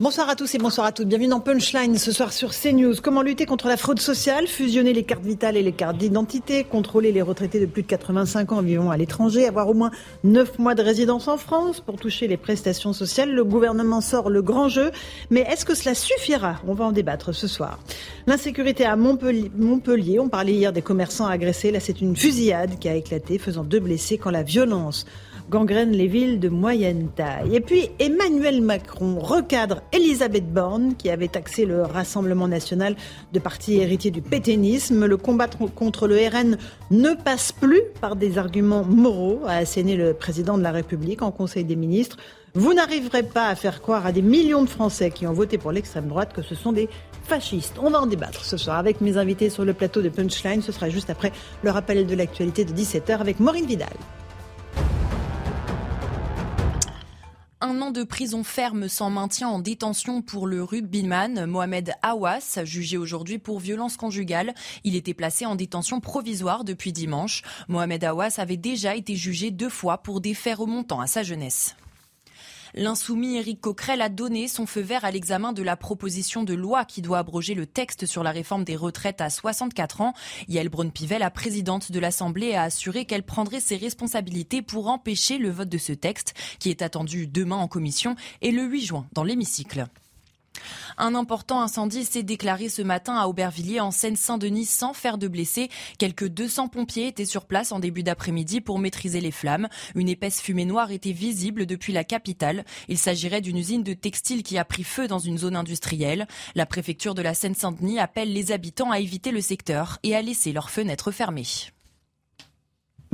Bonsoir à tous et bonsoir à toutes. Bienvenue dans Punchline ce soir sur CNews. Comment lutter contre la fraude sociale, fusionner les cartes vitales et les cartes d'identité, contrôler les retraités de plus de 85 ans vivant à l'étranger, avoir au moins 9 mois de résidence en France pour toucher les prestations sociales? Le gouvernement sort le grand jeu. Mais est-ce que cela suffira? On va en débattre ce soir. L'insécurité à Montpellier, Montpellier, on parlait hier des commerçants agressés. Là, c'est une fusillade qui a éclaté, faisant deux blessés quand la violence gangrène les villes de moyenne taille. Et puis Emmanuel Macron recadre Elisabeth Borne, qui avait taxé le Rassemblement national de parti héritier du pétainisme. Le combat contre le RN ne passe plus par des arguments moraux, a asséné le président de la République en Conseil des ministres. Vous n'arriverez pas à faire croire à des millions de Français qui ont voté pour l'extrême droite que ce sont des fascistes. On va en débattre ce soir avec mes invités sur le plateau de Punchline. Ce sera juste après le rappel de l'actualité de 17h avec Maureen Vidal. Un an de prison ferme sans maintien en détention pour le rugbyman Mohamed Awas, jugé aujourd'hui pour violence conjugale. Il était placé en détention provisoire depuis dimanche. Mohamed Awas avait déjà été jugé deux fois pour des faits remontant à sa jeunesse. L'insoumis Éric Coquerel a donné son feu vert à l'examen de la proposition de loi qui doit abroger le texte sur la réforme des retraites à 64 ans. Yael Braun-Pivet, la présidente de l'Assemblée, a assuré qu'elle prendrait ses responsabilités pour empêcher le vote de ce texte, qui est attendu demain en commission et le 8 juin dans l'hémicycle. Un important incendie s'est déclaré ce matin à Aubervilliers en Seine-Saint-Denis sans faire de blessés. Quelques 200 pompiers étaient sur place en début d'après-midi pour maîtriser les flammes. Une épaisse fumée noire était visible depuis la capitale. Il s'agirait d'une usine de textile qui a pris feu dans une zone industrielle. La préfecture de la Seine-Saint-Denis appelle les habitants à éviter le secteur et à laisser leurs fenêtres fermées.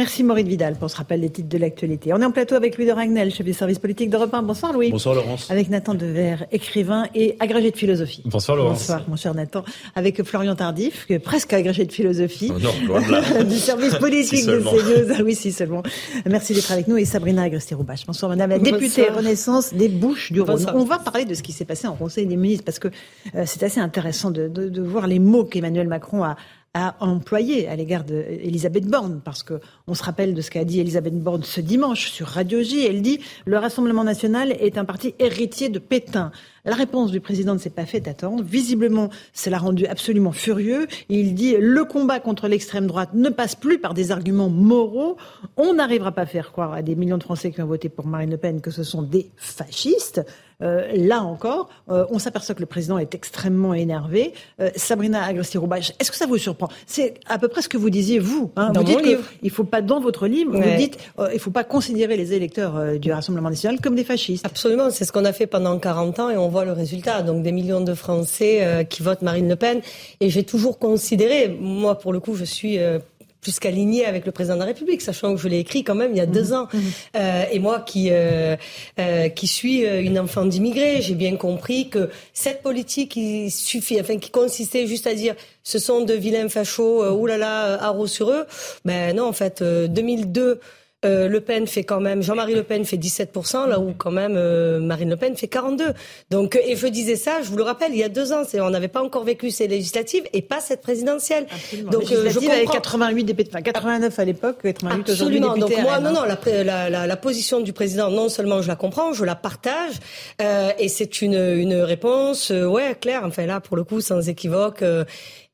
Merci Maureen Vidal pour ce rappel des titres de l'actualité. On est en plateau avec Louis de Ragnel, chef du service politique d'Europe 1. Bonsoir Louis. Bonsoir Laurence. Avec Nathan Dever, écrivain et agrégé de philosophie. Bonsoir Laurence. Bonsoir mon cher Nathan. Avec Florian Tardif, presque agrégé de philosophie. Oh non, loin de là. du service politique Si de. CNews. Ah oui, si seulement. Merci d'être avec nous. Et Sabrina Agresti-Roubache. Bonsoir madame la députée Bonsoir. Renaissance des Bouches du Rhône. Bonsoir. On va parler de ce qui s'est passé en Conseil des ministres parce que euh, c'est assez intéressant de, de- de voir les mots qu'Emmanuel Macron a a employé à l'égard d'Elisabeth Borne, parce que on se rappelle de ce qu'a dit Elisabeth Borne ce dimanche sur Radio J. Elle dit le Rassemblement national est un parti héritier de Pétain. La réponse du président ne s'est pas faite attendre. Visiblement, ça l'a rendu absolument furieux. Il dit le combat contre l'extrême droite ne passe plus par des arguments moraux. On n'arrivera pas à faire croire à des millions de Français qui ont voté pour Marine Le Pen que ce sont des fascistes. Euh, là encore, euh, on s'aperçoit que le président est extrêmement énervé. Euh, Sabrina Agresti-Roubache, est-ce que ça vous surprend? C'est à peu près ce que vous disiez vous. Hein. Dans vous dites mon que livre. il faut pas dans votre livre, vous dites euh, il faut pas considérer les électeurs du Rassemblement national comme des fascistes. Absolument, c'est ce qu'on a fait pendant 40 ans et on voit le résultat. Donc des millions de Français euh, qui votent Marine Le Pen. Et j'ai toujours considéré, moi pour le coup, je suis euh, plus qu'aligné avec le président de la République, sachant que je l'ai écrit quand même il y a deux ans. Euh, et moi qui euh, euh, qui suis euh, une enfant d'immigrés, j'ai bien compris que cette politique qui suffit, enfin qui consistait juste à dire ce sont de vilains fachos, euh, oulala, euh, haro sur eux. Ben non, en fait, euh, 2002. Euh, le Pen fait quand même, Jean-Marie Le Pen fait 17%, là où quand même euh, Marine Le Pen fait 42. Donc, euh, et je disais ça, je vous le rappelle, il y a deux ans, on n'avait pas encore vécu ces législatives et pas cette présidentielle. Donc, euh, je comprends. 88 députés, enfin 89 à l'époque, 88 aujourd'hui Absolument. Donc moi, non, non, la, la, la position du président, non seulement je la comprends, je la partage, euh, et c'est une, une réponse, euh, ouais, claire. Enfin là, pour le coup, sans équivoque,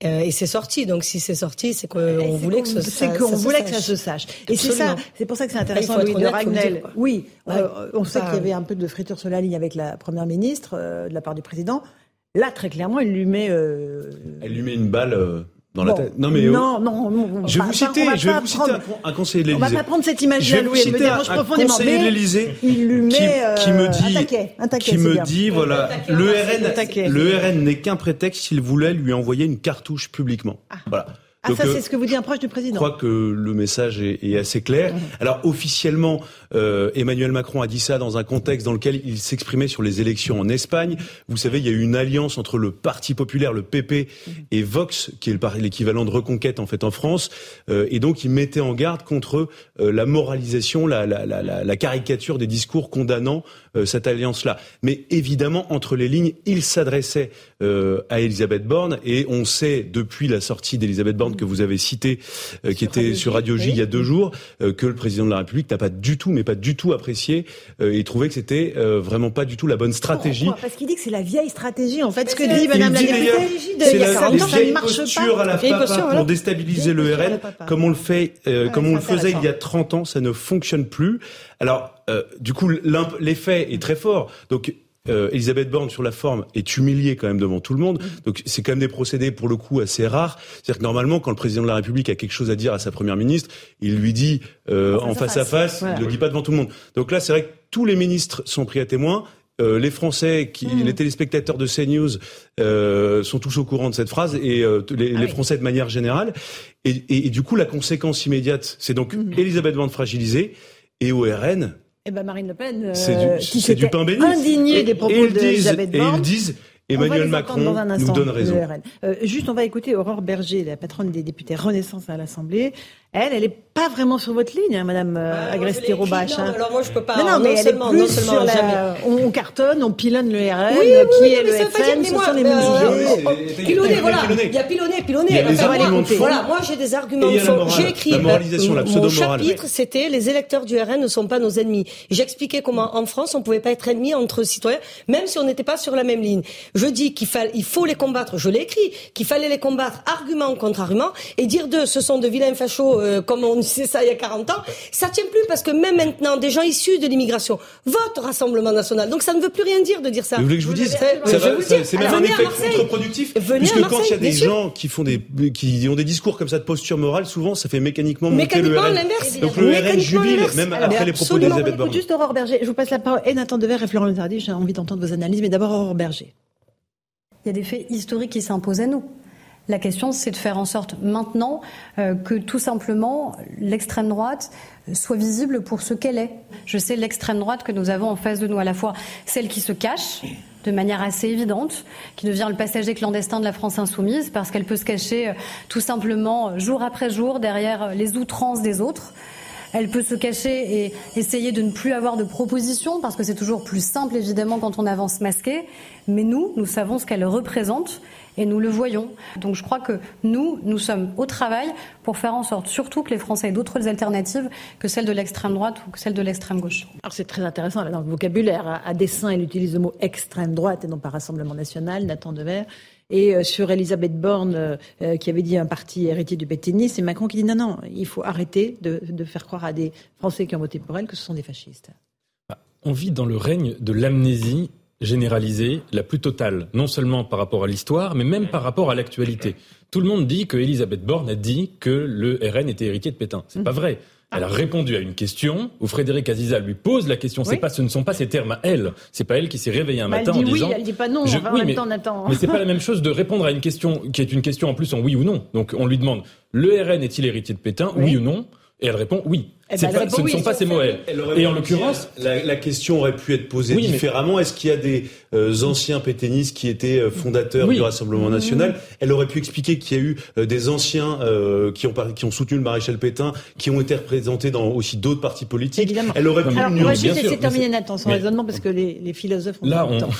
euh, et c'est sorti. Donc si c'est sorti, c'est qu'on voulait que qu'on- ce c'est ça- qu'on voulait que ça sache. se sache. Et c'est ça, c'est pour ça que c'est intéressant, Louis de Ragnel. Oui, Ouais. euh, on sait qu'il y avait un peu de friture sur la ligne avec la première ministre euh, de la part du président. Là, très clairement, il lui met. euh, Elle lui met une balle euh, dans la bon. tête. Non mais non, non, non, on je vais va vous citer, je vais vous citer prendre- un, un conseiller de On va l'Élysée. pas prendre cette vais vous Louis, elle me citer un, dérange un profondément. conseiller de l'Élysée il lui met qui, euh, qui me un dit, taquet, un taquet, qui me bien. dit, voilà, le RN, le RN n'est qu'un prétexte s'il voulait lui envoyer une cartouche publiquement. Voilà. Ah, Donc, ça, euh, c'est ce que vous dit un proche du Je président. crois que le message est, est assez clair. Mmh. Alors officiellement, euh, Emmanuel Macron a dit ça dans un contexte dans lequel il s'exprimait sur les élections en Espagne. Vous savez, il y a eu une alliance entre le Parti populaire, le PP, Mmh. et Vox, qui est l'équivalent de Reconquête en fait en France. Euh, et donc il mettait en garde contre euh, la moralisation, la, la, la, la- caricature des discours condamnant euh, cette alliance-là. Mais évidemment, entre les lignes, il s'adressait euh, à Elisabeth Borne et on sait depuis la sortie d'Elisabeth Borne que vous avez citée, euh, qui Sur était Radio sur Radio J oui. il y a deux jours, euh, que le président de la République n'a pas du tout, mais pas du tout apprécié euh, et trouvait que c'était euh, vraiment pas du tout la bonne stratégie. Pourquoi Parce qu'il dit que c'est la vieille stratégie, en fait. Ce que dit la- Madame la Il dit d'ailleurs, députée, de- c'est il y a la, 40 les ans, ça vieilles ne marche postures pas. à la Vieille papa posture, pour voilà. déstabiliser Vieille le posture la RN, comme on le fait, euh, Ouais, comme c'est on le faisait il y a 30 ans, ça ne fonctionne plus. Alors, euh, du coup, l'effet est très fort. Donc, euh, Elisabeth Borne sur la forme est humiliée quand même devant tout le monde. Donc c'est quand même des procédés pour le coup assez rares. C'est-à-dire que normalement, quand le président de la République a quelque chose à dire à sa première ministre, il lui dit euh, en face à face. Il le dit pas devant tout le monde. Donc là, c'est vrai que tous les ministres sont pris à témoin. Euh, les Français, qui, Mm. les téléspectateurs de CNews euh, sont tous au courant de cette phrase et euh, les, Ah les. Français de manière générale. Et, et- et du coup, la conséquence immédiate, c'est donc Mm. Elisabeth Borne fragilisée et au RN, Eh ben Marine Le Pen, euh, c'est du, qui pain béni. indignée Et- des et propos d'Elisabeth et Borne. ils disent, Emmanuel Macron dans un instant, nous donne raison. Euh, juste, on va écouter Aurore Berger, la patronne des députés Renaissance à l'Assemblée. Elle, elle est pas vraiment sur votre ligne, hein, Madame euh, Ah, moi, je Agresti-Robache. non, hein. Alors moi, je peux pas. Non, non, mais elle seulement, est non plus seulement, sur la... On, on cartonne, on pilonne le RN, Oui, oui, qui oui, est mais le FN, ce sont les ben, mêmes euh, idées. oh, Pilonné, pilonné, voilà. Il y a pilonné, pilonné. Il y a Enfin, les moi, arguments de fond. Voilà, moi j'ai des arguments de fond. J'ai écrit. euh, Mon chapitre, c'était les électeurs du RN ne sont pas nos ennemis. J'expliquais comment en France on pouvait pas être ennemis entre citoyens, même si on n'était pas sur la même ligne. Je dis qu'il il faut les combattre. Je l'ai écrit, qu'il fallait les combattre argument contre argument et dire d'eux, ce sont de vilains fachos, euh, comme on disait ça il y a 40 ans. Ça tient plus parce que même maintenant, des gens issus de l'immigration votent Rassemblement National. Donc ça ne veut plus rien dire de dire ça. Vous voulez que je vous dise C'est- même un effet contre-productif. Puisque quand il y a des gens qui font des, qui ont des discours comme ça de posture morale, souvent ça fait mécaniquement monter le RN. l'inverse. Donc le RN jubile, même après les propos d'Elisabeth On Borne. juste Aurore Berger. Je vous passe la parole. Et Nathan Dever et Florent Tardy, j'ai envie d'entendre vos analyses, mais d'abord Aurore Berger. Il y a des faits historiques qui s'imposent à nous. La question, c'est de faire en sorte maintenant euh, que tout simplement l'extrême droite soit visible pour ce qu'elle est. Je sais l'extrême droite que nous avons en face de nous, à la fois celle qui se cache de manière assez évidente, qui devient le passager clandestin de la France insoumise, parce qu'elle peut se cacher euh, tout simplement jour après jour derrière euh, les outrances des autres. Elle peut se cacher et essayer de ne plus avoir de propositions parce que c'est toujours plus simple évidemment quand on avance masqué. Mais nous, nous savons ce qu'elle représente et nous le voyons. Donc je crois que nous, nous sommes au travail pour faire en sorte surtout que les Français aient d'autres alternatives que celles de l'extrême droite ou que celles de l'extrême gauche. Alors c'est très intéressant là, dans le vocabulaire. À, dessein, il utilise le mot extrême droite et non pas Rassemblement national, Nathan Dever. Et euh, sur Elisabeth Borne, euh, euh, qui avait dit un parti héritier du pétainisme, c'est Macron qui dit non, non, il faut arrêter de, de faire croire à des Français qui ont voté pour elle que ce sont des fascistes. On vit dans le règne de l'amnésie généralisée, la plus totale, non seulement par rapport à l'histoire, mais même par rapport à l'actualité. Tout le monde dit que Elisabeth Borne a dit que le RN était héritier de Pétain. C'est pas vrai. Elle a répondu à une question où Frédéric Aziza lui pose la question. C'est Oui. pas, ce ne sont pas ses termes à elle. C'est pas elle qui s'est réveillée un Bah, matin elle dit en oui, disant. elle dit pas non. Je- enfin, oui, mais- temps. Mais c'est pas la même chose de répondre à une question qui est une question en plus en oui ou non. Donc on lui demande le RN est-il héritier de Pétain, oui, Oui. ou non? Et elle répond oui. Eh C'est ben, pas- ce ne sont pas ses mots Et en l'occurrence, la, la question aurait pu être posée Oui, mais- différemment. Est-ce qu'il y a des euh, anciens pétainistes qui étaient euh, fondateurs Oui. du Rassemblement national Elle aurait pu expliquer qu'il y a eu euh, des anciens euh, qui ont par- qui ont soutenu le maréchal Pétain, qui ont été représentés dans aussi d'autres partis politiques. Évidemment. Elle aurait pu Alors, on nuancer. va juste laisser terminer Nathan son mais- raisonnement parce que les, les philosophes ont Là, on... temps.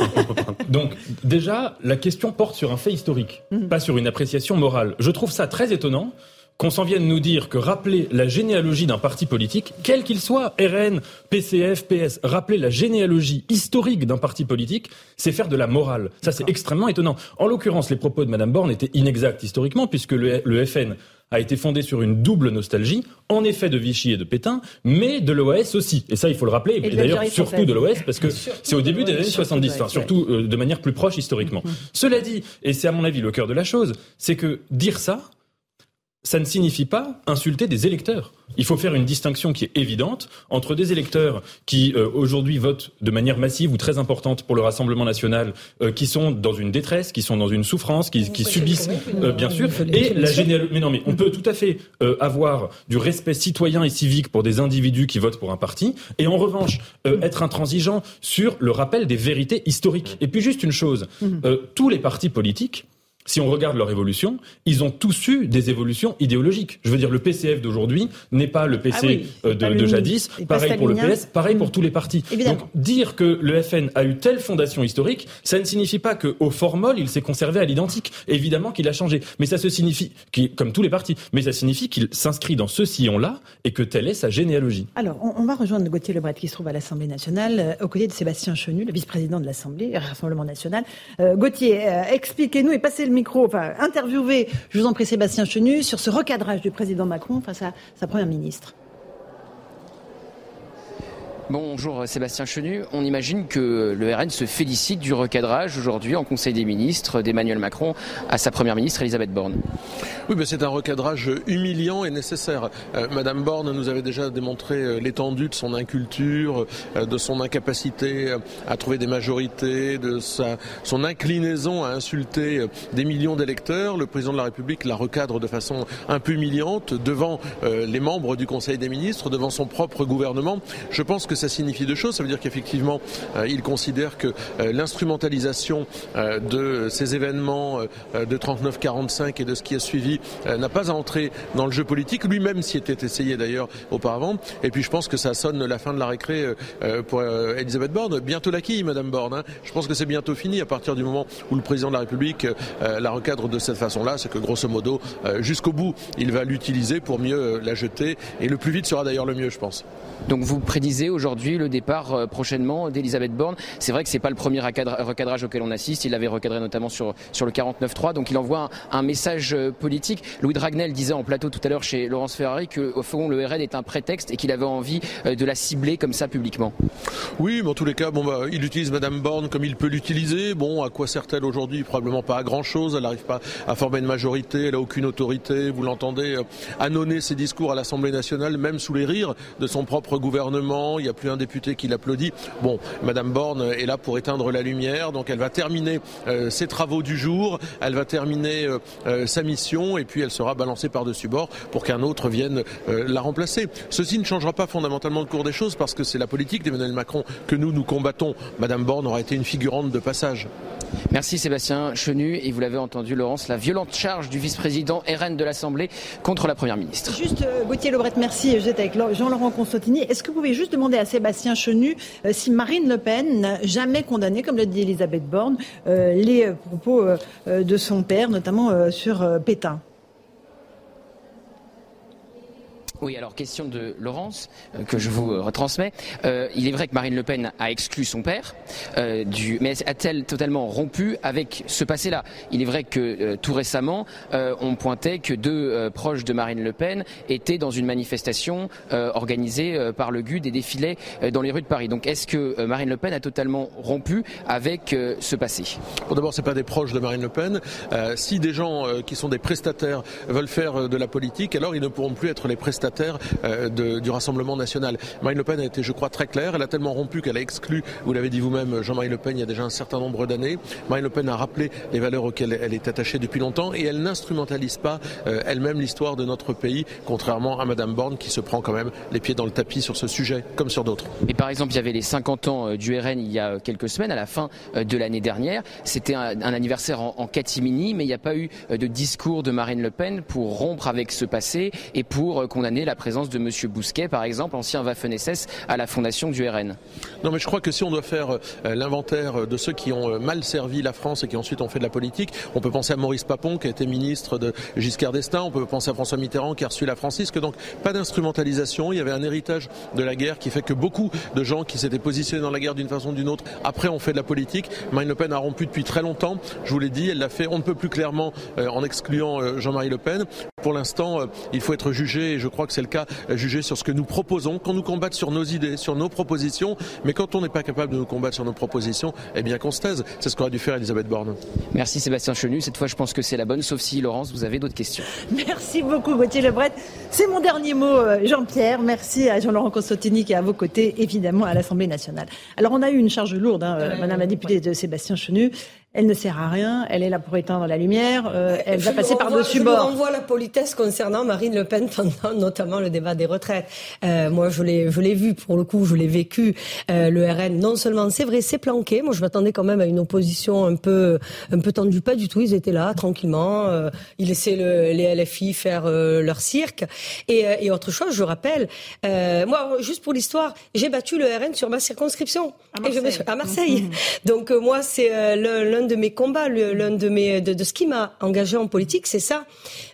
Donc, déjà, la question porte sur un fait historique, Mhm. pas sur une appréciation morale. Je trouve ça très étonnant qu'on s'en vienne nous dire que rappeler la généalogie d'un parti politique, quel qu'il soit, RN, PCF, PS, rappeler la généalogie historique d'un parti politique, c'est faire de la morale. Ça, c'est extrêmement étonnant. En l'occurrence, les propos de Madame Borne étaient inexacts historiquement, puisque le, le FN a été fondé sur une double nostalgie, en effet de Vichy et de Pétain, mais de l'OAS aussi. Et ça, il faut le rappeler, Et d'ailleurs surtout de l'OAS, parce que c'est au début des années surtout 70, de enfin, surtout euh, de manière plus proche historiquement. Cela dit, et c'est à mon avis le cœur de la chose, c'est que dire ça, ça ne signifie pas insulter des électeurs. Il faut faire une distinction qui est évidente entre des électeurs qui euh, aujourd'hui votent de manière massive ou très importante pour le Rassemblement national, euh, qui sont dans une détresse, qui sont dans une souffrance, qui, qui subissent euh, bien sûr, et la généalogie. Mais non, mais on peut tout à fait avoir du respect citoyen et civique pour des individus qui votent pour un parti, et en revanche être intransigeant sur le rappel des vérités historiques. Et puis juste une chose, tous les partis politiques si on regarde leur évolution, ils ont tous eu des évolutions idéologiques. Je veux dire, le PCF d'aujourd'hui n'est pas le PC ah euh, de, jadis. Pareil pour le PS, pareil pour mm. tous les partis. Donc, dire que le FN a eu telle fondation historique, ça ne signifie pas qu'au formol, il s'est conservé à l'identique. Évidemment qu'il a changé. Mais ça se signifie, comme tous les partis, mais ça signifie qu'il s'inscrit dans ce sillon-là et que telle est sa généalogie. Alors, on, va rejoindre Gauthier Lebret qui se trouve à l'Assemblée nationale, euh, aux côtés de Sébastien Chenu, le vice-président de l'Assemblée, Rassemblement national. Euh, Gauthier, expliquez-nous et passez le micro, enfin, interviewer, je vous en prie, Sébastien Chenu, sur ce recadrage du président Macron face à sa première ministre. Bonjour euh, Sébastien Chenu. On imagine que le RN se félicite du recadrage aujourd'hui en Conseil des ministres d'Emmanuel Macron à sa première ministre Elisabeth Borne. Oui, mais c'est un recadrage humiliant et nécessaire. Euh, Madame Borne nous avait déjà démontré euh, l'étendue de son inculture, de son incapacité à trouver des majorités, de son inclinaison à insulter des millions d'électeurs. Le président de la République la recadre de façon un peu humiliante devant les membres du Conseil des ministres, devant son propre gouvernement. Je pense que ça signifie deux choses. Ça veut dire qu'effectivement, euh, il considère que euh, l'instrumentalisation euh, de ces événements de 39-45 et de ce qui a suivi n'a pas à entrer dans le jeu politique. Lui-même s'y était essayé d'ailleurs auparavant. Et puis je pense que ça sonne la fin de la récré pour Elisabeth Borne. Bientôt la quille, Madame Borne. Hein. Je pense que c'est bientôt fini à partir du moment où le président de la République la recadre de cette façon-là. C'est que grosso modo, jusqu'au bout, il va l'utiliser pour mieux la jeter. Et le plus vite sera d'ailleurs le mieux, je pense. Donc vous prédisez aujourd'hui le départ euh, prochainement d'Elisabeth Borne. C'est vrai que c'est pas le premier recadrage auquel on assiste. Il avait recadré notamment sur, sur le 49.3. Donc il envoie un, message euh, politique. Louis Dragnel disait en plateau tout à l'heure chez Laurence Ferrari qu'au fond le RN est un prétexte et qu'il avait envie euh, de la cibler comme ça publiquement. Oui, mais en tous les cas, bon, bah, il utilise Madame Borne comme il peut l'utiliser. Bon, à quoi sert-elle aujourd'hui? Probablement pas à grand-chose. Elle n'arrive pas à former une majorité. Elle a aucune autorité. Vous l'entendez annoncer ses discours à l'Assemblée nationale, même sous les rires de son propre gouvernement, il n'y a plus un député qui l'applaudit. Bon, Madame Borne est là pour éteindre la lumière, donc elle va terminer euh, ses travaux du jour, elle va terminer euh, euh, sa mission et puis elle sera balancée par-dessus bord pour qu'un autre vienne la remplacer. Ceci ne changera pas fondamentalement le cours des choses parce que c'est la politique d'Emmanuel Macron que nous nous combattons. Madame Borne aura été une figurante de passage. Merci Sébastien Chenu et vous l'avez entendu Laurence, la violente charge du vice-président RN de l'Assemblée contre la Première ministre. Juste Gauthier Lebret, merci. J'étais avec Jean-Laurent Constantini. Est-ce que vous pouvez juste demander à Sébastien Chenu euh, si Marine Le Pen n'a jamais condamné, comme l'a dit Elisabeth Borne, euh, les euh, propos de son père, notamment sur Pétain? Oui, alors question de Laurence, euh, que je vous euh, retransmets. Euh, il est vrai que Marine Le Pen a exclu son père, du, mais a-t-elle totalement rompu avec ce passé-là? Il est vrai que tout récemment, on pointait que deux proches de Marine Le Pen étaient dans une manifestation organisée par le GUD et défilaient dans les rues de Paris. Donc est-ce que Marine Le Pen a totalement rompu avec ce passé? Bon, D'abord, c'est pas des proches de Marine Le Pen. si des gens qui sont des prestataires veulent faire de la politique, alors ils ne pourront plus être les prestataires euh, du Rassemblement national. Marine Le Pen a été, je crois, très claire. Elle a tellement rompu qu'elle a exclu, vous l'avez dit vous-même, Jean-Marie Le Pen, il y a déjà un certain nombre d'années. Marine Le Pen a rappelé les valeurs auxquelles elle est attachée depuis longtemps et elle n'instrumentalise pas euh, elle-même l'histoire de notre pays, contrairement à Madame Borne qui se prend quand même les pieds dans le tapis sur ce sujet, comme sur d'autres. Et par exemple, il y avait les 50 ans euh, du RN il y a quelques semaines, à la fin de l'année dernière. C'était un, anniversaire en, en catimini, mais il n'y a pas eu de discours de Marine Le Pen pour rompre avec ce passé et pour condamner la présence de M. Bousquet, par exemple, ancien Waffen-SS, à la fondation du RN Non, mais je crois que si on doit faire euh, l'inventaire de ceux qui ont euh, mal servi la France et qui ensuite ont fait de la politique, on peut penser à Maurice Papon, qui a été ministre de Giscard d'Estaing, on peut penser à François Mitterrand, qui a reçu la Francisque. Donc, pas d'instrumentalisation. Il y avait un héritage de la guerre qui fait que beaucoup de gens qui s'étaient positionnés dans la guerre d'une façon ou d'une autre, après ont fait de la politique. Marine Le Pen a rompu depuis très longtemps. Je vous l'ai dit, elle l'a fait on ne peut plus clairement euh, en excluant Jean-Marie Le Pen. Pour l'instant, euh, il faut être jugé, et je crois que c'est le cas, euh, jugé sur ce que nous proposons, qu'on nous combatte sur nos idées, sur nos propositions, mais quand on n'est pas capable de nous combattre sur nos propositions, eh bien qu'on se taise. C'est ce qu'aurait dû faire Elisabeth Borne. Merci Sébastien Chenu. Cette fois, je pense que c'est la bonne, sauf si, Laurence, vous avez d'autres questions. Merci beaucoup, Gauthier Lebret. C'est mon dernier mot, euh, Jean-Pierre. Merci à Jean-Laurent Constantini qui est à vos côtés, évidemment, à l'Assemblée nationale. Alors, on a eu une charge lourde, hein, Madame la députée de Sébastien Chenu. Elle ne sert à rien, elle est là pour éteindre la lumière, euh, elle va passer par-dessus bord. On voit la politesse concernant Marine Le Pen pendant notamment le débat des retraites. Euh, moi, je l'ai, je l'ai vu pour le coup, je l'ai vécu. Euh, le RN, non seulement c'est vrai, c'est planqué. Moi, je m'attendais quand même à une opposition un peu, un peu tendue. Pas du tout. Ils étaient là tranquillement. Euh, ils laissaient le, les LFI faire euh, leur cirque. Et, et, autre chose, je rappelle, moi, juste pour l'histoire, j'ai battu le RN sur ma circonscription à Marseille. Et je me suis, à Marseille. Mmh. Donc moi, c'est l'un de mes combats, l'un de mes de, de, ce qui m'a engagé en politique, c'est ça.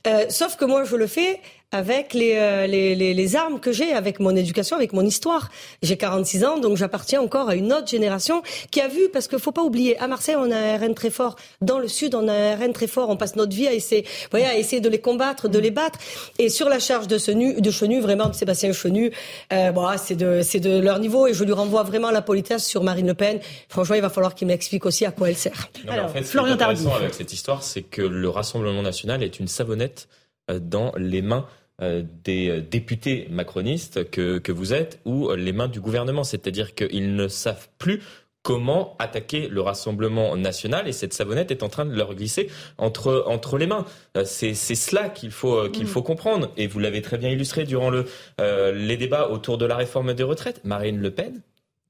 Euh, sauf que moi, je le fais avec les, euh, les, les, les, armes que j'ai, avec mon éducation, avec mon histoire. J'ai 46 ans, donc j'appartiens encore à une autre génération qui a vu, parce qu'il faut pas oublier, à Marseille, on a un RN très fort. Dans le Sud, on a un RN très fort. On passe notre vie à essayer, voyez, à essayer de les combattre, de les battre. Et sur la charge de, Chenu, de Chenu, vraiment, de Sébastien Chenu, euh, bon, c'est de, c'est de leur niveau et je lui renvoie vraiment la politesse sur Marine Le Pen. Franchement, il va falloir qu'il m'explique aussi à quoi elle sert. Non, Alors, en fait, Florian ce qui est intéressant avec cette histoire, c'est que le Rassemblement national est une savonnette dans les mains des députés macronistes que, que vous êtes ou les mains du gouvernement. C'est-à-dire qu'ils ne savent plus comment attaquer le Rassemblement national et cette savonnette est en train de leur glisser entre, entre les mains. C'est, c'est cela qu'il faut, qu'il faut comprendre et vous l'avez très bien illustré durant le, euh, les débats autour de la réforme des retraites. Marine Le Pen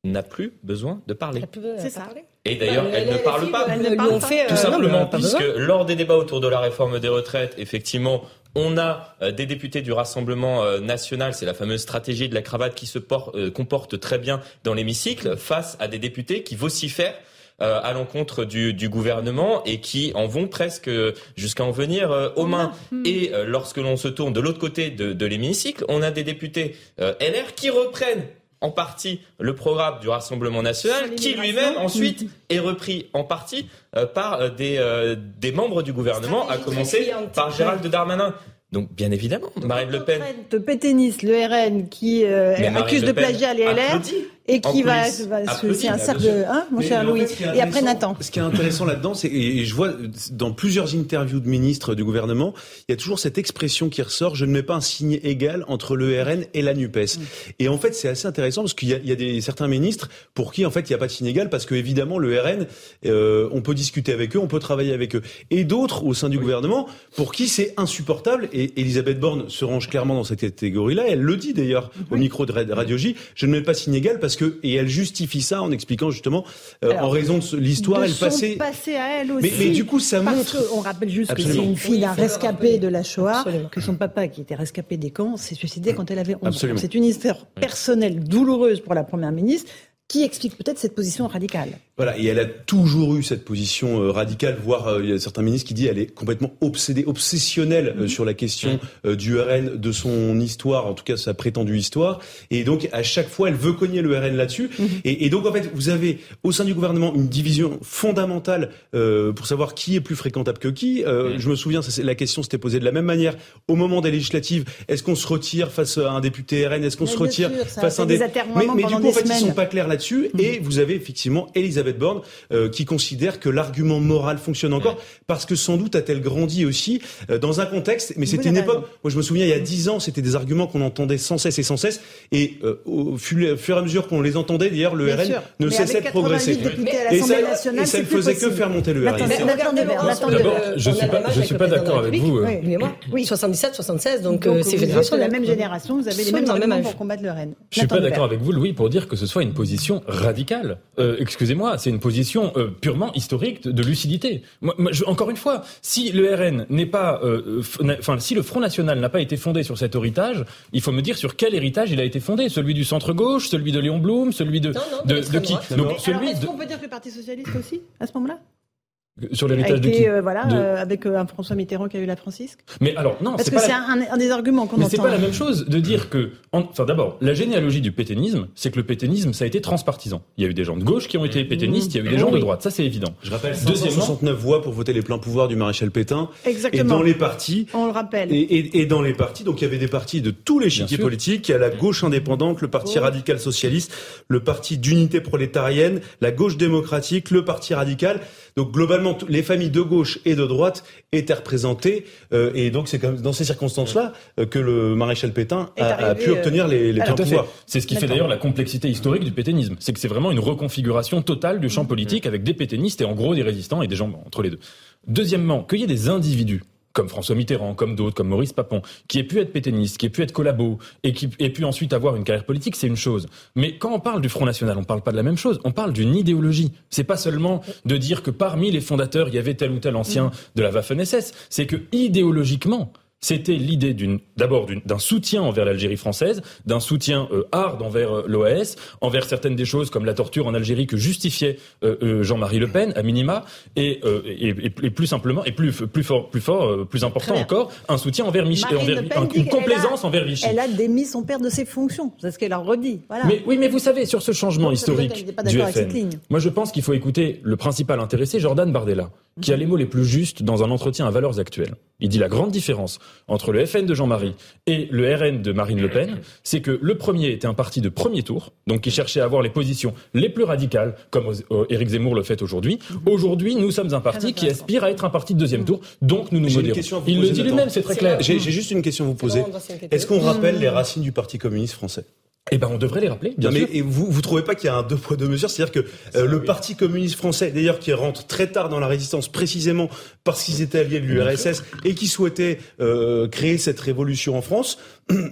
n'a plus besoin de parler. C'est ça. Et d'ailleurs, elle, elle, ne parle pas. Elle ne parle fait, tout euh, simplement, non, puisque lors des débats autour de la réforme des retraites, effectivement, on a euh, des députés du Rassemblement euh, national, c'est la fameuse stratégie de la cravate qui se porte, euh, comporte très bien dans l'hémicycle, face à des députés qui vocifèrent euh, à l'encontre du, du, gouvernement et qui en vont presque jusqu'à en venir euh, aux mains. Et euh, lorsque l'on se tourne de l'autre côté de, de l'hémicycle, on a des députés LR qui reprennent en partie le programme du Rassemblement national, qui lui-même ensuite est repris en partie euh, par euh, des, euh, des membres du gouvernement, à commencer par Gérald Darmanin. Donc, bien évidemment, Marine Le Pen. De Péténis, le RN, qui euh, accuse de plagiat les LR. Applaudit. Et qui va, va c'est un cercle de, hein, mon cher Louis. Et après Nathan. Ce qui est intéressant là-dedans, c'est, et je vois dans plusieurs interviews de ministres du gouvernement, il y a toujours cette expression qui ressort, je ne mets pas un signe égal entre le RN et la NUPES. Mm. Et en fait, c'est assez intéressant parce qu'il y a, il y a des, certains ministres pour qui, en fait, il n'y a pas de signe égal parce que, évidemment, le RN, euh, on peut discuter avec eux, on peut travailler avec eux. Et d'autres au sein du oui. gouvernement pour qui c'est insupportable. Et Elisabeth Borne se range clairement dans cette catégorie-là. Elle le dit d'ailleurs oui. au micro de Radio J. Je ne mets pas signe égal parce que et elle justifie ça en expliquant justement euh, Alors, en raison de l'histoire et le passé. passé à elle aussi. Mais, mais du coup, ça parce montre. On rappelle juste Absolument. que c'est une fille d'un rescapé de la Shoah, Absolument. que son papa, qui était rescapé des camps, s'est suicidé quand elle avait 11 ans. C'est une histoire personnelle douloureuse pour la première ministre qui explique peut-être cette position radicale. Voilà, et elle a toujours eu cette position euh, radicale, voire euh, il y a certains ministres qui disent elle est complètement obsédée, obsessionnelle euh, mmh. sur la question du RN, de son histoire, en tout cas sa prétendue histoire. Et donc à chaque fois, elle veut cogner le RN là-dessus. Mmh. Et, et, donc en fait, vous avez au sein du gouvernement une division fondamentale euh, pour savoir qui est plus fréquentable que qui. Euh, je me souviens, ça, la question s'était posée de la même manière au moment des législatives. Est-ce qu'on se retire face à un député RN Est-ce qu'on se retire sûr, face à un des... Mais, mais du coup, en fait, ils sont pas clairs là-dessus. Et vous avez effectivement Elisabeth Elisabeth Borne euh, qui considère que l'argument moral fonctionne encore ouais. parce que sans doute a-t-elle grandi aussi euh, dans un contexte. Mais c'était une époque. Moi, je me souviens, il y a dix ans, c'était des arguments qu'on entendait sans cesse et sans cesse. Et euh, au fur et à mesure qu'on les entendait, d'ailleurs, le Bien RN sûr. ne Mais cessait de progresser. Et ça, nationale, et ça ne faisait que faire monter le RN. D'abord, je suis pas, je suis pas d'accord avec vous. Oui, lui et moi. Oui. 77, 76, donc, donc c'est génération. la même génération, vous avez les mêmes arguments pour combattre le RN. Je suis pas d'accord avec vous, Louis, pour dire que ce soit une position radicale. Euh, excusez-moi, c'est une position euh, purement historique de, de lucidité. Moi, moi, je, encore une fois, si le RN n'est pas, euh, enfin, si le Front National n'a pas été fondé sur cet héritage, il faut me dire sur quel héritage il a été fondé. Celui du centre gauche, celui de Léon Blum, celui de non, non, de, de, qui Donc, celui. Est-ce qu'on peut dire que le Parti socialiste aussi à ce moment-là? Sur l'héritage de qui euh, voilà, De- euh, avec euh, un François Mitterrand qui a eu la Francisque Mais alors, non, Parce c'est que pas c'est la- un, un des arguments qu'on Mais entend. c'est pas la même chose de dire que, en- enfin d'abord, la généalogie du pétainisme, c'est que le pétainisme, ça a été transpartisan. Il y a eu des gens de gauche qui ont été pétainistes, il y a eu des gens de droite, ça c'est évident. Je rappelle Deuxièmement- 569 voix pour voter les pleins pouvoirs du maréchal Pétain. Exactement. Et dans les partis, On le rappelle. Et, et- et dans les partis, donc il y avait des partis de tous les chiquiers politiques. Il y a la gauche indépendante, le parti Oh. radical socialiste, le parti d'unité prolétarienne, la gauche démocratique, le parti radical. Donc globalement, tout- les familles de gauche et de droite étaient représentées. euh, et donc c'est comme dans ces circonstances-là euh, que le maréchal Pétain a, pu euh, obtenir les, les fait. pouvoirs. C'est ce qui fait d'ailleurs la complexité historique du pétainisme. C'est que c'est vraiment une reconfiguration totale du champ politique avec des pétainistes et en gros des résistants et des gens entre les deux. Deuxièmement, qu'il y ait des individus comme François Mitterrand, comme d'autres, comme Maurice Papon, qui aient pu être pétainistes, qui aient pu être collabos et qui aient pu ensuite avoir une carrière politique, c'est une chose. Mais quand on parle du Front National, on parle pas de la même chose. On parle d'une idéologie. C'est pas seulement de dire que parmi les fondateurs, il y avait tel ou tel ancien de la Waffen-SS. C'est que idéologiquement, c'était l'idée d'une, d'abord d'un soutien envers l'Algérie française, d'un soutien euh, hard envers euh, l'OAS, envers certaines des choses comme la torture en Algérie que justifiait euh, euh, Jean-Marie Le Pen à minima, et, euh, et, plus simplement et plus plus fort, plus fort, euh, plus important encore, un soutien envers Mich- Marine envers un- une complaisance a- envers Vichy. Elle a démis son père de ses fonctions. C'est ce qu'elle a redit. Voilà. Mais oui, mais vous savez, sur ce changement historique du FN, moi je pense qu'il faut écouter le principal intéressé, Jordan Bardella, qui a les mots les plus justes dans un entretien à valeurs actuelles. Il dit la grande différence entre le FN de Jean-Marie et le RN de Marine Le Pen, c'est que le premier était un parti de premier tour, donc qui cherchait à avoir les positions les plus radicales, comme euh, Éric Zemmour le fait aujourd'hui. Aujourd'hui, nous sommes un parti qui aspire à être un parti de deuxième tour, donc nous nous modérons. Il le dit lui-même, c'est très clair. J'ai juste une question à vous poser. Est-ce qu'on rappelle les racines du Parti communiste français? Eh ben, on devrait les rappeler, bien Non, mais et vous vous trouvez pas qu'il y a un deux poids deux mesures? C'est-à-dire que euh, le Parti communiste français, d'ailleurs, qui rentre très tard dans la résistance, précisément parce qu'ils étaient alliés de l'URSS et qui souhaitaient euh, créer cette révolution en France,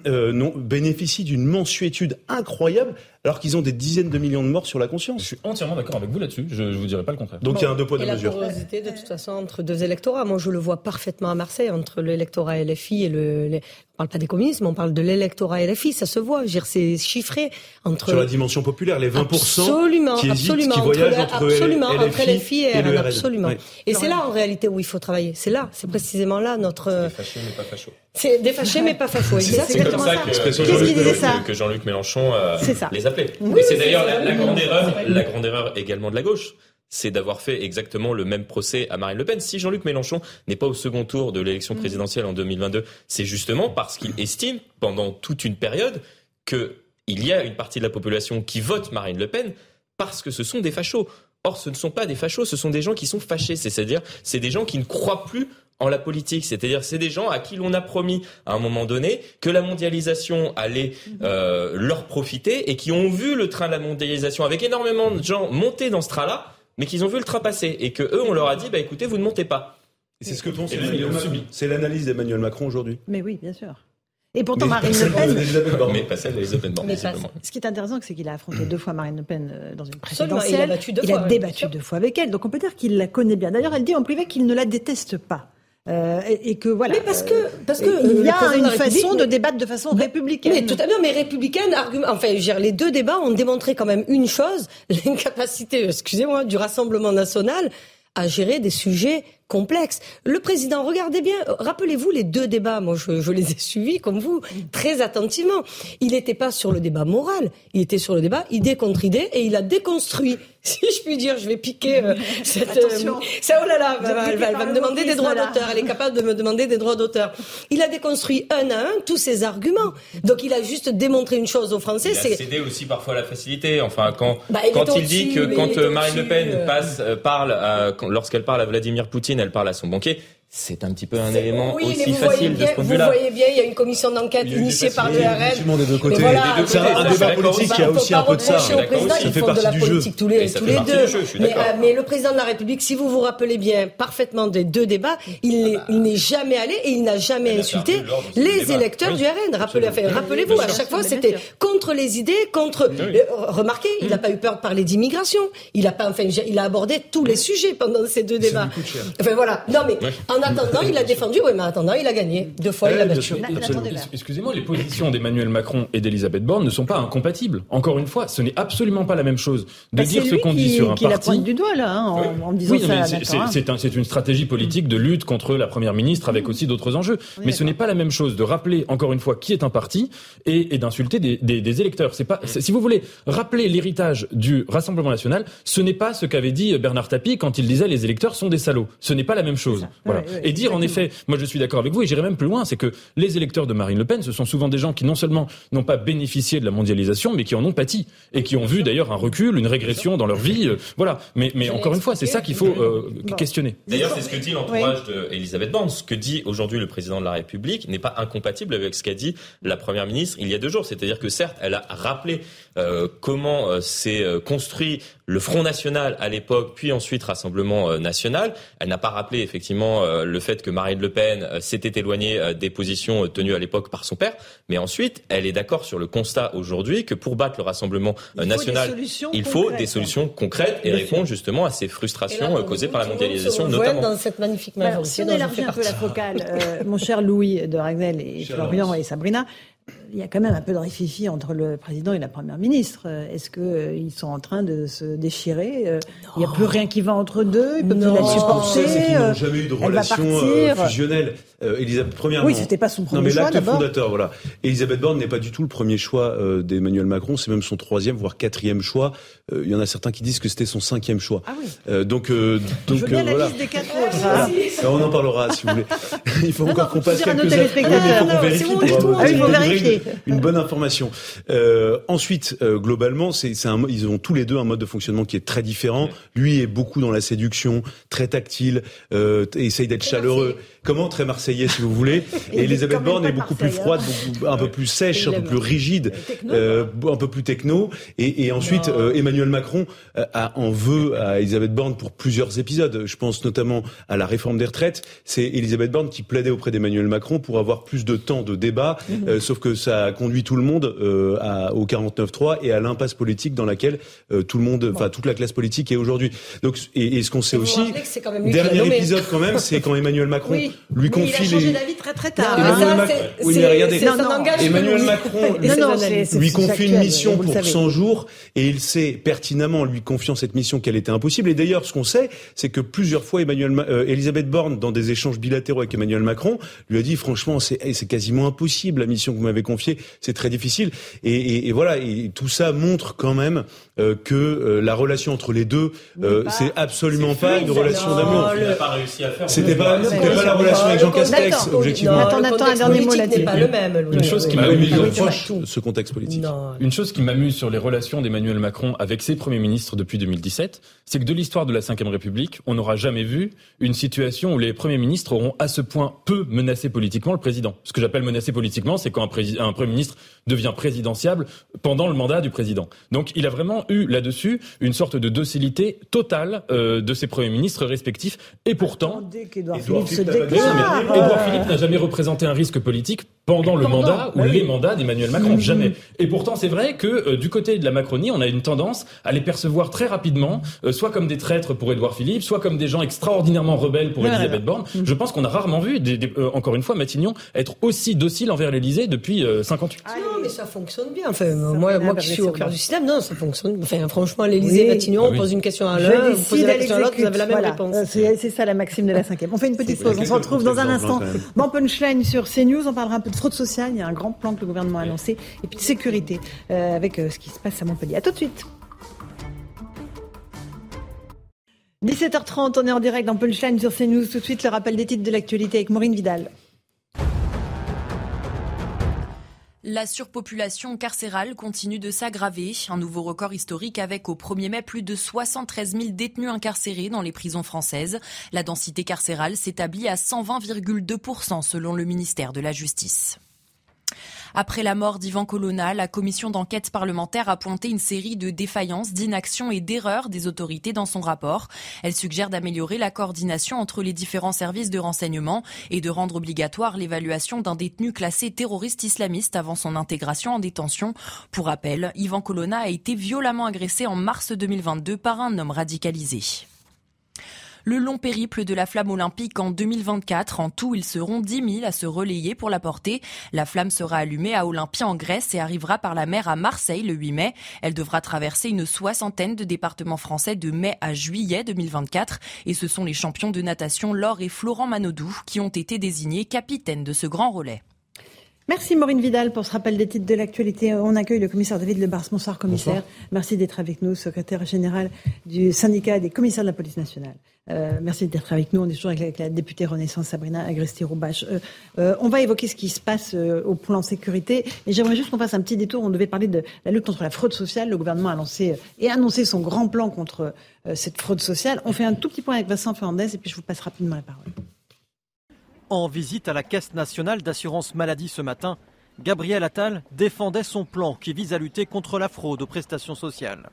euh, non, bénéficie d'une mensuétude incroyable, alors qu'ils ont des dizaines de millions de morts sur la Je conscience. suis entièrement d'accord avec vous là-dessus, je, je vous dirai pas le contraire. Donc il y a un deux poids deux la mesures. porosité, de toute façon, entre deux électorats. Moi, je le vois parfaitement à Marseille, entre l'électorat LFI et le. les- On parle pas des communistes, mais on parle de l'électorat LFI. Ça se voit. Je veux dire, c'est chiffré entre. Sur la dimension populaire, les 20% Absolument, qui hésitent, absolument, qui entre voyagent le- entre, absolument, LFI, entre LFI et, et le RN, absolument. Et c'est là en réalité où il faut travailler. C'est là, c'est précisément là notre. Fâché mais pas facho. C'est des fâchés mais pas fachos. C'est comme ça que, Jean-Luc qu'il disait Mélenchon- euh, ça. les appelait. Oui, c'est d'ailleurs la, la grande erreur, la grande erreur également de la gauche, c'est d'avoir fait exactement le même procès à Marine Le Pen. Si Jean-Luc Mélenchon n'est pas au second tour de l'élection Mm. présidentielle en 2022, c'est justement parce qu'il estime pendant toute une période que il y a une partie de la population qui vote Marine Le Pen parce que ce sont des fachos. Or, ce ne sont pas des fachos, ce sont des gens qui sont fâchés. C'est-à-dire, c'est des gens qui ne croient plus en la politique. C'est-à-dire, c'est des gens à qui l'on a promis à un moment donné que la mondialisation allait euh, leur profiter et qui ont vu le train de la mondialisation avec énormément de gens monter dans ce train-là, mais qu'ils ont vu le train passer et que eux, on leur a dit, bah écoutez, vous ne montez pas. Et C'est ce que pense. C'est l'analyse d'Emmanuel Macron aujourd'hui. Mais oui, bien sûr. Et pourtant, Mais Marine Le Pen, Borne. Mais pas celle d'Elisabeth Borne, ce qui est intéressant, c'est qu'il a affronté deux fois Marine Le Pen euh, dans une présidentielle. il a battu deux Il fois, a débattu deux fois avec elle. Donc on peut dire qu'il la connaît bien. D'ailleurs, elle dit en privé qu'il ne la déteste pas. Euh, et, et que voilà. Mais parce que- euh, parce que, euh, il y a une façon de débattre de façon républicaine. Mais tout à fait, mais républicaine, argument, enfin, je veux dire, les deux débats ont démontré quand même une chose, l'incapacité, excusez-moi, du Rassemblement national à gérer des sujets complexes. Le président, regardez bien, rappelez-vous les deux débats, moi je, je les ai suivis comme vous, très attentivement. Il n'était pas sur le débat moral, il était sur le débat idée contre idée et il a déconstruit, si je puis dire, je vais piquer euh, cette... Attention. ça, oh là là, elle va, elle va- elle va piqué me demander des droits d'auteur, elle est capable de me demander des droits d'auteur. Il a déconstruit un à un tous ses arguments. Donc il a juste démontré une chose aux Français, Il a c'est cédé aussi parfois à la facilité. Enfin, quand, Bah, il quand il dit que quand euh, Marine Le Pen euh. passe, euh, parle, lorsqu'elle parle à Vladimir Poutine, elle parle à son banquier. C'est un petit peu un élément oui, mais aussi vous voyez facile de bien, ce point de vous vue-là. voyez bien, il y a une commission d'enquête Il y initiée par le RN. des deux côtés. voilà, C'est un, un débat politique aussi. qui a aussi un peu de ça. au président, aussi. Ça ils fait font de partie la du jeu. politique tous Et les, tous fait les deux. jeu, mais, euh, mais le président de la République, si vous vous rappelez bien parfaitement des deux débats, il n'est- il n'est jamais allé et il n'a jamais Il insulté de les électeurs du RN. Rappelez-vous, à chaque fois, c'était contre les idées, contre. Remarquez, il n'a pas eu peur de parler d'immigration. Il a pas, enfin, il a abordé tous les sujets pendant ces deux débats. Enfin voilà. Non mais attendant, il a défendu, oui, mais en attendant, il a gagné. Deux fois, il a battu. Excusez-moi, les positions d'Emmanuel Macron et d'Elisabeth Borne ne sont pas incompatibles. Encore une fois, ce n'est absolument pas la même chose de bah, dire ce qu'on dit sur un qui parti. la du doigt là, hein, en, disant oui, ça. C'est un, une stratégie politique de lutte contre la première ministre avec aussi d'autres enjeux. mais ce n'est pas la même chose de rappeler encore une fois qui est un parti et, et d'insulter des, des, des, électeurs. C'est pas, si vous voulez rappeler l'héritage du Rassemblement national, ce n'est pas ce qu'avait dit Bernard Tapie quand il disait les électeurs sont des salauds. Ce n'est pas la même chose. Voilà. Et dire en effet, moi je suis d'accord avec vous et j'irai même plus loin, c'est que les électeurs de Marine Le Pen, ce sont souvent des gens qui non seulement n'ont pas bénéficié de la mondialisation, mais qui en ont pâti et qui ont vu d'ailleurs un recul, une régression dans leur vie. Euh, voilà. Mais, mais encore une fois, c'est ça qu'il faut euh, questionner. D'ailleurs, c'est ce que dit l'entourage d'Elisabeth Borne. Ce que dit aujourd'hui le président de la République n'est pas incompatible avec ce qu'a dit la première ministre il y a deux jours. C'est-à-dire que certes, elle a rappelé euh, comment euh, s'est euh, construit le Front National à l'époque, puis ensuite Rassemblement National? Elle n'a pas rappelé effectivement le fait que Marine Le Pen s'était éloignée des positions tenues à l'époque par son père, mais ensuite elle est d'accord sur le constat aujourd'hui que pour battre le Rassemblement National, il faut des solutions concrètes et répondre justement à ces frustrations causées par la mondialisation, notamment. Dans cette magnifique majorité, si on élargit un peu la focale, mon cher Louis de Ragnel et Florian et Sabrina, il y a quand même un peu de rififi entre le président et la première ministre. Est-ce qu'ils euh, sont en train de se déchirer euh, Il n'y a plus rien qui va entre deux Ils peuvent plus la supporter Ils n'ont jamais eu de relation euh, fusionnelle. Elisabeth, premièrement. Oui, c'était pas son premier non, mais l'acte fondateur, voilà. Elisabeth Borne n'est pas du tout le premier choix d'Emmanuel Macron. C'est même son troisième, voire quatrième choix. Il y en a certains qui disent que c'était son cinquième choix. Ah oui. donc, donc Je la voilà. liste des quatre autres. On en parlera si vous voulez. il faut encore qu'on passe quelques heures. il faut qu'on vérifie. Ah, il faut vérifier une bonne information. Euh, ensuite, euh, globalement, c'est, un, ils ont tous les deux un mode de fonctionnement qui est très différent. Lui est beaucoup dans la séduction, très tactile, euh, essaye d'être chaleureux. Comment très marseillais, si vous voulez. Et, Elisabeth Borne est beaucoup plus froide, beaucoup, un peu plus sèche, un peu plus rigide, euh, un peu plus techno. Et, et ensuite, euh, Emmanuel Macron a, en veut à Elisabeth Borne pour plusieurs épisodes. Je pense notamment à la réforme des retraites. C'est Elisabeth Borne qui plaidait auprès d'Emmanuel Macron pour avoir plus de temps de débat, mhm. sauf que ça a conduit tout le monde euh, à, au 49-3 et à l'impasse politique dans laquelle euh, tout le monde, enfin toute la classe politique est aujourd'hui. Donc, et, et ce qu'on sait aussi, dernier épisode quand même, c'est quand Emmanuel Macron lui confie il a changé d'avis très très tard. Emmanuel, Macron, oui, mais regardez, Emmanuel Macron lui confie une mission pour 100 jours et il sait pertinemment, lui confiant cette mission, qu'elle était impossible. Et d'ailleurs, ce qu'on sait, c'est que plusieurs fois, Emmanuel, euh, Elisabeth Borne, dans des échanges bilatéraux avec Emmanuel Macron, lui a dit franchement, c'est quasiment impossible la mission que vous m'avez confiée, c'est très difficile. Et, et, et, voilà, et tout ça montre quand même euh, que euh, la relation entre les deux, euh, c'est absolument pas une relation d'amour. C'était pas, c'était pas la relation avec Jean Castex, objectivement. Attends, attends, un dernier mot là-dessus. pas le même. Une chose qui m'amuse, ce contexte politique. Une chose qui m'amuse sur les relations d'Emmanuel Macron avec ses premiers ministres depuis 2017, c'est que de l'histoire de la Ve République, on n'aura jamais vu une situation où les premiers ministres auront à ce point peu menacé politiquement le président. Ce que j'appelle menacé politiquement, c'est quand un, un premier ministre devient présidentiable pendant le mandat du président. Donc il a vraiment eu là-dessus une sorte de docilité totale euh, de ses premiers ministres respectifs. Et pourtant, Édouard Philippe, Philippe n'a jamais représenté un risque politique pendant le mandat ou les mandats d'Emmanuel Macron. Jamais. Et pourtant, c'est vrai que euh, du côté de la Macronie, on a une tendance à les percevoir très rapidement, euh, soit comme des traîtres pour Édouard Philippe, soit comme des gens extraordinairement rebelles pour Elisabeth Borne. Je pense qu'on a rarement vu, des, encore une fois, Matignon être aussi docile envers l'Élysée depuis 58. Ah, non, mais ça fonctionne bien. Enfin, moi, moi qui suis au cœur du système, non, ça fonctionne. Enfin, franchement, l'Élysée, Matignon, on pose une question à l'un, vous posez la question à l'autre, vous avez la même réponse. C'est ça la maxime de la cinquième. On fait une petite pause. On se retrouve dans un instant. Bon punchline sur CNews. On parlera un peu de fraude sociale. Il y a un grand plan que le gouvernement a annoncé. Et puis de sécurité euh, avec euh, ce qui se passe à Montpellier. À tout de suite. 17h30, on est en direct dans Punchline sur CNews. Tout de suite, le rappel des titres de l'actualité avec Maureen Vidal. La surpopulation carcérale continue de s'aggraver. Un nouveau record historique avec au 1er mai plus de 73 000 détenus incarcérés dans les prisons françaises. La densité carcérale s'établit à 120,2% selon le ministère de la Justice. Après la mort d'Ivan Colonna, la commission d'enquête parlementaire a pointé une série de défaillances, d'inaction et d'erreurs des autorités dans son rapport. Elle suggère d'améliorer la coordination entre les différents services de renseignement et de rendre obligatoire l'évaluation d'un détenu classé terroriste islamiste avant son intégration en détention. Pour rappel, Ivan Colonna a été violemment agressé en mars 2022 par un homme radicalisé. Le long périple de la flamme olympique en 2024. En tout, ils seront 10 000 à se relayer pour la porter. La flamme sera allumée à Olympia en Grèce et arrivera par la mer à Marseille le 8 mai. Elle devra traverser une soixantaine de départements français de mai à juillet 2024. Et ce sont les champions de natation Laure et Florent Manodou qui ont été désignés capitaines de ce grand relais. Merci Maureen Vidal pour ce rappel des titres de l'actualité. On accueille le commissaire David Lebars. Bonsoir commissaire. Merci d'être avec nous, secrétaire général du syndicat des commissaires de la police nationale. Euh, merci d'être avec nous. On est toujours avec la, députée Renaissance Sabrina Agresti-Roubache. Euh, euh, on va évoquer ce qui se passe au plan sécurité. Et j'aimerais juste qu'on fasse un petit détour. On devait parler de la lutte contre la fraude sociale. Le gouvernement a lancé et annoncé son grand plan contre cette fraude sociale. On fait un tout petit point avec Vincent Fernandez et puis je vous passe rapidement la parole. En visite à la Caisse nationale d'assurance maladie ce matin, Gabriel Attal défendait son plan qui vise à lutter contre la fraude aux prestations sociales.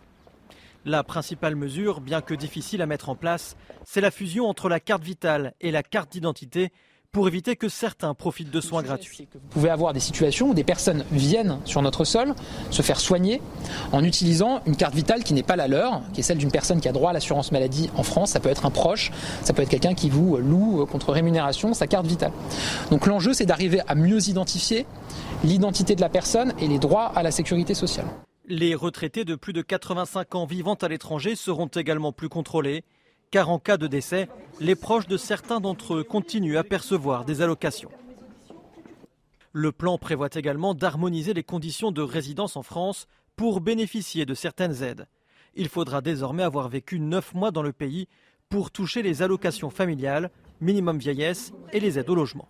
La principale mesure, bien que difficile à mettre en place, c'est la fusion entre la carte vitale et la carte d'identité pour éviter que certains profitent de soins gratuits. Vous pouvez avoir des situations où des personnes viennent sur notre sol se faire soigner en utilisant une carte vitale qui n'est pas la leur, qui est celle d'une personne qui a droit à l'assurance maladie en France. Ça peut être un proche, ça peut être quelqu'un qui vous loue contre rémunération sa carte vitale. Donc l'enjeu, c'est d'arriver à mieux identifier l'identité de la personne et les droits à la sécurité sociale. Les retraités de plus de 85 ans vivant à l'étranger seront également plus contrôlés car en cas de décès, les proches de certains d'entre eux continuent à percevoir des allocations. Le plan prévoit également d'harmoniser les conditions de résidence en France pour bénéficier de certaines aides. Il faudra désormais avoir vécu 9 mois dans le pays pour toucher les allocations familiales, minimum vieillesse et les aides au logement.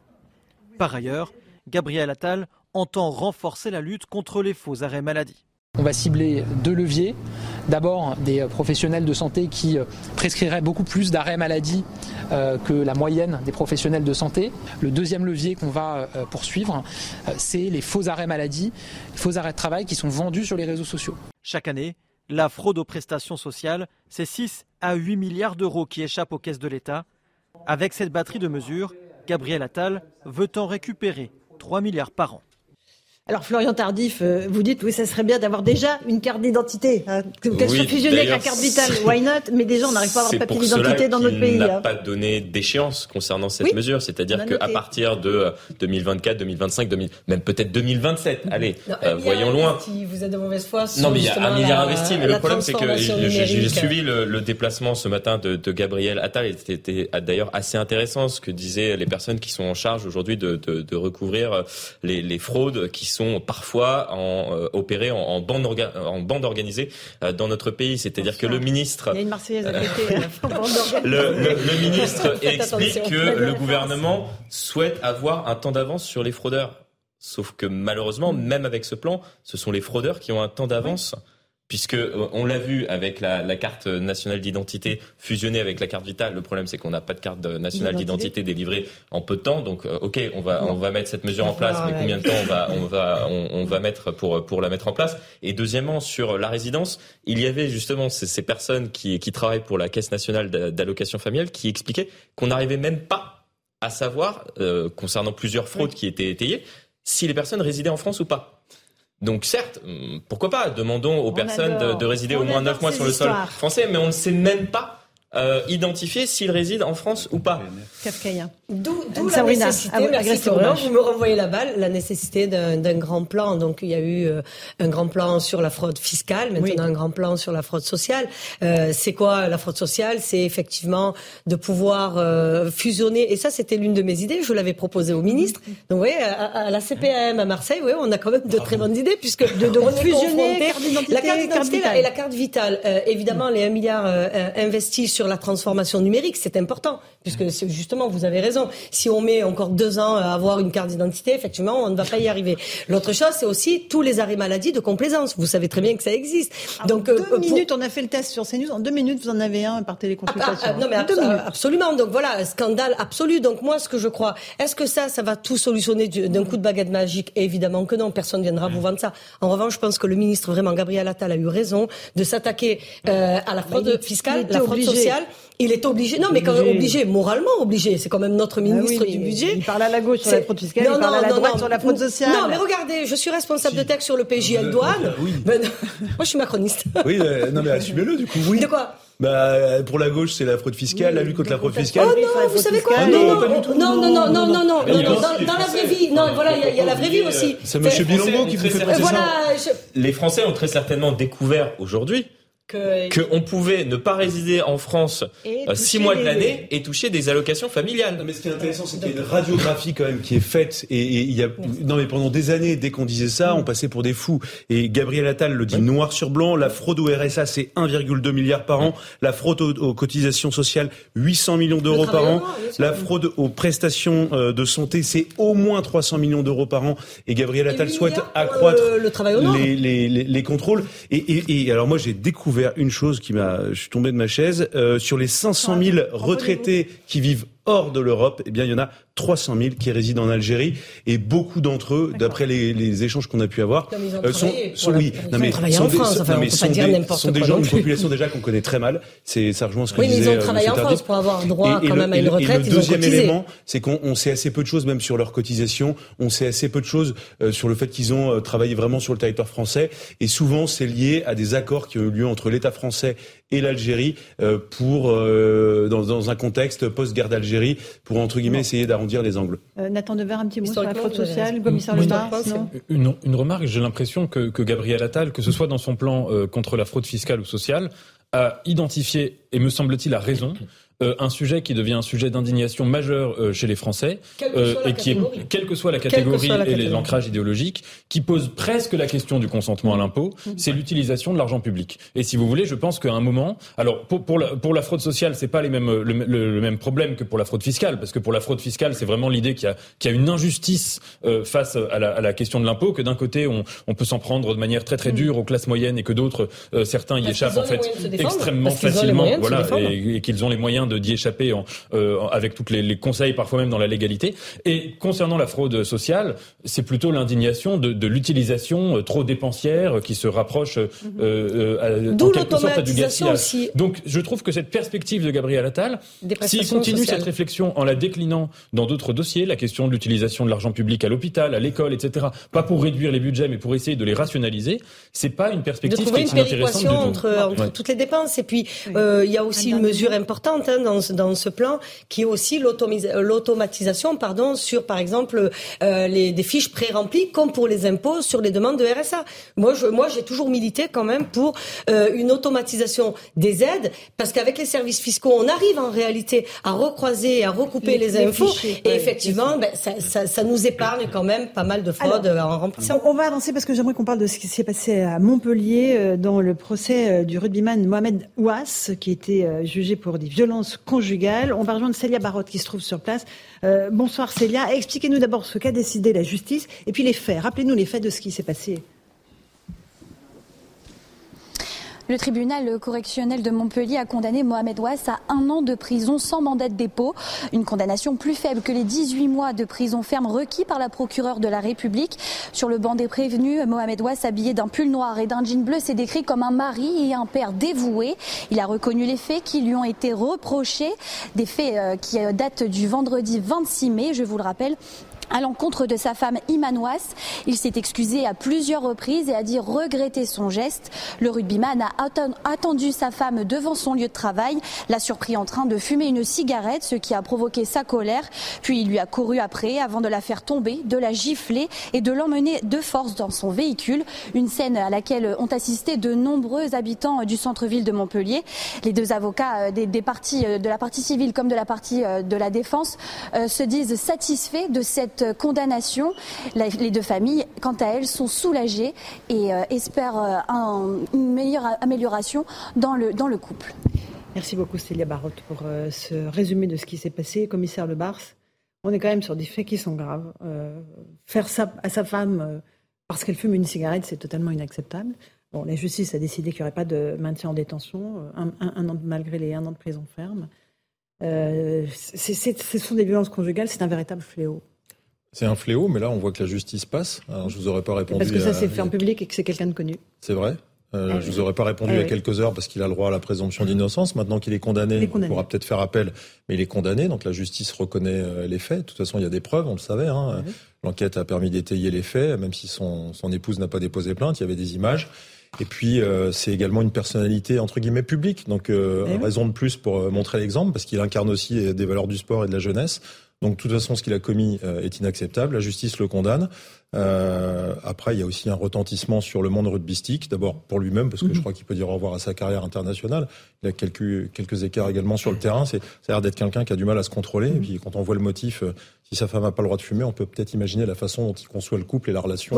Par ailleurs, Gabriel Attal entend renforcer la lutte contre les faux arrêts maladie. On va cibler deux leviers. D'abord, des professionnels de santé qui euh, prescriraient beaucoup plus d'arrêts maladie euh, que la moyenne des professionnels de santé. Le deuxième levier qu'on va euh, poursuivre, c'est les faux arrêts maladie, faux arrêts de travail qui sont vendus sur les réseaux sociaux. Chaque année, la fraude aux prestations sociales, c'est 6 à 8 milliards d'euros qui échappent aux caisses de l'État. Avec cette batterie de mesures, Gabriel Attal veut en récupérer 3 milliards par an. Alors Florian Tardif, euh, vous dites oui, ça serait bien d'avoir déjà une carte d'identité, hein, qu'elle soit fusionnée avec la carte vitale, why not? Mais déjà, on n'arrive pas à avoir de papier d'identité dans notre pays. On n'a hein. pas donné d'échéance concernant cette mesure, c'est-à-dire qu'à partir de 2024, 2025, 2000, même peut-être 2027, allez, euh, voyons loin. Vous êtes de mauvaise foi. Non, mais il y a un milliard investi, mais le problème c'est que j'ai suivi le, déplacement ce matin de, de Gabriel Attal, c'était d'ailleurs assez intéressant ce que disaient les personnes qui sont en charge aujourd'hui de, de, de, recouvrir les, les fraudes qui sont parfois en, euh, opérés en, en, bande en bande organisée euh, dans notre pays. C'est-à-dire que le ministre, Il y a une Marseillaise à côté, le, le, le, ministre explique que le gouvernement souhaite avoir un temps d'avance sur les fraudeurs. Sauf que malheureusement, même avec ce plan, ce sont les fraudeurs qui ont un temps d'avance puisque euh, on l'a vu avec la, la carte nationale d'identité fusionnée avec la carte vitale. Le problème, c'est qu'on n'a pas de carte nationale d'identité délivrée en peu de temps. Donc, euh, ok, on va on va mettre cette mesure en place, mais combien de temps on va on va on, va mettre pour pour la mettre en place? Et deuxièmement, sur la résidence, il y avait justement ces, ces personnes qui qui travaillent pour la Caisse nationale d'allocation familiale qui expliquaient qu'on n'arrivait même pas à savoir euh, concernant plusieurs fraudes qui étaient étayées si les personnes résidaient en France ou pas. Donc certes, hum, pourquoi pas, demandons aux personnes de, résider au moins neuf mois sur le sol français, mais on ne sait même pas euh, identifier s'il réside en France ou pas. Kafkaïen. D'où la nécessité, merci vous me renvoyez la balle, la nécessité d'un grand plan. Donc il y a eu euh, un grand plan sur la fraude fiscale, maintenant un grand plan sur la fraude sociale. Euh, c'est quoi la fraude sociale? C'est effectivement de pouvoir euh, fusionner, et ça c'était l'une de mes idées, je l'avais proposé au ministre. Donc vous voyez, à, la CPM à Marseille, oui, on a quand même de très bonnes idées, puisque de, de fusionner la carte d'identité et la carte vitale. évidemment, les 1 milliard investis sur la transformation numérique, c'est important, puisque justement, vous avez raison si on met encore deux ans à avoir une carte d'identité, effectivement, on ne va pas y arriver. L'autre chose, c'est aussi tous les arrêts maladie de complaisance. Vous savez très bien que ça existe. Donc, deux euh, minutes, on a fait le test sur CNews. En deux minutes, vous en avez un par téléconsultation. Ah, ah, non, mais absolument. Donc voilà, scandale absolu. Donc moi, ce que je crois, est-ce que ça, ça va tout solutionner d'un coup de baguette magique? Évidemment que non. Personne ne viendra vous vendre ça. En revanche, je pense que le ministre, vraiment, Gabriel Attal, a eu raison de s'attaquer euh, à la fraude fiscale, la fraude sociale. Il est obligé. Non, mais quand même obligé, moralement obligé. C'est quand même notre ah ministre du budget. Il parle à la gauche sur la fraude fiscale, il parle à la droite sur la fraude sociale. Non, mais regardez, je suis responsable de texte sur le PJL douane. Ben, moi, je suis macroniste. Oui, non, mais assumez-le du coup. Oui. De quoi Bah, pour la gauche, c'est la fraude fiscale, la lutte contre la fraude fiscale. Oh non, vous savez quoi Non, non, non, non, non, non, non, dans la vraie vie, non, voilà, il y a la vraie vie aussi. C'est Monsieur Bilongo qui vous fait passer ça. Les Français ont très certainement découvert aujourd'hui qu'on pouvait ne pas résider en France euh, six mois de l'année et toucher des allocations familiales. Non, mais ce qui est intéressant, c'est qu'il y a une radiographie quand même qui est faite et, il y a non mais pendant des années, dès qu'on disait ça, on passait pour des fous. Et Gabriel Attal le dit noir sur blanc. La fraude au RSA, c'est 1,2 milliard par an. La fraude aux, cotisations sociales, 800 millions d'euros par an. La fraude aux prestations euh, de santé, c'est au moins 300 millions d'euros par an. Et Gabriel Attal souhaite accroître les, les, les, les, contrôles. Et, et, et alors moi, j'ai découvert une chose qui m'a, je suis tombé de ma chaise, euh, sur les 500 000 retraités qui vivent hors de l'Europe, eh bien, il y en a 300 000 qui résident en Algérie et beaucoup d'entre eux, d'après les, les, échanges qu'on a pu avoir, euh, sont, sont oui, non mais sont, en France, enfin, des, sont des, sont des gens, une population déjà qu'on connaît très mal. C'est ça rejoint ce que oui, disait. Oui, mais ils ont euh, travaillé en France pour avoir droit et, quand même à une retraite. Et le deuxième élément, c'est qu'on sait assez peu de choses même sur leur cotisation. On sait assez peu de choses euh, sur le fait qu'ils ont travaillé vraiment sur le territoire français. Et souvent, c'est lié à des accords qui ont eu lieu entre l'État français et l'Algérie pour dans, dans un contexte post-guerre d'Algérie pour entre guillemets essayer d'arrondir les angles. Nathan Dever, un petit mot sur la fraude sociale, commissaire une, une remarque, j'ai l'impression que, que, Gabriel Attal, que ce soit dans son plan euh, contre la fraude fiscale ou sociale, a identifié, et me semble-t-il à raison, euh, un sujet qui devient un sujet d'indignation majeur euh, chez les Français, euh, et qui est, quelle que soit la catégorie et les ancrages idéologiques, qui pose presque la question du consentement à l'impôt, c'est l'utilisation de l'argent public. Et si vous voulez, je pense qu'à un moment, alors pour, pour, la, pour la fraude sociale, c'est pas les mêmes, le, même problème que pour la fraude fiscale, parce que pour la fraude fiscale, c'est vraiment l'idée qu'il y, qu y, a une injustice face à la, à la, question de l'impôt, que d'un côté on, on peut s'en prendre de manière très très dure aux classes moyennes et que d'autres certains y échappent en fait extrêmement facilement, voilà, et, et qu'ils ont les moyens de d'y échapper en, euh, avec toutes les, les, conseils, parfois même dans la légalité. Et concernant la fraude sociale, c'est plutôt l'indignation de, de l'utilisation euh, trop dépensière qui se rapproche euh, mhm. euh, en quelque sorte du gaspillage. Aussi. Donc je trouve que cette perspective de Gabriel Attal, s'il continue sociales. cette réflexion en la déclinant dans d'autres dossiers, la question de l'utilisation de l'argent public à l'hôpital, à l'école, etc., pas pour réduire les budgets, mais pour essayer de les rationaliser, c'est pas une perspective qui est inintéressante du tout. Entre, entre toutes les dépenses. Et puis, euh, il y a aussi une mesure importante hein, dans, dans ce plan, qui est aussi l'automatisation, pardon, sur par exemple euh, les, des fiches pré-remplies, comme pour les impôts sur les demandes de RSA. Moi, je, moi, j'ai toujours milité quand même pour euh, une automatisation des aides, parce qu'avec les services fiscaux, on arrive en réalité à recroiser, et à recouper les, infos, et effectivement, ben, ça, ça, ça, nous épargne quand même pas mal de fraudes en remplissant. On va avancer parce que j'aimerais qu'on parle de ce qui s'est passé à Montpellier euh, dans le procès du rugbyman Mohamed Ouas, qui était jugé pour des violences conjugale. On va rejoindre Célia Barotte qui se trouve sur place. Euh, bonsoir Célia. Expliquez-nous d'abord ce qu'a décidé la justice et puis les faits. Rappelez-nous les faits de ce qui s'est passé. Le tribunal correctionnel de Montpellier a condamné Mohamed Ouass à un an de prison sans mandat de dépôt, une condamnation plus faible que les 18 mois de prison ferme requis par la procureure de la République. Sur le banc des prévenus, Mohamed Ouass, habillé d'un pull noir et d'un jean bleu, s'est décrit comme un mari et un père dévoué. Il a reconnu les faits qui lui ont été reprochés, des faits euh, qui datent du vendredi 26 mai, je vous le rappelle, à l'encontre de sa femme Imanoas. Il s'est excusé à plusieurs reprises et a dit regretter son geste. Le rugbyman a attendu sa femme devant son lieu de travail, l'a surpris en train de fumer une cigarette, ce qui a provoqué sa colère. Puis il lui a couru après avant de la faire tomber, de la gifler et de l'emmener de force dans son véhicule. Une scène à laquelle ont assisté de nombreux habitants du centre-ville de Montpellier. Les deux avocats euh, des, parties, euh, de la partie civile comme de la partie euh, de la défense se disent satisfaits de cette condamnation. Les deux familles, quant à elles, sont soulagées et euh, espèrent euh, une meilleure amélioration dans le, dans le couple. Merci beaucoup Célia Barotte pour euh, ce résumé de ce qui s'est passé. Commissaire Le Bars, on est quand même sur des faits qui sont graves. faire ça à sa femme parce qu'elle fume une cigarette, c'est totalement inacceptable. Bon, la justice a décidé qu'il n'y aurait pas de maintien en détention, un, an, malgré les un an de prison ferme. ce sont des violences conjugales, c'est un véritable fléau. C'est un fléau, mais là, on voit que la justice passe. Alors, je vous aurais pas répondu. Parce que ça s'est fait en public et que c'est quelqu'un de connu. C'est vrai. Euh, ah je vous aurais pas répondu ah il y a quelques heures parce qu'il a le droit à la présomption d'innocence. Maintenant qu'il est condamné, il, pourra peut-être faire appel, mais il est condamné, donc la justice reconnaît euh, les faits. De toute façon, il y a des preuves, on le savait. Hein. L'enquête a permis d'étayer les faits, même si son, son épouse n'a pas déposé plainte, il y avait des images. Et puis, c'est également une personnalité entre guillemets publique, donc eh raison de plus pour montrer l'exemple, parce qu'il incarne aussi des valeurs du sport et de la jeunesse. Donc, de toute façon, ce qu'il a commis est inacceptable. La justice le condamne. Euh, après, il y a aussi un retentissement sur le monde rugbystique. D'abord pour lui-même, parce que je mhm. crois qu'il peut dire au revoir à sa carrière internationale. Il a quelques, quelques écarts également sur le terrain. C'est, ça a l'air d'être quelqu'un qui a du mal à se contrôler. Et puis quand on voit le motif, euh, si sa femme n'a pas le droit de fumer, on peut peut-être imaginer la façon dont il conçoit le couple et la relation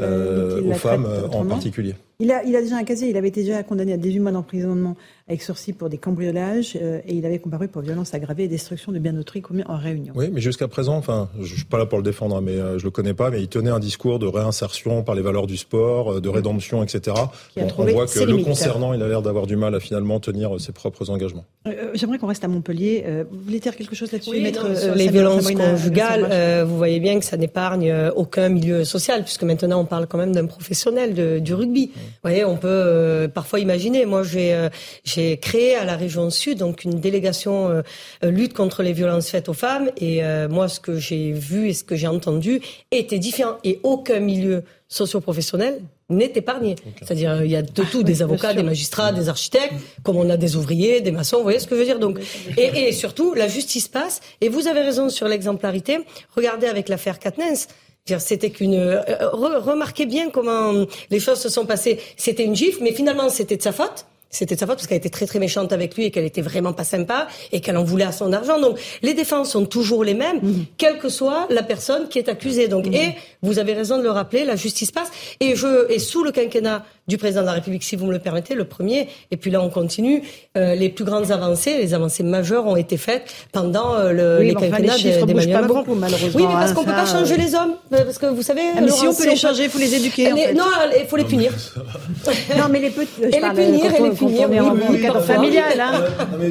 euh, aux femmes en particulier. Il a, il a déjà un casier, il avait été déjà condamné à 18 mois d'emprisonnement avec sursis pour des cambriolages et il avait comparu pour violence aggravée et destruction de biens d'autrui commis en réunion. Oui, mais jusqu'à présent, enfin, je suis pas là pour le défendre, hein, mais je le connais pas, mais il tenait un discours de réinsertion par les valeurs du sport, euh, de rédemption, etc. on voit que le concernant, il a l'air d'avoir du mal à finalement tenir ses propres engagements. Euh, euh, j'aimerais qu'on reste à Montpellier. vous voulez dire quelque chose là-dessus Sur les violences conjugales, vous voyez bien que ça n'épargne aucun milieu social, puisque maintenant on parle quand même d'un professionnel du rugby. Vous voyez, on peut parfois imaginer. Moi, j'ai créé à la région Sud donc une délégation lutte contre les violences faites aux femmes, et moi, ce que j'ai vu et ce que j'ai entendu était différent et aucun milieu socio-professionnel n'est épargné. C'est-à-dire, il y a de tout, des avocats, des magistrats, des architectes, comme on a des ouvriers, des maçons, vous voyez ce que je veux dire Donc, et, surtout, la justice passe, et vous avez raison sur l'exemplarité. Regardez avec l'affaire Katnens, c'était qu'une. Euh, remarquez bien comment les choses se sont passées. C'était une gifle, mais finalement, c'était de sa faute c'était de sa faute parce qu'elle était très très méchante avec lui et qu'elle était vraiment pas sympa et qu'elle en voulait à son argent. Donc les défenses sont toujours les mêmes, mhm. quelle que soit la personne qui est accusée. Donc mhm. et vous avez raison de le rappeler, la justice passe. Et je et sous le quinquennat du président de la République, si vous me le permettez, le premier. Et puis là, on continue. Euh, les plus grandes avancées, les avancées majeures ont été faites pendant euh, le, les quinquennats d'Emmanuel Macron. Beaucoup, malheureusement. Oui, mais parce qu'on ne peut pas changer les hommes. Parce que vous savez, ah, mais si on peut les changer, il faut les éduquer. En fait. Non, il faut les punir. non, mais les petits. Et les punir, et les punir. Oui, oui, cadre familial. Hein.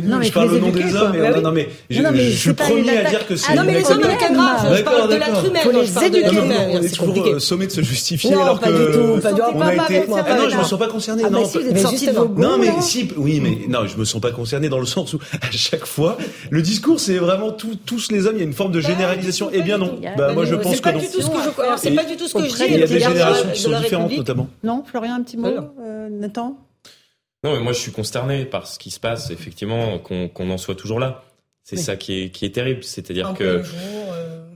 Non, mais je parle au nom des hommes. Non, mais je suis premier à dire que c'est. Non, mais les hommes, a grave. Je parle de l'être humain. Il faut les éduquer. On est toujours sommé de se justifier alors que. Non, pas du tout. On a été. Non, je me sens pas concerné. Ah, non, mais non, mais si, oui, mais non, je me sens pas concerné dans le sens où à chaque fois, le discours, c'est vraiment tous les hommes. Il y a une forme de bah, généralisation. Eh bien non. Bah, moi, je pense que non. C'est pas du tout ce que je dis. Il y a des générations qui sont différentes, notamment. Non, Florian, un petit mot, euh, Nathan. Non, mais moi, je suis consterné par ce qui se passe. Effectivement, qu'on en soit toujours là. C'est ça qui est, qui est terrible. C'est-à-dire que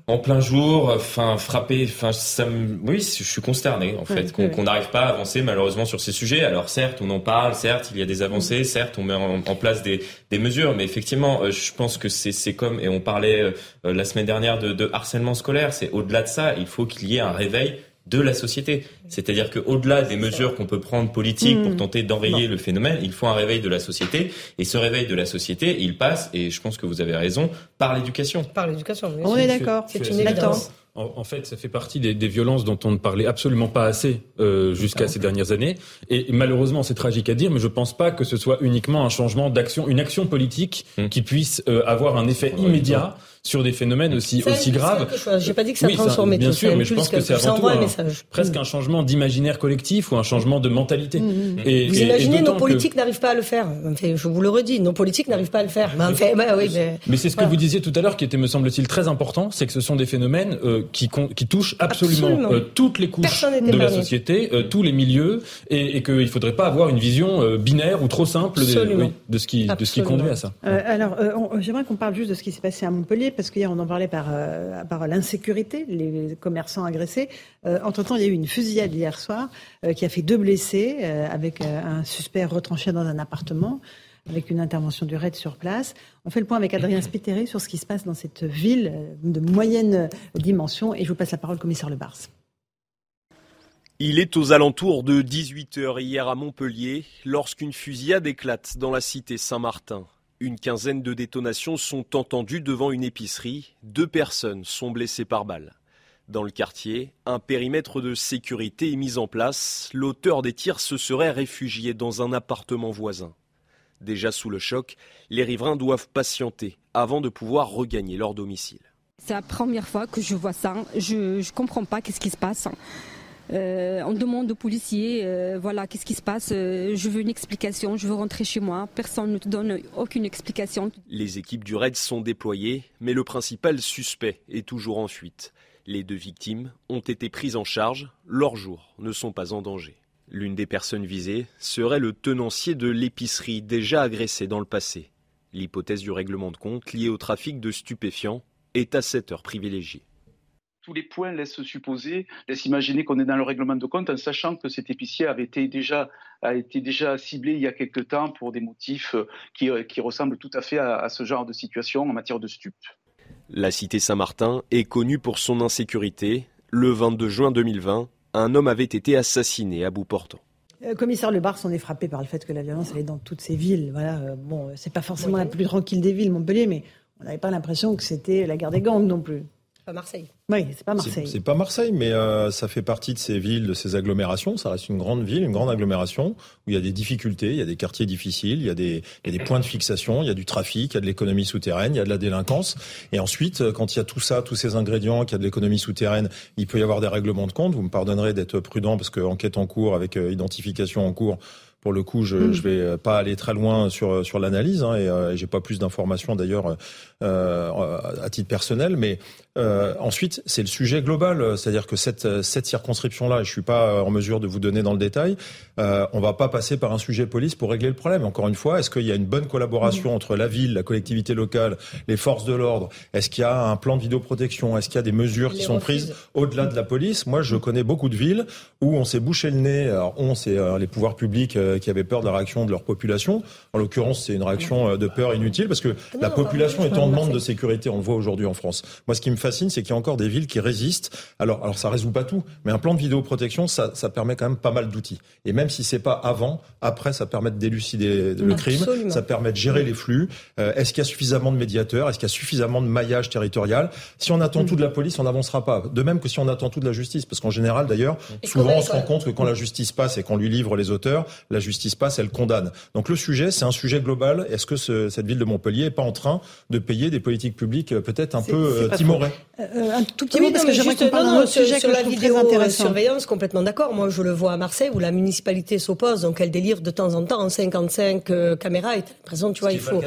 en plein jour, enfin frappé, enfin ça me, oui, je suis consterné en fait qu'on n'arrive pas à avancer malheureusement sur ces sujets. Alors certes, on en parle, certes, il y a des avancées, certes, on met en, place des, des, mesures, mais effectivement, euh, je pense que c'est c'est comme et on parlait euh, la semaine dernière de, de harcèlement scolaire. C'est au-delà de ça, il faut qu'il y ait un réveil de la société. C'est-à-dire qu'au-delà des mesures qu'on peut prendre politiques pour mmh. tenter d'enrayer le phénomène, il faut un réveil de la société. Et ce réveil de la société, il passe, et je pense que vous avez raison, par l'éducation. Par l'éducation, On est d'accord. C'est une évidence. En, fait, ça fait partie des, violences dont on ne parlait absolument pas assez euh, jusqu'à ces dernières années. Et malheureusement, c'est tragique à dire, mais je ne pense pas que ce soit uniquement un changement d'action, une action politique mmh. qui puisse euh, avoir un effet immédiat sur des phénomènes aussi aussi graves. J'ai pas dit que ça transformait Bien sûr, mais je pense que c'est avant tout un, presque un changement d'imaginaire collectif ou un changement de mentalité. Mmh, mmh. Et, vous imaginez, nos politiques n'arrivent pas à le faire. je vous le redis, nos politiques n'arrivent pas à le faire. Mais, bah, oui, mais, c'est ce que vous disiez tout à l'heure qui était, me semble-t-il, très important, c'est que ce sont des phénomènes euh, qui, qui touchent absolument, euh, toutes les couches de la société, euh, tous les milieux, et, et qu'il ne faudrait pas avoir une vision binaire ou trop simple de, de, ce qui, de ce qui conduit à ça. alors, j'aimerais qu'on parle juste de ce qui s'est passé à Montpellier parce qu'hier on en parlait par, euh, par l'insécurité, les commerçants agressés. Euh, entre-temps, il y a eu une fusillade hier soir euh, qui a fait deux blessés, avec un suspect retranché dans un appartement, avec une intervention du RAID sur place. On fait le point avec Adrien Spiteri sur ce qui se passe dans cette ville de moyenne dimension, et je vous passe la parole, commissaire Lebars. Il est aux alentours de 18h hier à Montpellier lorsqu'une fusillade éclate dans la cité Saint-Martin. Une quinzaine de détonations sont entendues devant une épicerie. Deux personnes sont blessées par balle. Dans le quartier, un périmètre de sécurité est mis en place. L'auteur des tirs se serait réfugié dans un appartement voisin. Déjà sous le choc, les riverains doivent patienter avant de pouvoir regagner leur domicile. C'est la première fois que je vois ça. Je ne comprends pas qu'est-ce qui se passe. Euh, on demande aux policiers, euh, voilà, qu'est-ce qui se passe euh, Je veux une explication, je veux rentrer chez moi. Personne ne te donne aucune explication. Les équipes du RAID sont déployées, mais le principal suspect est toujours en fuite. Les deux victimes ont été prises en charge, leurs jours ne sont pas en danger. L'une des personnes visées serait le tenancier de l'épicerie déjà agressé dans le passé. L'hypothèse du règlement de compte lié au trafic de stupéfiants est à cette heure privilégiée tous les points laissent supposer, laissent imaginer qu'on est dans le règlement de compte en sachant que cet épicier avait été déjà, a été déjà ciblé il y a quelque temps pour des motifs euh, qui, euh, qui ressemblent tout à fait à, ce genre de situation en matière de stupes. La cité Saint-Martin est connue pour son insécurité. Le 22 juin 2020, un homme avait été assassiné à bout portant. Euh, commissaire Le on est frappé par le fait que la violence elle est dans toutes ces villes. Voilà, bon, c'est pas forcément la plus tranquille des villes, Montpellier, mais on n'avait pas l'impression que c'était la guerre des gangs non plus. Marseille. Oui, c'est pas Marseille. C'est pas Marseille, mais euh, ça fait partie de ces villes, de ces agglomérations. Ça reste une grande ville, une grande agglomération où il y a des difficultés, il y a des quartiers difficiles, il y a des, il y a des points de fixation, il y a du trafic, il y a de l'économie souterraine, il y a de la délinquance. Et ensuite, euh, quand il y a tout ça, tous ces ingrédients, qu'il y a de l'économie souterraine, il peut y avoir des règlements de compte. Vous me pardonnerez d'être prudent parce que enquête en cours avec euh, identification en cours pour le coup, je ne mm. vais pas aller très loin sur sur l'analyse hein, et, j'ai pas plus d'informations d'ailleurs à titre personnel, mais euh, ensuite, c'est le sujet global, c'est-à-dire que cette, cette circonscription-là, je suis pas en mesure de vous donner dans le détail, euh, on va pas passer par un sujet police pour régler le problème. Encore une fois, est-ce qu'il y a une bonne collaboration entre la ville, la collectivité locale, les forces de l'ordre? Est-ce qu'il y a un plan de vidéoprotection? Est-ce qu'il y a des mesures qui sont prises au-delà de la police? Moi, je connais beaucoup de villes où on s'est bouché le nez. Alors, on, c'est euh, les pouvoirs publics euh, qui avaient peur de la réaction de leur population. En l'occurrence, c'est une réaction euh, de peur inutile parce que la population est en demande de sécurité. On le voit aujourd'hui en France. Moi, ce qui me fascine, c'est qu'il y a encore des villes qui résistent. Alors, alors ça résout pas tout, mais un plan de vidéoprotection, ça, ça permet quand même pas mal d'outils. Et même si c'est pas avant, après, ça permet de d'élucider le crime, ça permet de gérer les flux. Euh, est-ce qu'il y a suffisamment de médiateurs? Est-ce qu'il y a suffisamment de maillage territorial? Si on attend tout de la police, on n'avancera pas. De même que si on attend tout de la justice, parce qu'en général, d'ailleurs, souvent on se rend compte que quand la justice passe et qu'on lui livre les auteurs, la justice passe, elle condamne. Donc le sujet, c'est un sujet global. Est-ce que ce, cette ville de Montpellier est pas en train de payer des politiques publiques euh, peut-être un peu euh, euh, un tout petit mot parce que j'aimerais qu'on parle d'un autre sujet sur, la vidéo surveillance complètement d'accord. Moi, je le vois à Marseille où la municipalité s'oppose, donc elle délivre de temps en temps en 55 euh, caméras. Et présent, tu vois, il faut.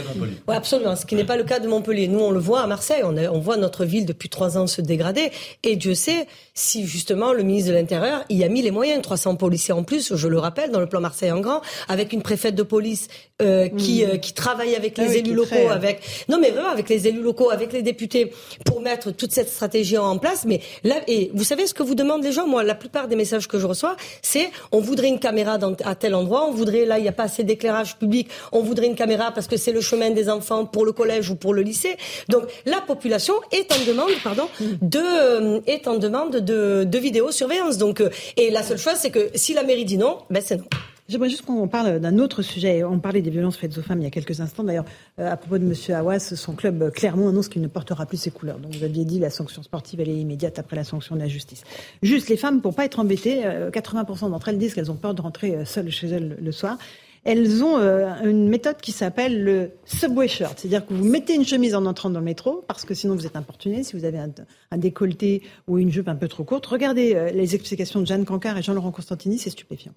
Ouais, absolument. Ce qui n'est pas le cas de Montpellier. Nous, on le voit à Marseille. On, on voit notre ville depuis trois ans se dégrader. Et Dieu sait si justement le ministre de l'Intérieur y a mis les moyens, 300 policiers en plus, je le rappelle, dans le plan Marseille en grand, avec une préfète de police euh, qui mmh. qui travaille avec ah les élus locaux, avec non mais vraiment avec les élus locaux, avec les députés pour mettre toute cette stratégie en place. Mais là, et vous savez ce que vous demandent les gens? Moi, la plupart des messages que je reçois, c'est on voudrait une caméra dans, à tel endroit, on voudrait là, il n'y a pas assez d'éclairage public, on voudrait une caméra parce que c'est le chemin des enfants pour le collège ou pour le lycée. Donc la population est en demande, pardon, de euh, est en demande de, de vidéosurveillance. Donc euh, et la seule chose, c'est que si la mairie dit non, ben c'est non. J'aimerais juste qu'on parle d'un autre sujet. On parlait des violences faites aux femmes il y a quelques instants. D'ailleurs, euh, à propos de M. Hawass, son club Clermont annonce qu'il ne portera plus ses couleurs. Donc vous aviez dit la sanction sportive, elle est immédiate après la sanction de la justice. Juste, les femmes, pour pas être embêtées, 80% euh, d'entre elles disent qu'elles ont peur de rentrer seules chez elles le soir. Elles ont une méthode qui s'appelle le subway shirt, c'est-à-dire que vous mettez une chemise en entrant dans le métro, parce que sinon vous êtes importuné si vous avez un, un décolleté ou une jupe un peu trop courte. Regardez les explications de Jeanne Cancard et Jean-Laurent Constantini, c'est stupéfiant.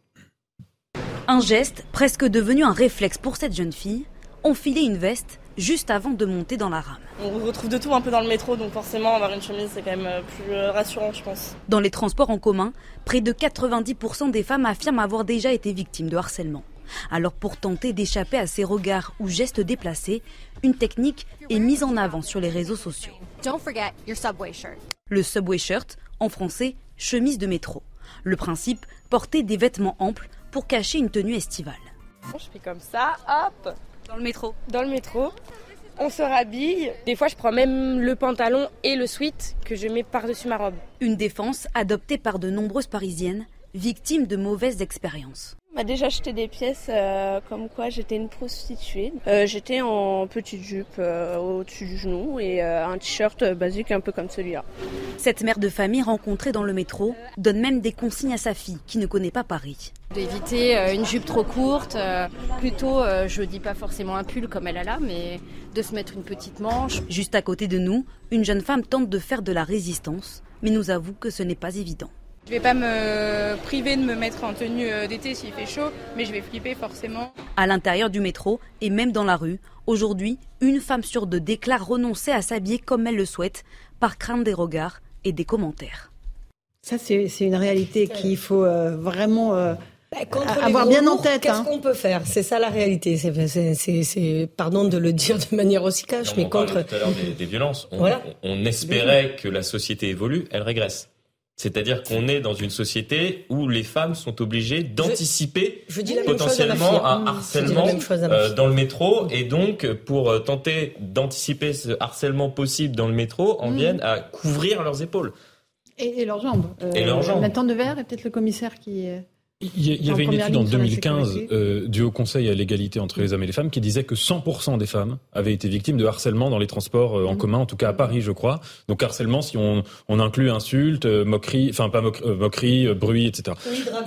Un geste presque devenu un réflexe pour cette jeune fille, enfiler une veste juste avant de monter dans la rame. On retrouve de tout un peu dans le métro, donc forcément avoir une chemise c'est quand même euh, plus euh, rassurant je pense. Dans les transports en commun, près de 90% des femmes affirment avoir déjà été victimes de harcèlement. Alors pour tenter d'échapper à ces regards ou gestes déplacés, une technique est mise en avant sur les réseaux sociaux. Le subway shirt, en français, chemise de métro. Le principe, porter des vêtements amples pour cacher une tenue estivale. Je fais comme ça, hop Dans le métro Dans le métro. On se rhabille. Des fois, je prends même le pantalon et le sweat que je mets par-dessus ma robe. Une défense adoptée par de nombreuses Parisiennes, victimes de mauvaises expériences m'a déjà acheté des pièces euh, comme quoi j'étais une prostituée. Euh, j'étais en petite jupe euh, au-dessus du genou et un t-shirt basique un peu comme celui-là. Cette mère de famille rencontrée dans le métro donne même des consignes à sa fille qui ne connaît pas Paris. D'éviter une jupe trop courte, plutôt je dis pas forcément un pull comme elle a là, mais de se mettre une petite manche. Juste à côté de nous, une jeune femme tente de faire de la résistance, mais nous avoue que ce n'est pas évident. Je vais pas me priver de me mettre en tenue euh, d'été s'il fait chaud, mais je vais flipper forcément. À l'intérieur du métro et même dans la rue, aujourd'hui, une femme sur deux déclare renoncer à s'habiller comme elle le souhaite, par crainte des regards et des commentaires. Ça, c'est une réalité qu'il faut euh, vraiment euh, bah, avoir bien en tête. Qu'est-ce hein. qu'on peut faire? C'est ça la réalité. C'est, pardon de le dire de manière aussi cash, mais contre. Tout à l'heure des, violences. On, on espérait que la société évolue, elle régresse. C'est-à-dire qu'on est dans une société où les femmes sont obligées d'anticiper potentiellement un harcèlement euh, dans le métro et donc pour euh, tenter d'anticiper ce harcèlement possible dans le métro, en mm. viennent à couvrir leurs épaules. Et, leurs jambes. et leurs jambes. Nathan Devers est peut-être le commissaire qui il y, avait une étude en 2015 euh, du Haut Conseil à l'égalité entre les hommes et les femmes qui disait que 100% des femmes avaient été victimes de harcèlement dans les transports euh, en mmh. commun, en tout cas à Paris, je crois. Donc harcèlement, si on, on inclut insultes, euh, moqueries, enfin pas moqueries, bruit, etc.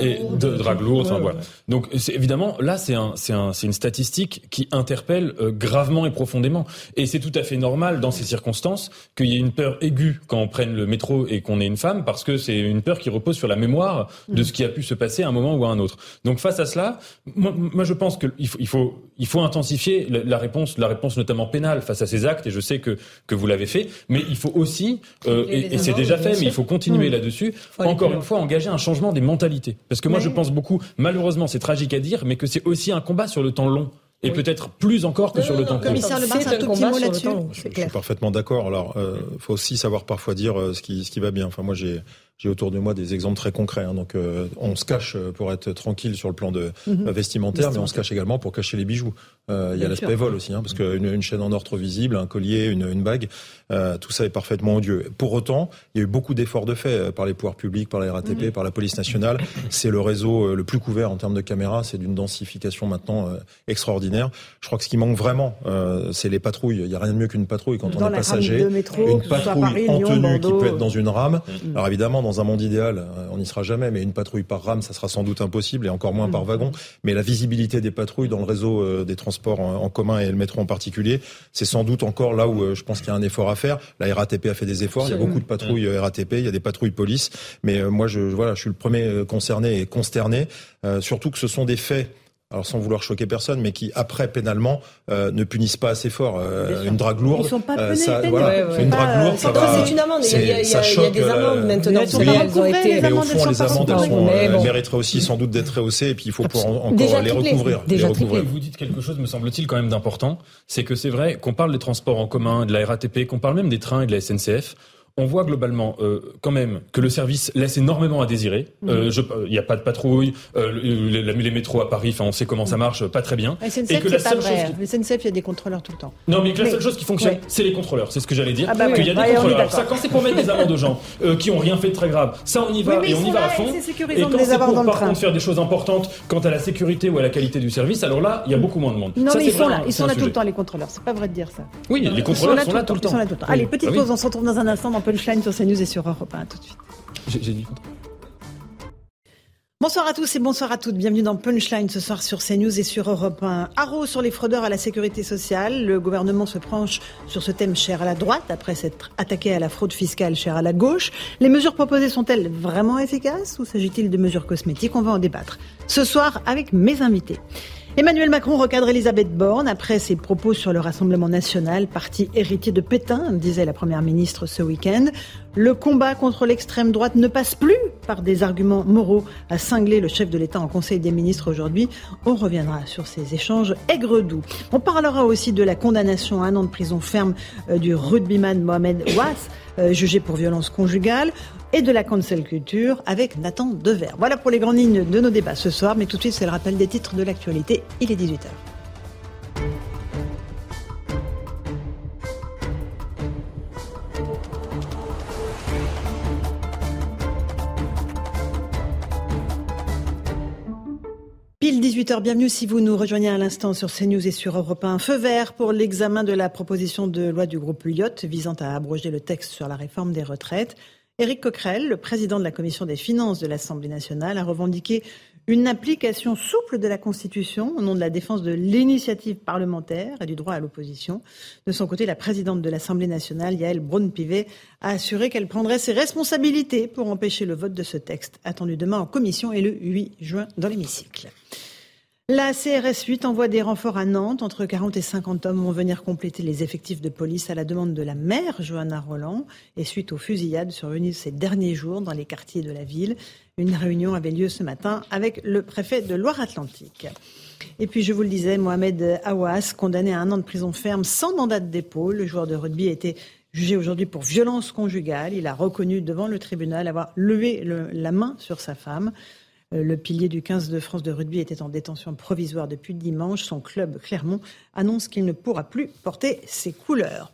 et de drague lourde, enfin voilà. Donc évidemment là, c'est un, un, une statistique qui interpelle gravement et profondément. Et c'est tout à fait normal dans ces circonstances qu'il y ait une peur aiguë quand on prenne le métro et qu'on est une femme, parce que c'est une peur qui repose sur la mémoire de mmh. ce qui a pu se passer à un moment ou à un autre. Donc face à cela, moi, je pense qu'il faut, il faut, il faut intensifier la, réponse, la réponse notamment pénale face à ces actes, et je sais que, que vous l'avez fait, mais il faut aussi, euh, et, c'est déjà fait, mais il faut continuer mmh. là-dessus, encore une fois, engager un changement des mentalités. Parce que moi, je pense beaucoup, malheureusement, c'est tragique à dire, mais que c'est aussi un combat sur le temps long. Et peut-être plus encore que sur le temps court. Commissaire Lebar, un tout petit mot là-dessus. Je, suis parfaitement d'accord. Alors, il euh, faut aussi savoir parfois dire euh, ce qui, ce qui va bien. Enfin, moi, j'ai j'ai autour de moi des exemples très concrets. Hein. Donc, euh, on se cache pour être tranquille sur le plan de mhm. vestimentaire, mais on se cache également pour cacher les bijoux. Euh, il y a l'aspect vol aussi, hein, parce qu'une une chaîne en or trop visible, un collier, une, une bague, euh, tout ça est parfaitement odieux. Pour autant, il y a eu beaucoup d'efforts de fait euh, par les pouvoirs publics, par la RATP, mhm. par la police nationale. C'est le réseau le plus couvert en termes de caméras. C'est d'une densification maintenant extraordinaire. Je crois que ce qui manque vraiment, c'est les patrouilles. Il n'y a rien de mieux qu'une patrouille quand on est passager. une patrouille en tenue qui peut être dans une rame. Mhm. Alors évidemment, dans un monde idéal, on n'y sera jamais, mais une patrouille par rame, ça sera sans doute impossible, et encore moins par mhm. wagon. Mais la visibilité des patrouilles dans le réseau des transports transports en, commun et le métro en particulier, c'est sans doute encore là où euh, je pense qu'il y a un effort à faire. La RATP a fait des efforts. Il y a beaucoup de patrouilles euh, RATP, il y a des patrouilles police, mais euh, moi je voilà, je suis le premier concerné et consterné, surtout que ce sont des faits alors sans vouloir choquer personne, mais qui après pénalement euh, ne punissent pas assez fort. Euh, une drague lourde, Ils sont pas euh, ça, voilà, une drague lourde, ça va. C'est une amende. Il y, a, il y a des amendes maintenant. Oui, elles ont été. Mais au fond, les amendes, elles, sont, elles mériteraient aussi sans doute d'être rehaussées, et puis il faut pour encore les recouvrir. Déjà Vous dites quelque chose, me semble-t-il, quand même d'important, c'est que c'est vrai qu'on parle des transports en commun, de la RATP, qu'on parle même des trains et de la SNCF on voit globalement euh, quand même que le service laisse énormément à désirer. Mhm. Euh, il n'y a pas de patrouille, euh, les, les, métros à Paris, enfin on sait comment ça marche, pas très bien. SNCF, et que la seule pas vrai. Chose SNCF, il y a des contrôleurs tout le temps. Non, mais que la seule chose qui fonctionne, c'est les contrôleurs. C'est ce que j'allais dire. Ah bah qu'il y a des contrôleurs. ça, quand c'est pour mettre des amendes aux gens qui ont rien fait de très grave, ça on y va et on y va à fond. Et quand c'est pour par contre faire des choses importantes quant à la sécurité ou à la qualité du service, alors là, il y a beaucoup moins de monde. Non, mais ils sont là, ils sont là tout le temps les contrôleurs. C'est pas vrai de dire ça. Oui, les contrôleurs sont là tout le temps. Allez, petite pause, on se retrouve dans un instant Punchline sur CNews sur Europe 1. tout de suite. J'ai dit Bonsoir à tous et bonsoir à toutes. Bienvenue dans Punchline ce soir sur CNews et sur Europe 1. Haro sur les fraudeurs à la sécurité sociale. Le gouvernement se penche sur ce thème cher à la droite après s'être attaqué à la fraude fiscale chère à la gauche. Les mesures proposées sont-elles vraiment efficaces ou s'agit-il de mesures cosmétiques? On va en débattre ce soir avec mes invités. Emmanuel Macron recadre Elisabeth Borne après ses propos sur le Rassemblement national, parti héritier de Pétain, disait la Première ministre ce week-end. Le combat contre l'extrême droite ne passe plus par des arguments moraux, à cingler le chef de l'État en Conseil des ministres aujourd'hui. On reviendra sur ces échanges aigre-doux. On parlera aussi de la condamnation à un an de prison ferme euh, du rugbyman Mohamed Ouass, euh, jugé pour violence conjugale et de la cancel culture avec Nathan Dever. Voilà pour les grandes lignes de nos débats ce soir, mais tout de suite c'est le rappel des titres de l'actualité. Il est 18h. Pile 18h, bienvenue si vous nous rejoignez à l'instant sur CNews et sur Europe 1. Feu vert pour l'examen de la proposition de loi du groupe Lyotte visant à abroger le texte sur la réforme des retraites. Éric Coquerel, le président de la commission des finances de l'Assemblée nationale, a revendiqué une application souple de la Constitution au nom de la défense de l'initiative parlementaire et du droit à l'opposition. De son côté, la présidente de l'Assemblée nationale, Yael Braun-Pivet, a assuré qu'elle prendrait ses responsabilités pour empêcher le vote de ce texte, attendu demain en commission et le 8 juin dans l'hémicycle. La CRS 8 envoie des renforts à Nantes. Entre 40 et 50 hommes vont venir compléter les effectifs de police à la demande de la maire, Johanna Roland, et suite aux fusillades survenues ces derniers jours dans les quartiers de la ville. Une réunion avait lieu ce matin avec le préfet de Loire-Atlantique. Et puis, je vous le disais, Mohamed Awas, condamné à un an de prison ferme sans mandat de dépôt. Le joueur de rugby a été jugé aujourd'hui pour violence conjugale. Il a reconnu devant le tribunal avoir levé la main sur sa femme. Euh, le pilier du 15 de France de rugby était en détention provisoire depuis dimanche. Son club, Clermont, annonce qu'il ne pourra plus porter ses couleurs.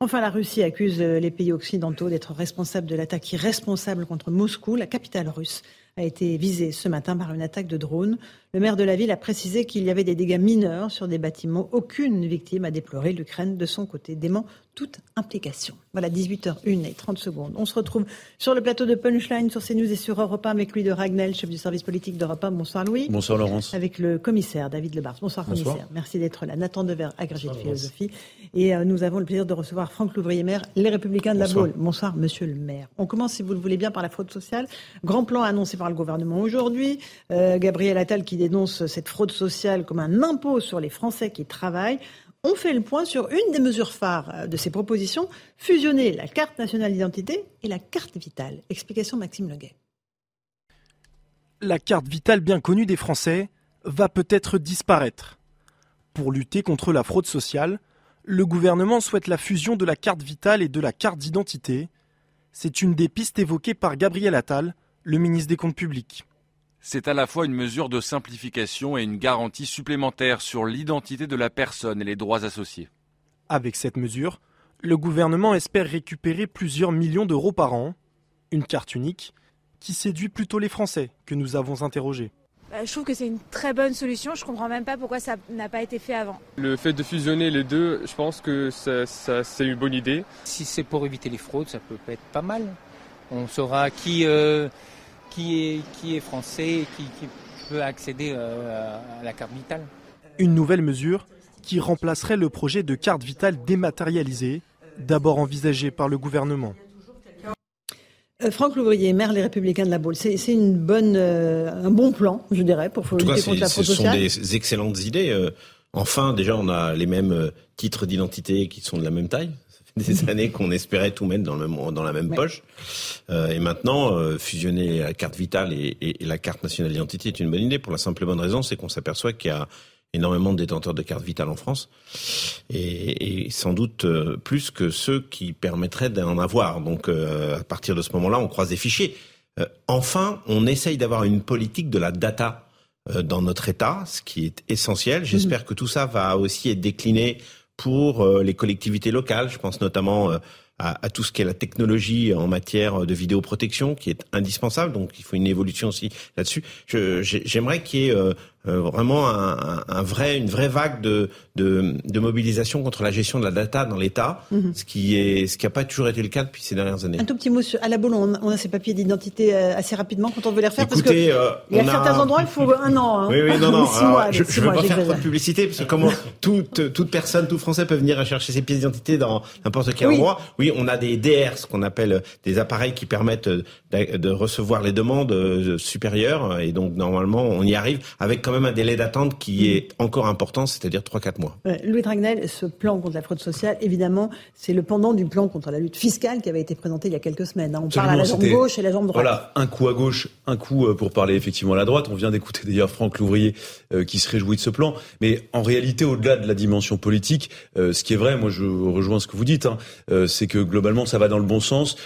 Enfin, la Russie accuse euh, les pays occidentaux d'être responsables de l'attaque irresponsable contre Moscou, la capitale russe a été visée ce matin par une attaque de drone. Le maire de la ville a précisé qu'il y avait des dégâts mineurs sur des bâtiments. Aucune victime a déploré. L'Ukraine, de son côté, dément toute implication. Voilà, 18h01 et 30 secondes. On se retrouve sur le plateau de Punchline sur CNews et sur Europe 1 avec Louis de Ragnel, chef du service politique d'Europe 1. Bonsoir Louis. Bonsoir Laurence. Avec le commissaire David Lebar. Bonsoir, commissaire. Merci d'être là. Nathan Dever, agrégé de philosophie. Et euh, nous avons le plaisir de recevoir Franck Louvrier-Maire, les Républicains de la Baule. Bonsoir, monsieur le maire. On commence, si vous le voulez bien, par la fraude sociale. Grand plan annoncé par le gouvernement aujourd'hui. Euh, Gabriel Attal qui dénonce cette fraude sociale comme un impôt sur les Français qui travaillent. On fait le point sur une des mesures phares euh, de ces propositions, fusionner la carte nationale d'identité et la carte vitale. Explication Maxime Leguet. La carte vitale bien connue des Français va peut-être disparaître. Pour lutter contre la fraude sociale, le gouvernement souhaite la fusion de la carte vitale et de la carte d'identité. C'est une des pistes évoquées par Gabriel Attal, le ministre des Comptes publics. C'est à la fois une mesure de simplification et une garantie supplémentaire sur l'identité de la personne et les droits associés. Avec cette mesure, le gouvernement espère récupérer plusieurs millions d'euros par an, une carte unique qui séduit plutôt les Français que nous avons interrogés. Bah, je trouve que c'est une très bonne solution. Je comprends même pas pourquoi ça n'a pas été fait avant. Le fait de fusionner les deux, je pense que c'est une bonne idée. Si c'est pour éviter les fraudes, ça peut être pas mal. On saura qui, euh, qui est, qui est français et qui, peut accéder euh, à la carte vitale. Une nouvelle mesure qui remplacerait le projet de carte vitale dématérialisée, d'abord envisagé par le gouvernement. Euh, Franck Louvrier, maire Les Républicains de la Baule, c'est une bonne, euh, un bon plan, je dirais, pour lutter contre la fraude sociale. Ce sont des excellentes idées. enfin, déjà, on a les mêmes titres d'identité qui sont de la même taille des années qu'on espérait tout mettre dans, le, dans la même poche. Euh, et maintenant, euh, fusionner la carte vitale et, et, la carte nationale d'identité est une bonne idée pour la simple et bonne raison, c'est qu'on s'aperçoit qu'il y a énormément de détenteurs de carte vitale en France et, et sans doute euh, plus que ceux qui permettraient d'en avoir. Donc euh, à partir de ce moment-là, on croise des fichiers. Euh, enfin, on essaye d'avoir une politique de la data dans notre État, ce qui est essentiel. J'espère mmh. que tout ça va aussi être décliné pour euh, les collectivités locales. Je pense notamment euh, à, tout ce qui est la technologie en matière de vidéoprotection, qui est indispensable. Donc, il faut une évolution aussi là-dessus. J'aimerais qu'il y ait euh, euh, vraiment un, un, vrai, une vraie vague de, de, de, mobilisation contre la gestion de la data dans l'État, mhm. ce qui est, ce qui n'a pas toujours été le cas depuis ces dernières années. Un tout petit mot sur, à la boule, on, a ces papiers d'identité euh, assez rapidement quand on veut les refaire, parce que euh, il y a certains endroits il faut un an. Hein. Oui, oui, non, non. je ne veux pas faire trop de publicité parce que comment toute, toute personne, tout Français peut venir chercher ses pièces d'identité dans n'importe quel endroit. Oui, on a des DR, ce qu'on appelle des appareils qui permettent de, de recevoir les demandes supérieures, et donc normalement on y arrive avec quand même un délai d'attente qui est encore important, c'est-à-dire 3-4 mois. Louis Dragnel, ce plan contre la fraude sociale, évidemment, c'est le pendant du plan contre la lutte fiscale qui avait été présenté il y a quelques semaines. Hein. On parle à la jambe gauche et la jambe droite. Voilà, un coup à gauche, un coup euh, pour parler effectivement à la droite. On vient d'écouter d'ailleurs Franck Louvrier euh, qui se réjouit de ce plan. Mais en réalité, au-delà de la dimension politique, euh, ce qui est vrai, moi je rejoins ce que vous dites, hein, c'est que globalement ça va dans le bon sens.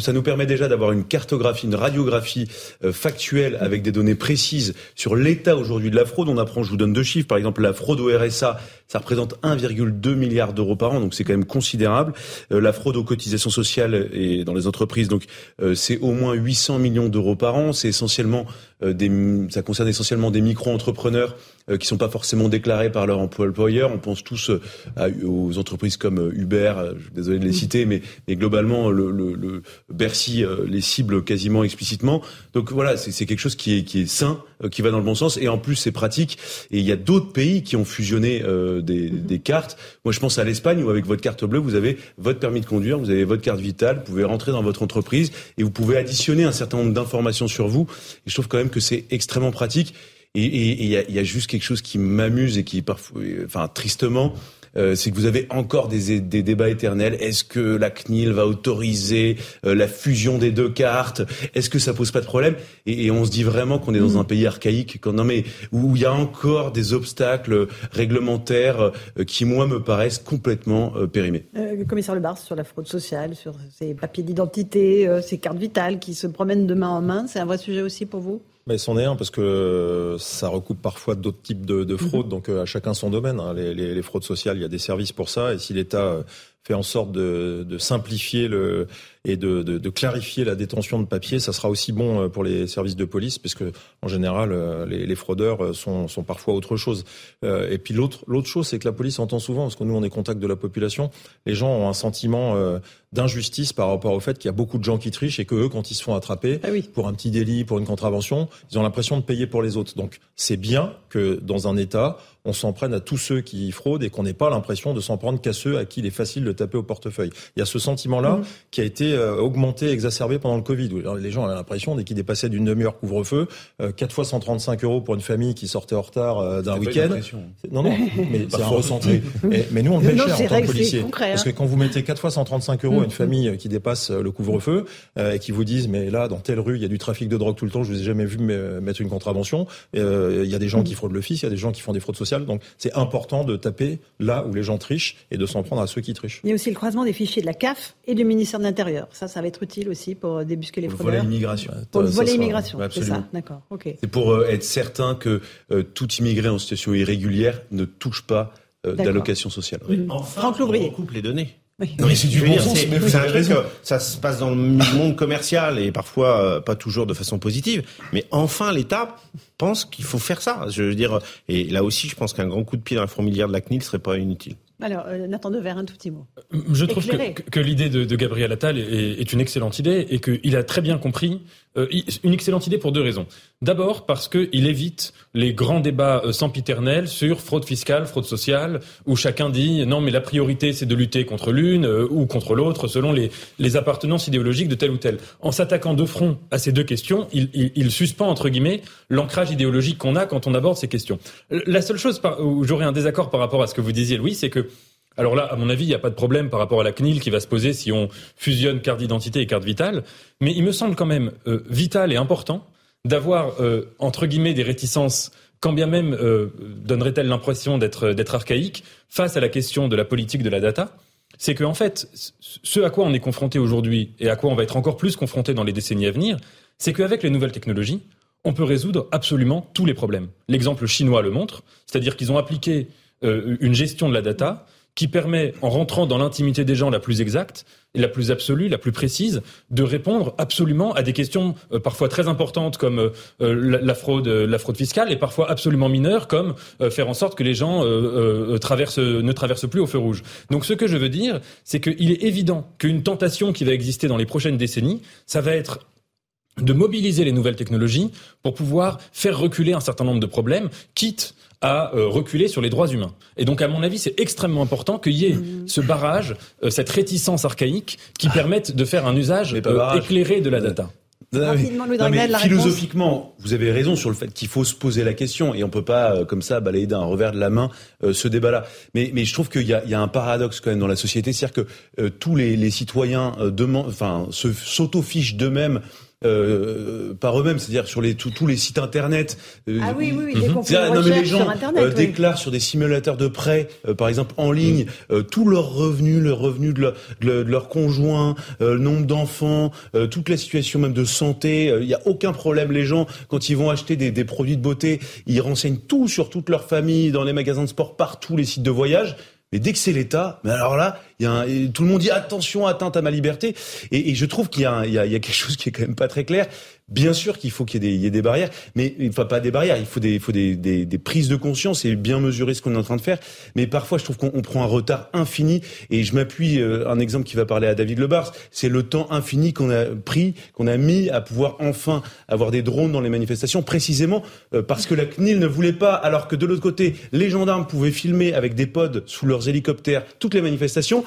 Ça nous permet déjà d'avoir une cartographie, une radiographie factuelle avec des données précises sur l'état aujourd'hui de la fraude on apprend, je vous donne deux chiffres, par exemple la fraude au RSA, ça représente 1,2 milliard d'euros par an, donc c'est quand même considérable. Euh, la fraude aux cotisations sociales et dans les entreprises, donc euh, c'est au moins 800 millions d'euros par an. C'est essentiellement euh, des, ça concerne essentiellement des micro-entrepreneurs qui sont pas forcément déclarés par leur employeur. On pense tous à, aux entreprises comme Uber, je suis désolé de les citer, mais, mais globalement le, le, le Bercy les cible quasiment explicitement. Donc voilà, c'est quelque chose qui est, qui est sain, qui va dans le bon sens, et en plus c'est pratique. Et il y a d'autres pays qui ont fusionné des, des, cartes. Moi, je pense à l'Espagne où avec votre carte bleue, vous avez votre permis de conduire, vous avez votre carte vitale, vous pouvez rentrer dans votre entreprise et vous pouvez additionner un certain nombre d'informations sur vous. Et je trouve quand même que c'est extrêmement pratique. Et il y, y, a, juste quelque chose qui m'amuse et qui parfois, enfin tristement, euh, c'est que vous avez encore des, des débats éternels. Est-ce que la CNIL va autoriser euh, la fusion des deux cartes? Est-ce que ça pose pas de problème? Et, et, on se dit vraiment qu'on est dans mm. un pays archaïque, quand, non mais où il y a encore des obstacles réglementaires euh, qui moi me paraissent complètement périmés. le commissaire Lebar sur la fraude sociale, sur ces papiers d'identité, ces cartes vitales qui se promènent de main en main, c'est un vrai sujet aussi pour vous? Mais c'en est un parce que ça recoupe parfois d'autres types de, de fraudes, mhm. donc à chacun son domaine. Hein. Les, les, les, fraudes sociales, il y a des services pour ça, et si l'État fait en sorte de, de simplifier le, et de, de, de, clarifier la détention de papier, ça sera aussi bon euh, pour les services de police, parce que en général, euh, les, les fraudeurs euh, sont, sont, parfois autre chose. Et puis l'autre l'autre chose, c'est que la police entend souvent, parce que nous on est contact de la population, les gens ont un sentiment d'injustice par rapport au fait qu'il y a beaucoup de gens qui trichent et que eux, quand ils se font attraper ah pour un petit délit, pour une contravention, ils ont l'impression de payer pour les autres. Donc c'est bien que dans un État, on s'en prenne à tous ceux qui fraudent et qu'on n'ait pas l'impression de s'en prendre qu'à ceux à qui il est facile de taper au portefeuille. Il y a ce sentiment-là mmh. qui a été euh, augmenté, exacerbé pendant le Covid. Où les gens avaient l'impression, dès qu'ils dépassaient d'une demi-heure couvre-feu, euh, 4 fois 135 euros pour une famille qui sortait en retard euh, d'un week-end. Non, non, mais c'est un ressenti. mais nous, on le met cher en tant que policier. Parce que quand vous mettez 4 fois 135 euros à une famille qui dépasse le couvre-feu et qui vous disent, mais là, dans telle rue, il y a du trafic de drogue tout le temps, je vous ai jamais vu mettre une contravention. Il y a des gens qui fraudent le fils, il y a des gens qui font des fraudes sociales donc c'est important de taper là où les gens trichent et de s'en prendre à ceux qui trichent. Il y a aussi le croisement des fichiers de la CAF et du ministère de l'Intérieur. Ça, ça va être utile aussi pour débusquer les fraudeurs. Pour l'immigration. Pour le volet immigration, c'est ça, d'accord. C'est pour euh, être certain que euh, tout immigré en situation irrégulière ne touche pas euh, d'allocation sociale. Mmh. Enfin, on recoupe les données. Non, mais c'est du bon sens. C'est un truc, ça se passe dans le monde commercial et parfois pas toujours de façon positive. Mais enfin, l'État pense qu'il faut faire ça. Je veux dire, et là aussi, je pense qu'un grand coup de pied dans la fourmilière de la CNIL serait pas inutile. Alors, euh, Nathan Devers, un tout petit mot. Je trouve que, que l'idée de, de, Gabriel Attal est, est, une excellente idée et qu'il a très bien compris euh, une excellente idée pour deux raisons. D'abord parce qu'il évite les grands débats euh, sempiternels sur fraude fiscale, fraude sociale, où chacun dit non mais la priorité c'est de lutter contre l'une euh, ou contre l'autre selon les, les, appartenances idéologiques de tel ou tel. En s'attaquant de front à ces deux questions, il, suspend entre guillemets l'ancrage idéologique qu'on a quand on aborde ces questions. La seule chose où j'aurais un désaccord par rapport à ce que vous disiez, Louis, c'est que alors là, à mon avis, il n'y a pas de problème par rapport à la CNIL qui va se poser si on fusionne carte d'identité et carte vitale. Mais il me semble quand même euh, vital et important d'avoir, euh, entre guillemets, des réticences, quand bien même euh, donnerait-elle l'impression d'être, d'être archaïque, face à la question de la politique de la data. C'est qu'en en fait, ce à quoi on est confronté aujourd'hui et à quoi on va être encore plus confronté dans les décennies à venir, c'est qu'avec les nouvelles technologies, on peut résoudre absolument tous les problèmes. L'exemple chinois le montre, c'est-à-dire qu'ils ont appliqué une gestion de la data qui permet, en rentrant dans l'intimité des gens la plus exacte, la plus absolue, la plus précise, de répondre absolument à des questions euh, parfois très importantes comme euh, euh, la, fraude, la fraude fiscale, et parfois absolument mineures comme faire en sorte que les gens traversent, ne traversent plus au feu rouge. Donc ce que je veux dire, c'est qu'il est évident qu'une tentation qui va exister dans les prochaines décennies, ça va être de mobiliser les nouvelles technologies pour pouvoir faire reculer un certain nombre de problèmes, quitte à euh, reculer sur les droits humains. Et donc, à mon avis, c'est extrêmement important qu'il y ait mmh. ce barrage, euh, cette réticence archaïque qui permette de faire un usage euh, éclairé de la data. philosophiquement, vous avez raison sur le fait qu'il faut se poser la question et on peut pas comme ça balayer d'un revers de la main ce débat-là. Mais, mais je trouve qu'il y, y a, un paradoxe quand même dans la société, c'est-à-dire que tous les, les citoyens demandent, enfin, s'autofichent d'eux-mêmes euh, par eux-mêmes, c'est-à-dire sur les, tous les sites internet. Euh, ah oui, oui, oui. non, mais les gens euh, déclarent sur des simulateurs de prêt, par exemple en ligne, mm. tous leurs revenus, le revenu de, leur, de, leur conjoint, le nombre d'enfants, toute la situation même de santé. Il n'y a aucun problème. Les gens, quand ils vont acheter des, des produits de beauté, ils renseignent tout sur toute leur famille, dans les magasins de sport, partout, les sites de voyage. Mais dès que c'est l'État, mais alors là, tout le monde dit attention, atteinte à ma liberté. Et, et je trouve qu'il y, a quelque chose qui est quand même pas très clair. Bien sûr qu'il faut qu'il y, ait des barrières, mais enfin pas des barrières, il faut des prises de conscience et bien mesurer ce qu'on est en train de faire. Mais parfois, je trouve qu'on prend un retard infini. Et je m'appuie euh, un exemple qui va parler à David Lebars, c'est le temps infini qu'on a pris, qu'on a mis à pouvoir enfin avoir des drones dans les manifestations, précisément euh, parce que la CNIL ne voulait pas, alors que de l'autre côté, les gendarmes pouvaient filmer avec des pods sous leurs hélicoptères toutes les manifestations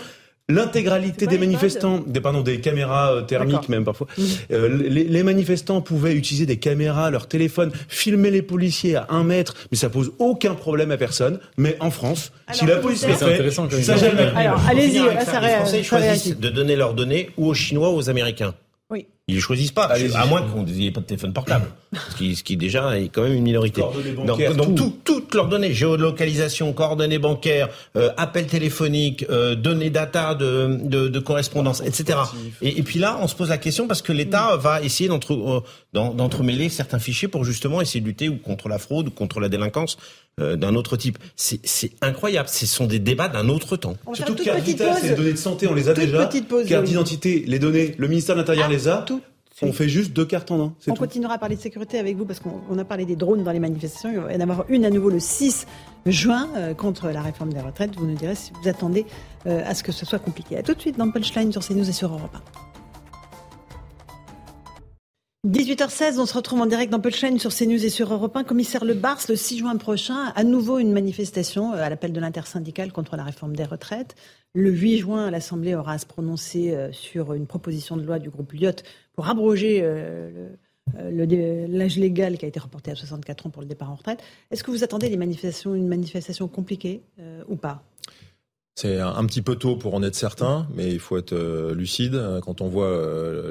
L'intégralité des manifestants, des, pardon, des caméras euh, thermiques même parfois, mmh. euh, les, les, manifestants pouvaient utiliser des caméras, leur téléphone, filmer les policiers à un mètre, mais ça pose aucun problème à personne. Mais en France, si la police le fait, ça jamais. Alors, allez-y, ça, Les Français de donner leurs données ou aux Chinois ou aux Américains. Oui. Ils ne choisissent pas, à moins qu'on n'ait pas de téléphone portable, ce, qui, ce qui déjà est quand même une minorité. Donc, donc tout. toutes leurs données, géolocalisation, coordonnées bancaires, euh, appels téléphoniques, euh, données data de, de, de correspondance, etc. Et, et, puis là, on se pose la question parce que l'État mm. va essayer d'entre, euh, d'entremêler certains fichiers pour justement essayer de lutter ou contre la fraude ou contre la délinquance euh, d'un autre type. C'est incroyable. Ce sont des débats d'un autre temps. Surtout que carte vitale, c'est les données de santé, on les a déjà. Carte d'identité, les données, le ministère de l'Intérieur ah, les a. Tout. On fait juste deux cartes en un. On continuera à parler de sécurité avec vous parce qu'on a parlé des drones dans les manifestations. Il va y en avoir une à nouveau le 6 juin euh, contre la réforme des retraites. Vous nous direz si vous attendez euh, à ce que ce soit compliqué. A tout de suite dans Punchline sur CNews et sur Europe 18h16, on se retrouve en direct dans Punchline sur CNews et sur Europe 1. Commissaire Le Bars, le 6 juin prochain, à nouveau une manifestation euh, à l'appel de l'intersyndicale contre la réforme des retraites. Le 8 juin, l'Assemblée aura à se prononcer sur une proposition de loi du groupe Lyot pour abroger euh, euh, l'âge légal qui a été reporté à 64 ans pour le départ en retraite. Est-ce que vous attendez manifestations, une manifestation compliquée euh, ou pas? C'est un, petit peu tôt pour en être certain, mais il faut être lucide. Quand on voit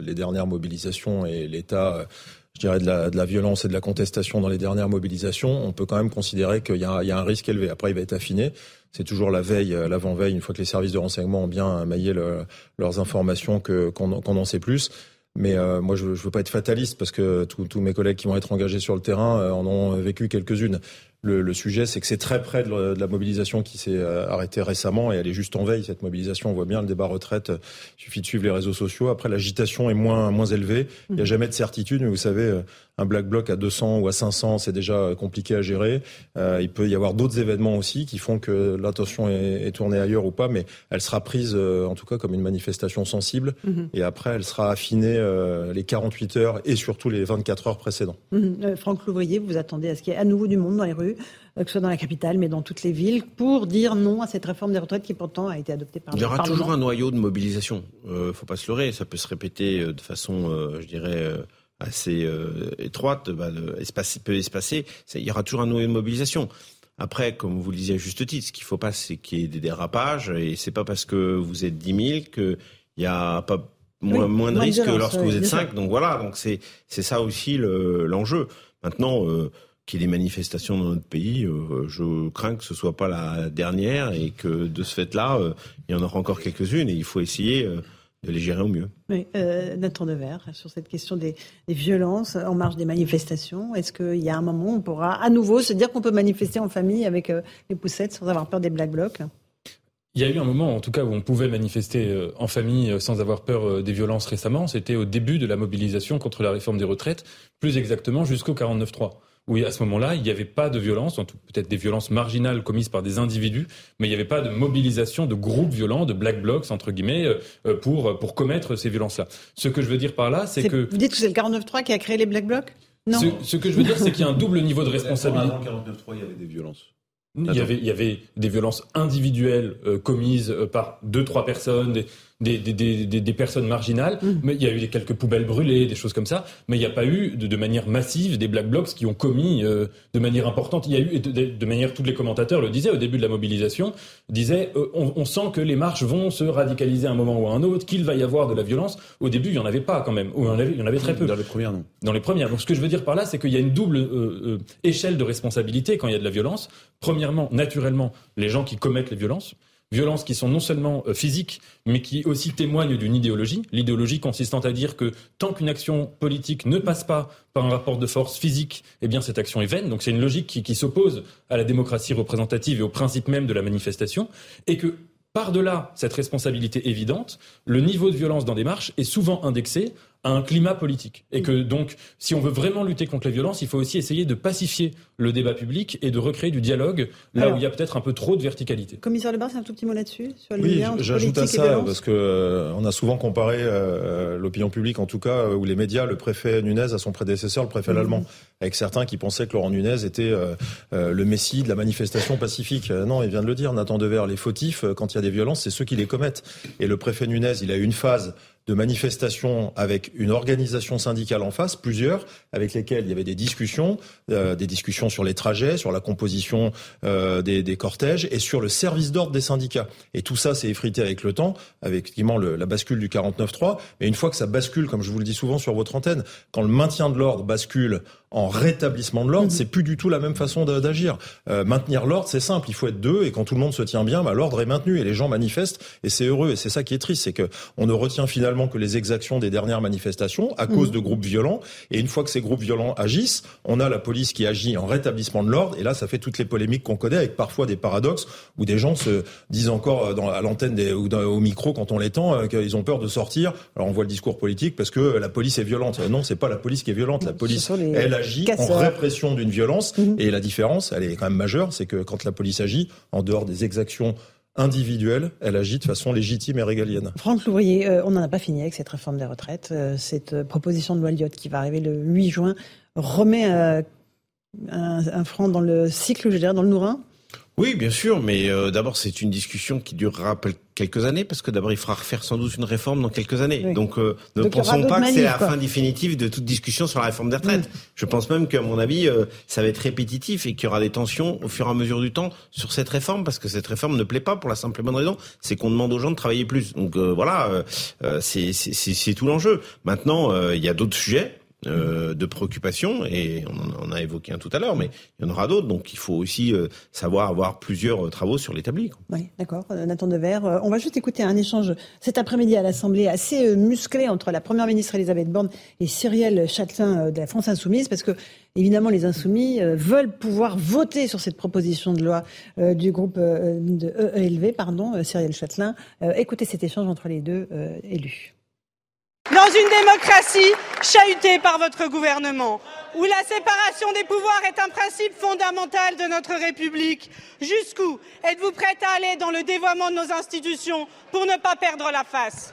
les dernières mobilisations et l'état, je dirais, de la, violence et de la contestation dans les dernières mobilisations, on peut quand même considérer qu'il y, a un risque élevé. Après, il va être affiné. C'est toujours la veille, l'avant-veille, une fois que les services de renseignement ont bien maillé leurs informations, qu'on en sait plus. Mais euh, moi, je ne veux pas être fataliste parce que tous mes collègues qui vont être engagés sur le terrain euh, en ont vécu quelques-unes. Le, le, sujet, c'est que c'est très près de, la mobilisation qui s'est euh, arrêtée récemment et elle est juste en veille, cette mobilisation. On voit bien le débat retraite, il suffit de suivre les réseaux sociaux. Après, l'agitation est moins, moins élevée. Il n'y a mmh. jamais de certitude, mais vous savez, un black bloc à 200 ou à 500, c'est déjà compliqué à gérer. Euh, il peut y avoir d'autres événements aussi qui font que l'attention est, est, tournée ailleurs ou pas, mais elle sera prise euh, en tout cas comme une manifestation sensible. Mhm. Et après, elle sera affinée euh, les 48 heures et surtout les 24 heures précédentes. Mhm. Euh, Franck Louvrier, vous attendez à ce qu'il y ait à nouveau du monde dans les rues, euh, que ce soit dans la capitale, mais dans toutes les villes, pour dire non à cette réforme des retraites qui pourtant a été adoptée par le Parlement. Il y aura toujours un noyau de mobilisation. Euh, faut pas se leurrer, ça peut se répéter de façon, je dirais assez euh, étroite, bah, peu espacée, il y aura toujours un noyau de mobilisation. Après, comme vous le disiez à juste titre, ce qu'il faut pas, c'est qu'il y ait des dérapages, et c'est pas parce que vous êtes 10 000 qu'il n'y a pas moins, moins de risques que lorsque vous êtes 5. Donc voilà, donc c'est ça aussi l'enjeu. Maintenant, euh, qu'il y ait des manifestations dans notre pays, euh, je crains que ce soit pas la dernière et que de ce fait-là, euh, il y en aura encore quelques-unes et il faut essayer euh, de les gérer au mieux. Oui, euh, Nathan Devers, sur cette question des, des, violences en marge des manifestations, est-ce qu'il y a un moment où on pourra à nouveau se dire qu'on peut manifester en famille avec euh, les poussettes sans avoir peur des black blocs? Il y a eu un moment, en tout cas, où on pouvait manifester en famille sans avoir peur des violences récemment. C'était au début de la mobilisation contre la réforme des retraites, plus exactement jusqu'au 49-3 où à ce moment-là, il n'y avait pas de violence, peut-être des violences marginales commises par des individus, mais il n'y avait pas de mobilisation de groupes violents, de black blocs, entre guillemets, euh, pour, pour commettre ces violences-là. Ce que je veux dire par là, c'est que... Vous dites que c'est le 49-3 qui a créé les black blocs? Non. Ce, que je veux dire, c'est qu'il y a un double niveau de responsabilité. Avant le 49-3, il y avait des violences. Il y, avait, il y avait des violences individuelles euh, commises euh, par deux, trois personnes, des, des, des, des, des personnes marginales, mmh. mais il y a eu quelques poubelles brûlées, des choses comme ça, mais il n'y a pas eu de, de, manière massive des black blocs qui ont commis euh, de manière importante. Il y a eu, de, de, manière, tous les commentateurs le disaient au début de la mobilisation, disaient, euh, on, on, sent que les marches vont se radicaliser à un moment ou à un autre, qu'il va y avoir de la violence. Au début, il n'y en avait pas quand même, ou il y en avait, il y en avait très peu. Dans les premières, non. Dans les premières. Donc ce que je veux dire par là, c'est qu'il y a une double euh, échelle de responsabilité quand il y a de la violence. Premièrement, naturellement, les gens qui commettent les violences violences qui sont non seulement euh, physiques, mais qui aussi témoignent d'une idéologie. L'idéologie consistant à dire que tant qu'une action politique ne passe pas par un rapport de force physique, eh bien cette action est vaine. Donc c'est une logique qui, qui s'oppose à la démocratie représentative et au principe même de la manifestation, et que par-delà cette responsabilité évidente, le niveau de violence dans des marches est souvent indexé à un climat politique. Et que donc, si on veut vraiment lutter contre les violences, il faut aussi essayer de pacifier le débat public et de recréer du dialogue là où il y a peut-être un peu trop de verticalité. Commissaire Lebar, c'est un tout petit mot là-dessus sur Oui, j'ajoute à ça parce que euh, on a souvent comparé euh, l'opinion publique, en tout cas, euh, ou les médias, le préfet Nunez à son prédécesseur, le préfet allemand, avec certains qui pensaient que Laurent Nunez était le messie de la manifestation pacifique. non, il vient de le dire, Nathan Dever, les fautifs, quand il y a des violences, c'est ceux qui les commettent. Et le préfet Nunez, il a eu une phase de manifestations avec une organisation syndicale en face, plusieurs, avec lesquelles il y avait des discussions, euh, des discussions sur les trajets, sur la composition euh, des, des, cortèges et sur le service d'ordre des syndicats. Et tout ça s'est effrité avec le temps, avec la bascule du 49-3. Mais une fois que ça bascule, comme je vous le dis souvent sur votre antenne, quand le maintien de l'ordre bascule en rétablissement de l'ordre, mhm. c'est plus du tout la même façon d'agir. Euh, maintenir l'ordre, c'est simple, il faut être deux, et quand tout le monde se tient bien, bah, l'ordre est maintenu et les gens manifestent, et c'est heureux. Et c'est ça qui est triste, c'est que on ne retient finalement que les exactions des dernières manifestations à cause mhm. de groupes violents. Et une fois que ces groupes violents agissent, on a la police qui agit en rétablissement de l'ordre, et là, ça fait toutes les polémiques qu'on connaît, avec parfois des paradoxes où des gens se disent encore euh, dans, à l'antenne ou au micro quand on les tend euh, qu'ils ont peur de sortir. Alors on voit le discours politique parce que la police est violente. Non, c'est pas la police qui est violente. La police, elle agit en répression d'une violence. Mhm. Et la différence, elle est quand même majeure, c'est que quand la police agit, en dehors des exactions individuelles, elle agit de façon légitime et régalienne. Franck Louvrier, euh, on n'en a pas fini avec cette réforme des retraites. Euh, cette euh, proposition de loi Lyotte qui va arriver le 8 juin remet un, un franc dans le cycle, je dirais, dans le nourrin oui, bien sûr, mais euh, d'abord c'est une discussion qui durera quelques années parce que d'abord il faudra refaire sans doute une réforme dans quelques années. Donc euh, ne pensons pas que c'est la fin définitive de toute discussion sur la réforme des retraites. Mm. Je pense même qu'à mon avis euh, ça va être répétitif et qu'il y aura des tensions au fur et à mesure du temps sur cette réforme parce que cette réforme ne plaît pas pour la simple et bonne raison, c'est qu'on demande aux gens de travailler plus. Donc voilà, c'est tout l'enjeu. Maintenant il y a d'autres sujets. Euh, de préoccupations, et on en a évoqué un tout à l'heure, mais il y en aura d'autres. Donc il faut aussi euh, savoir avoir plusieurs euh, travaux sur l'établi. Oui, d'accord. Nathan Dever, on va juste écouter un échange cet après-midi à l'Assemblée assez musclé entre la Première ministre Elisabeth Borne et Cyrielle Châtelain de la France Insoumise, parce que évidemment les Insoumis veulent pouvoir voter sur cette proposition de loi du groupe de EELV, pardon, Cyrielle Châtelain. écoutez cet échange entre les deux élus. Dans une démocratie chahutée par votre gouvernement, où la séparation des pouvoirs est un principe fondamental de notre République, jusqu'où êtes-vous prête à aller dans le dévoiement de nos institutions pour ne pas perdre la face?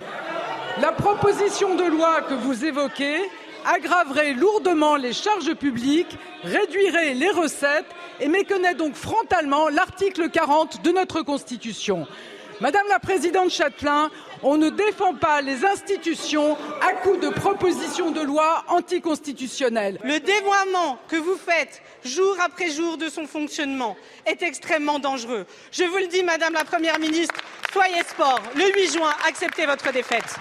La proposition de loi que vous évoquez aggraverait lourdement les charges publiques, réduirait les recettes et méconnaît donc frontalement l'article 40 de notre Constitution. Madame la Présidente Châtelain, on ne défend pas les institutions à coup de propositions de loi anticonstitutionnelles. Le dévoiement que vous faites jour après jour de son fonctionnement est extrêmement dangereux. Je vous le dis, Madame la Première ministre, soyez sport. Le 8 juin, acceptez votre défaite.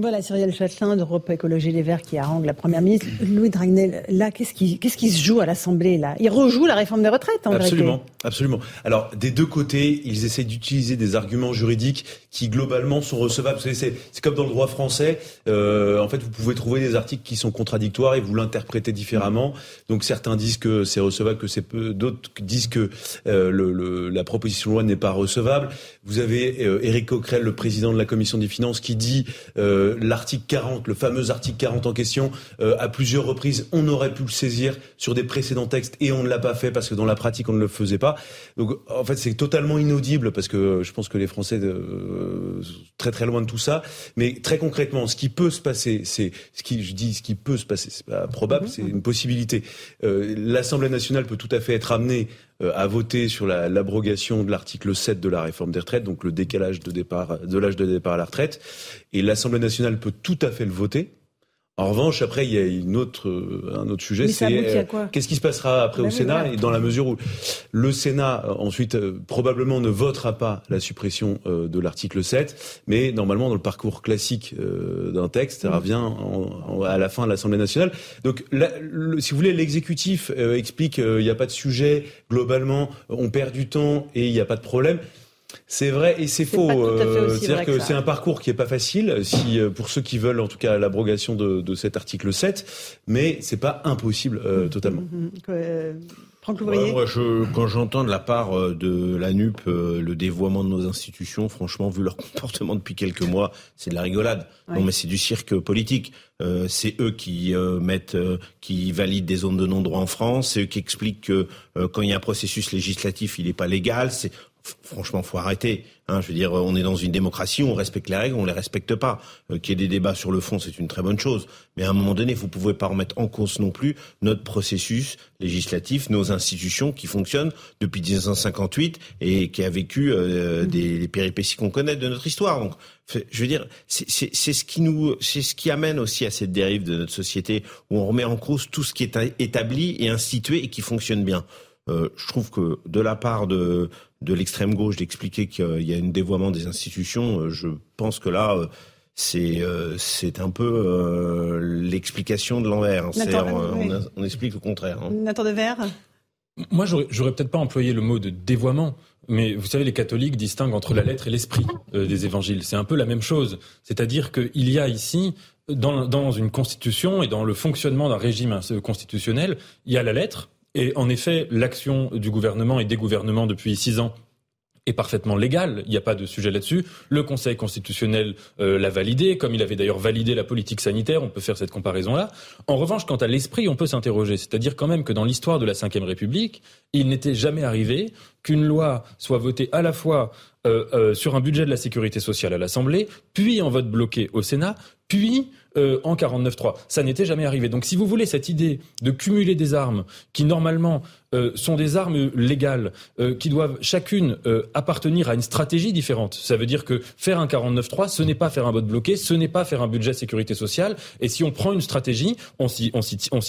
Voilà, Cyrielle Châtelain d'Europe Écologie Les Verts qui harangue la Première ministre. Louis Dragnel, là, qu'est-ce qui, qu'est-ce qui se joue à l'Assemblée là? Il rejoue la réforme des retraites, en Absolument, absolument. Alors, des deux côtés, ils essaient d'utiliser des arguments juridiques qui, globalement, sont recevables. C'est, c'est, comme dans le droit français. Euh, en fait, vous pouvez trouver des articles qui sont contradictoires et vous l'interprétez différemment. Donc, certains disent que c'est recevable, que c'est peu. D'autres disent que euh, le, le, la proposition de loi n'est pas recevable. Vous avez euh, Éric Coquerel, le président de la Commission des finances, qui dit... Euh, l'article 40, le fameux article 40 en question, euh, à plusieurs reprises, on aurait pu le saisir sur des précédents textes et on ne l'a pas fait parce que dans la pratique, on ne le faisait pas. Donc, en fait, c'est totalement inaudible parce que je pense que les Français euh, très très loin de tout ça. Mais très concrètement, ce qui peut se passer, c'est ce qui, je dis, ce qui peut se passer, c'est pas probable, c'est une possibilité. Euh, L'Assemblée nationale peut tout à fait être amenée euh, à voter sur l'abrogation de l'article 7 de la réforme des retraites, donc le décalage de départ de l'âge de départ à la retraite. Et l'Assemblée nationale peut tout à fait le voter. En revanche, après, il y a une autre, euh, un autre sujet, c'est euh, qu'est-ce qui se passera après au Sénat, et dans la mesure où le Sénat, euh, ensuite, probablement ne votera pas la suppression de l'article 7, mais normalement, dans le parcours classique d'un texte, ça revient à la fin de l'Assemblée nationale. Donc, si vous voulez, l'exécutif explique qu'il n'y a pas de sujet, globalement, on perd du temps et il n'y a pas de problème. C'est vrai et c'est faux. Euh, c'est-à-dire que, c'est un parcours qui est pas facile, si euh, pour ceux qui veulent en tout cas l'abrogation de, de, cet article 7, mais c'est pas impossible euh, totalement. Mmh, Franck moi, je, quand j'entends de la part de la NUP le dévoiement de nos institutions, franchement, vu leur comportement depuis quelques mois, c'est de la rigolade. Non, mais c'est du cirque politique. Euh, c'est eux qui mettent, qui valident des zones de non-droit en France. C'est eux qui expliquent que quand il y a un processus législatif, il n'est pas légal. C'est franchement, faut arrêter. Hein, je veux dire, on est dans une démocratie, on respecte les règles, on les respecte pas. Euh, Qu'il y ait des débats sur le fond, c'est une très bonne chose. Mais à un moment donné, vous pouvez pas remettre en cause non plus notre processus législatif, nos institutions qui fonctionnent depuis 1958 et qui a vécu euh, des, péripéties qu'on connaît de notre histoire. Donc, je veux dire, c'est ce qui nous, c'est ce qui amène aussi à cette dérive de notre société où on remet en cause tout ce qui est établi et institué et qui fonctionne bien. Euh, je trouve que de la part de, de l'extrême gauche d'expliquer qu'il y a un dévoiement des institutions, euh, je pense que là, euh, c'est c'est un peu l'explication de l'envers. On, on, explique le contraire. Hein. Nathan Devers Moi, j'aurais peut-être pas employé le mot de dévoiement. Mais vous savez, les catholiques distinguent entre la lettre et l'esprit des évangiles. C'est un peu la même chose. C'est-à-dire qu'il y a ici, dans, dans, une constitution et dans le fonctionnement d'un régime constitutionnel, il y a la lettre, et en effet, l'action du gouvernement et des gouvernements depuis six ans est parfaitement légale, il n'y a pas de sujet là-dessus. Le Conseil constitutionnel euh, l'a validé, comme il avait d'ailleurs validé la politique sanitaire, on peut faire cette comparaison-là. En revanche, quant à l'esprit, on peut s'interroger. C'est-à-dire quand même que dans l'histoire de la Ve République, il n'était jamais arrivé qu'une loi soit votée à la fois euh, euh, sur un budget de la sécurité sociale à l'Assemblée, puis en vote bloqué au Sénat, puis euh, en 49.3. Ça n'était jamais arrivé. Donc si vous voulez cette idée de cumuler des armes qui normalement euh, sont des armes légales, euh, qui doivent chacune appartenir à une stratégie différente, ça veut dire que faire un 49.3, ce n'est pas faire un vote bloqué, ce n'est pas faire un budget sécurité sociale. Et si on prend une stratégie, on s'y,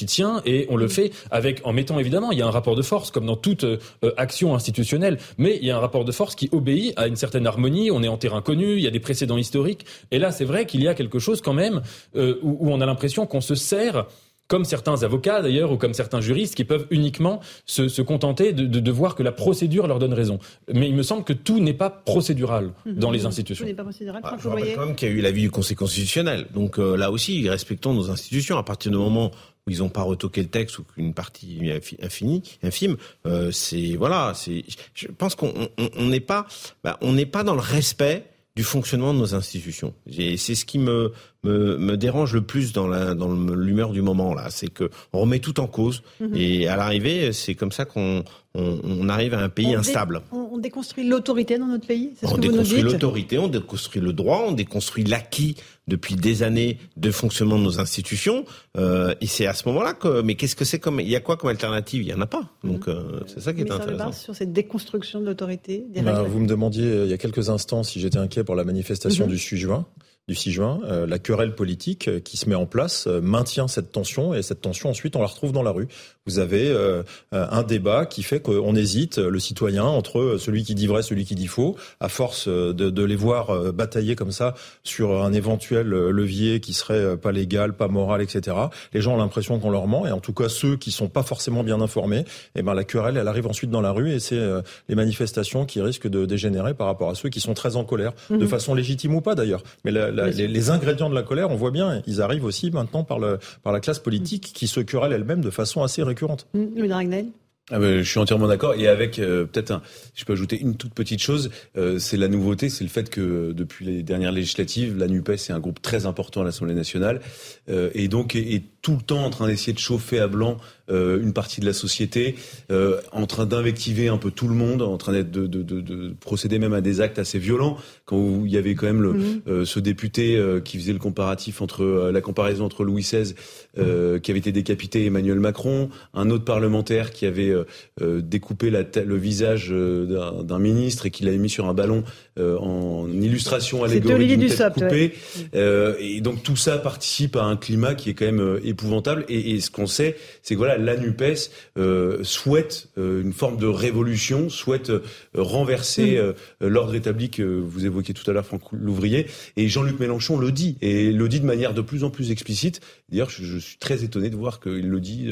tient et on le fait avec, en mettant évidemment, il y a un rapport de force comme dans toute action institutionnelle, mais il y a un rapport de force qui obéit à une certaine harmonie. On est en terrain connu, il y a des précédents historiques. Et là, c'est vrai qu'il y a quelque chose quand même euh, où, on a l'impression qu'on se sert comme certains avocats d'ailleurs, ou comme certains juristes, qui peuvent uniquement se, contenter de, voir que la procédure leur donne raison. Mais il me semble que tout n'est pas procédural mhm. dans les institutions. Tout n'est pas procédural. Ah, je rappelle quand même qu'il y a eu l'avis du Conseil constitutionnel. Donc euh, là aussi, respectons nos institutions. À partir du moment où ils n'ont pas retoqué le texte ou qu'une partie infinie, infime, euh, c'est voilà, c'est. Je pense qu'on n'est pas, bah, on n'est pas dans le respect du fonctionnement de nos institutions. C'est ce qui me, me, me, dérange le plus dans la dans l'humeur du moment là, c'est que on remet tout en cause mhm. et à l'arrivée, c'est comme ça qu'on on, on, arrive à un pays instable. on, déconstruit l'autorité dans notre pays. On déconstruit l'autorité, on déconstruit le droit, on déconstruit l'acquis depuis des années de fonctionnement de nos institutions. Euh, et c'est à ce moment-là que, mais qu'est-ce que c'est comme, il y a quoi comme alternative? Il y en a pas. Donc euh, c'est ça qui est intéressant. sur cette déconstruction de l'autorité. Bah, vous me demandiez euh, il y a quelques instants si j'étais inquiet pour la manifestation mhm. du 6 juin du 6 juin, euh, la querelle politique qui se met en place euh, maintient cette tension et cette tension ensuite on la retrouve dans la rue. Vous avez un débat qui fait qu'on hésite, le citoyen, entre celui qui dit vrai, celui qui dit faux, à force de, de les voir batailler comme ça sur un éventuel levier qui serait pas légal, pas moral, etc. Les gens ont l'impression qu'on leur ment et en tout cas ceux qui sont pas forcément bien informés, eh ben la querelle elle arrive ensuite dans la rue et c'est les manifestations qui risquent de dégénérer par rapport à ceux qui sont très en colère, de mhm. façon légitime ou pas d'ailleurs. Mais la, les, ingrédients de la colère, on voit bien, ils arrivent aussi maintenant par, le, par la classe politique qui se querelle elle-même de façon assez récurrente. Le Dragnel ah ben, je suis entièrement d'accord. Et avec euh, peut-être, un, je peux ajouter une toute petite chose, euh, c'est la nouveauté, c'est le fait que depuis les dernières législatives, la Nupes est un groupe très important à l'Assemblée nationale euh, et donc est, tout le temps en train d'essayer de chauffer à blanc une partie de la société, en train d'invectiver un peu tout le monde, en train de, de, de, de, procéder même à des actes assez violents. Quand il y avait quand même le, mhm. ce député qui faisait le comparatif entre la comparaison entre Louis XVI qui avait été décapité et Emmanuel Macron, un autre parlementaire qui avait euh, euh, découper la le visage euh, d'un ministre et qu'il avait mis sur un ballon en illustration allégorique tête coupée. et donc tout ça participe à un climat qui est quand même épouvantable. Et, et ce qu'on sait, c'est que voilà, la Nupes souhaite une forme de révolution, souhaite renverser mm. l'ordre établi que vous évoquiez tout à l'heure, Franck Louvrier. Et Jean-Luc Mélenchon le dit, et le dit de manière de plus en plus explicite. D'ailleurs, je, je, suis très étonné de voir qu'il le dit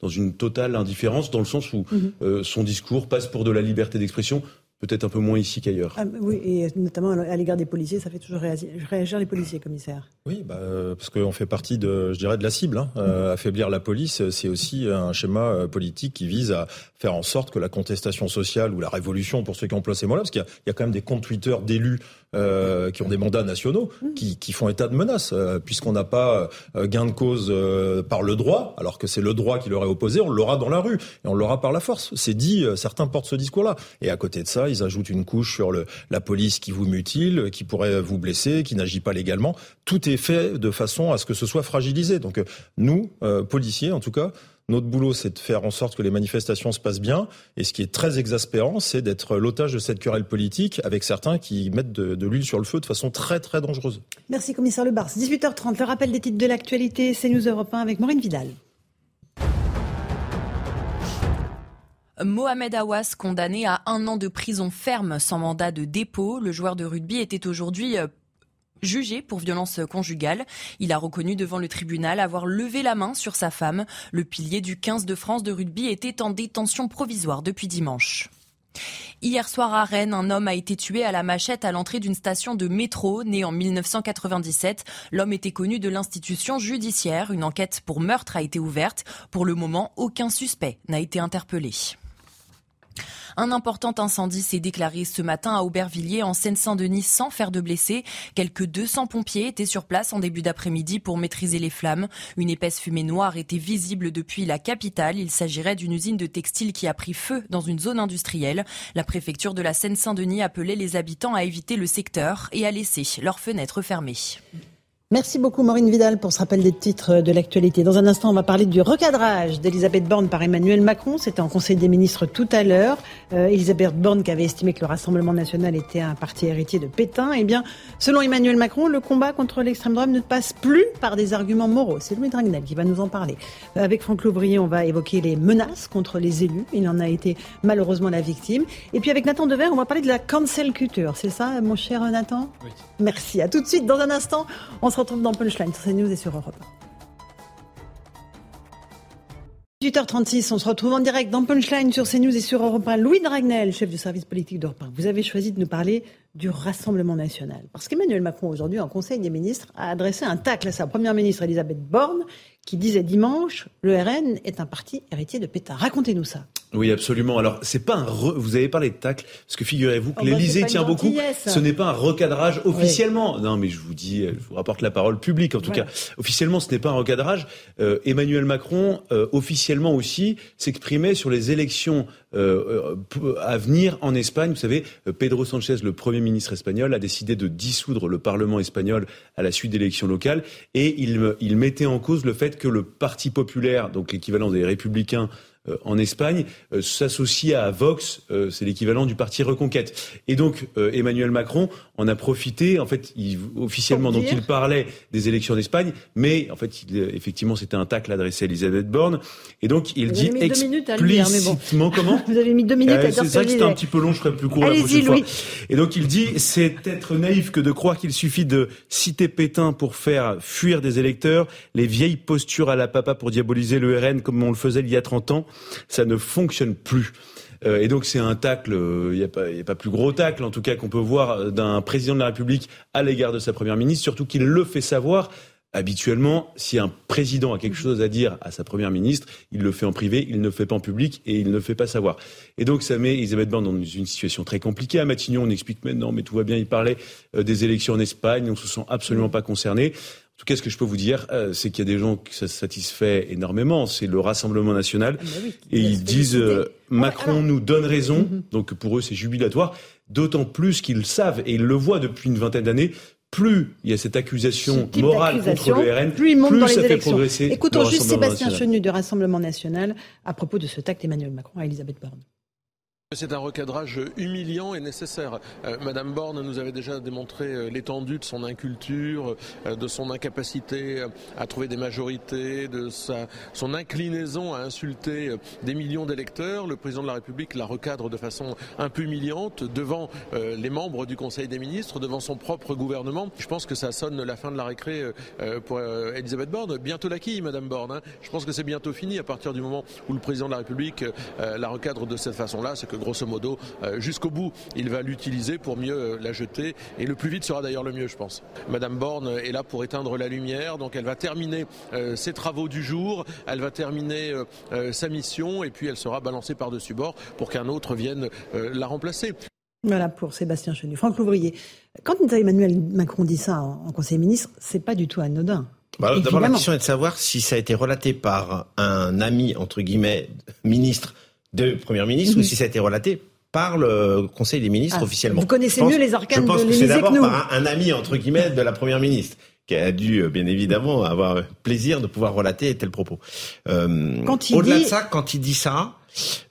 dans une totale indifférence, dans le sens où mhm. euh, son discours passe pour de la liberté d'expression peut-être un peu moins ici qu'ailleurs. Ah, oui, et notamment à l'égard des policiers, ça fait toujours réagir, les policiers, commissaire. Oui, bah, parce qu'on fait partie de, je dirais, de la cible. Hein. Euh, affaiblir la police, c'est aussi un schéma euh, politique qui vise à faire en sorte que la contestation sociale ou la révolution, pour ceux qui emploient ces mots-là, parce qu'il y, a quand même des comptes Twitter d'élus euh, qui ont des mandats nationaux, mmh. qui, qui font état de menaces, puisqu'on n'a pas gain de cause par le droit, alors que c'est le droit qui leur est opposé, on l'aura dans la rue et on l'aura par la force. C'est dit, certains portent ce discours-là. Et à côté de ça, ils ajoutent une couche sur le, la police qui vous mutile, qui pourrait vous blesser, qui n'agit pas légalement. Tout est fait de façon à ce que ce soit fragilisé. Donc euh, nous, euh, policiers en tout cas, notre boulot, c'est de faire en sorte que les manifestations se passent bien. Et ce qui est très exaspérant, c'est d'être l'otage de cette querelle politique avec certains qui mettent de, l'huile sur le feu de façon très, très dangereuse. Merci, commissaire Lebars. 18h30, le rappel des titres de l'actualité, c'est News Europe avec Maureen Vidal. Mohamed Awas, condamné à un an de prison ferme sans mandat de dépôt. Le joueur de rugby était aujourd'hui euh, jugé pour violence conjugale. Il a reconnu devant le tribunal avoir levé la main sur sa femme. Le pilier du 15 de France de rugby était en détention provisoire depuis dimanche. Hier soir à Rennes, un homme a été tué à la machette à l'entrée d'une station de métro. Né en 1997, l'homme était connu de l'institution judiciaire. Une enquête pour meurtre a été ouverte. Pour le moment, aucun suspect n'a été interpellé. Un important incendie s'est déclaré ce matin à Aubervilliers en Seine-Saint-Denis sans faire de blessés. Quelques 200 pompiers étaient sur place en début d'après-midi pour maîtriser les flammes. Une épaisse fumée noire était visible depuis la capitale. Il s'agirait d'une usine de textile qui a pris feu dans une zone industrielle. La préfecture de la Seine-Saint-Denis appelait les habitants à éviter le secteur et à laisser leurs fenêtres fermées. Merci beaucoup Maureen Vidal pour ce rappel des titres de l'actualité. Dans un instant, on va parler du recadrage d'Elisabeth Borne par Emmanuel Macron. C'était en Conseil des ministres tout à l'heure. Euh, Elisabeth Borne qui avait estimé que le Rassemblement national était un parti héritier de Pétain. Eh bien, selon Emmanuel Macron, le combat contre l'extrême droite ne passe plus par des arguments moraux. C'est Louis Dragnel qui va nous en parler. Euh, avec Franck Louvrier, on va évoquer les menaces contre les élus. Il en a été malheureusement la victime. Et puis avec Nathan Dever, on va parler de la cancel culture. C'est ça, mon cher Nathan? Oui. Merci. À tout de suite. Dans un instant, on se retrouve dans Punchline sur CNews et sur Europe 18h36, on se retrouve en direct dans Punchline sur CNews et sur Europe 1. Louis Dragnel, chef du service politique d'Europe 1. Vous avez choisi de nous parler du Rassemblement national. Parce qu'Emmanuel Macron, aujourd'hui, en Conseil des ministres, a adressé un tacle à sa première ministre Elisabeth Borne, qui disait dimanche, le RN est un parti héritier de Pétain. Racontez-nous ça. Oui, absolument. Alors, c'est pas un vous avez parlé de tacle parce que figurez-vous que oh, bah, l'Élysée tient beaucoup. Ce n'est pas un recadrage officiellement. Non, mais je vous dis, je vous rapporte la parole publique. En tout cas, officiellement, ce n'est pas un recadrage. Euh, Emmanuel Macron, euh, officiellement aussi, s'exprimait sur les élections euh, à venir en Espagne. Vous savez, Pedro Sanchez, le premier ministre espagnol, a décidé de dissoudre le Parlement espagnol à la suite d'élections locales, et il, il mettait en cause le fait que le Parti populaire, donc l'équivalent des Républicains euh, en Espagne, euh, s'associe à Vox, euh, c'est l'équivalent du parti Reconquête. Et donc Emmanuel Macron en a profité, en fait, il, officiellement, donc il parlait des élections d'Espagne, mais en fait, effectivement, c'était un tacle adressé à Elisabeth Borne, et donc il dit explicitement comment Vous avez mis deux minutes à dire C'est ça que c'était un petit peu long, je ferai plus court la prochaine fois. Et donc il dit, c'est être naïf que de croire qu'il suffit de citer Pétain pour faire fuir des électeurs, les vieilles postures à la papa pour diaboliser le RN comme on le faisait il y a 30 ans ça ne fonctionne plus. Euh, et donc c'est un tacle, il euh, n'y a, pas, a pas plus gros tacle en tout cas qu'on peut voir euh, d'un président de la République à l'égard de sa première ministre, surtout qu'il le fait savoir. Habituellement, si un président a quelque chose à dire à sa première ministre, il le fait en privé, il ne le fait pas en public et il ne le fait pas savoir. Et donc ça met Elisabeth Borne dans une situation très compliquée. À Matignon, on explique maintenant, mais tout va bien. Il parlait des élections en Espagne, on se sent absolument pas concerné tout cas, ce que je peux vous dire, euh, c'est qu'il y a des gens qui ça satisfait énormément. C'est le Rassemblement national. Ah, et ils disent euh, Macron nous donne raison. Mhm. Donc pour eux, c'est jubilatoire. D'autant plus qu'ils savent, et ils le voient depuis une vingtaine d'années, plus il y a cette accusation morale contre le RN, plus, il plus ça fait progresser. Écoutons juste Sébastien Chenu du Rassemblement national à propos de ce tact Emmanuel Macron à Elisabeth Borne. C'est un recadrage humiliant et nécessaire. Euh, Madame Borne nous avait déjà démontré euh, l'étendue de son inculture, euh, de son incapacité à trouver des majorités, de sa, son inclinaison à insulter des millions d'électeurs. Le président de la République la recadre de façon un peu humiliante devant les membres du Conseil des ministres, devant son propre gouvernement. Je pense que ça sonne la fin de la récré pour Elisabeth Borne. Bientôt la quille, Madame Borne. Hein. Je pense que c'est bientôt fini à partir du moment où le président de la République la recadre de cette façon-là. C'est que grosso modo, jusqu'au bout, il va l'utiliser pour mieux la jeter. Et le plus vite sera d'ailleurs le mieux, je pense. Madame Borne est là pour éteindre la lumière, donc elle va terminer ses travaux du jour, elle va terminer sa mission, et puis elle sera balancée par-dessus bord pour qu'un autre vienne la remplacer. Voilà pour Sébastien Chenu. Franck Louvrier, quand Emmanuel Macron dit ça en Conseil des ministres, c'est pas du tout anodin. Bah, D'abord, la question est de savoir si ça a été relaté par un ami, entre guillemets, ministre de Premier ministre, ou si ça a été relaté par le Conseil des ministres ah, officiellement. Vous connaissez mieux les arcanes Je pense que c'est d'abord par un, ami, entre guillemets, de la Première ministre qui a dû, euh, bien évidemment, avoir plaisir de pouvoir relater tel propos. Euh, Au-delà de ça, quand il dit ça,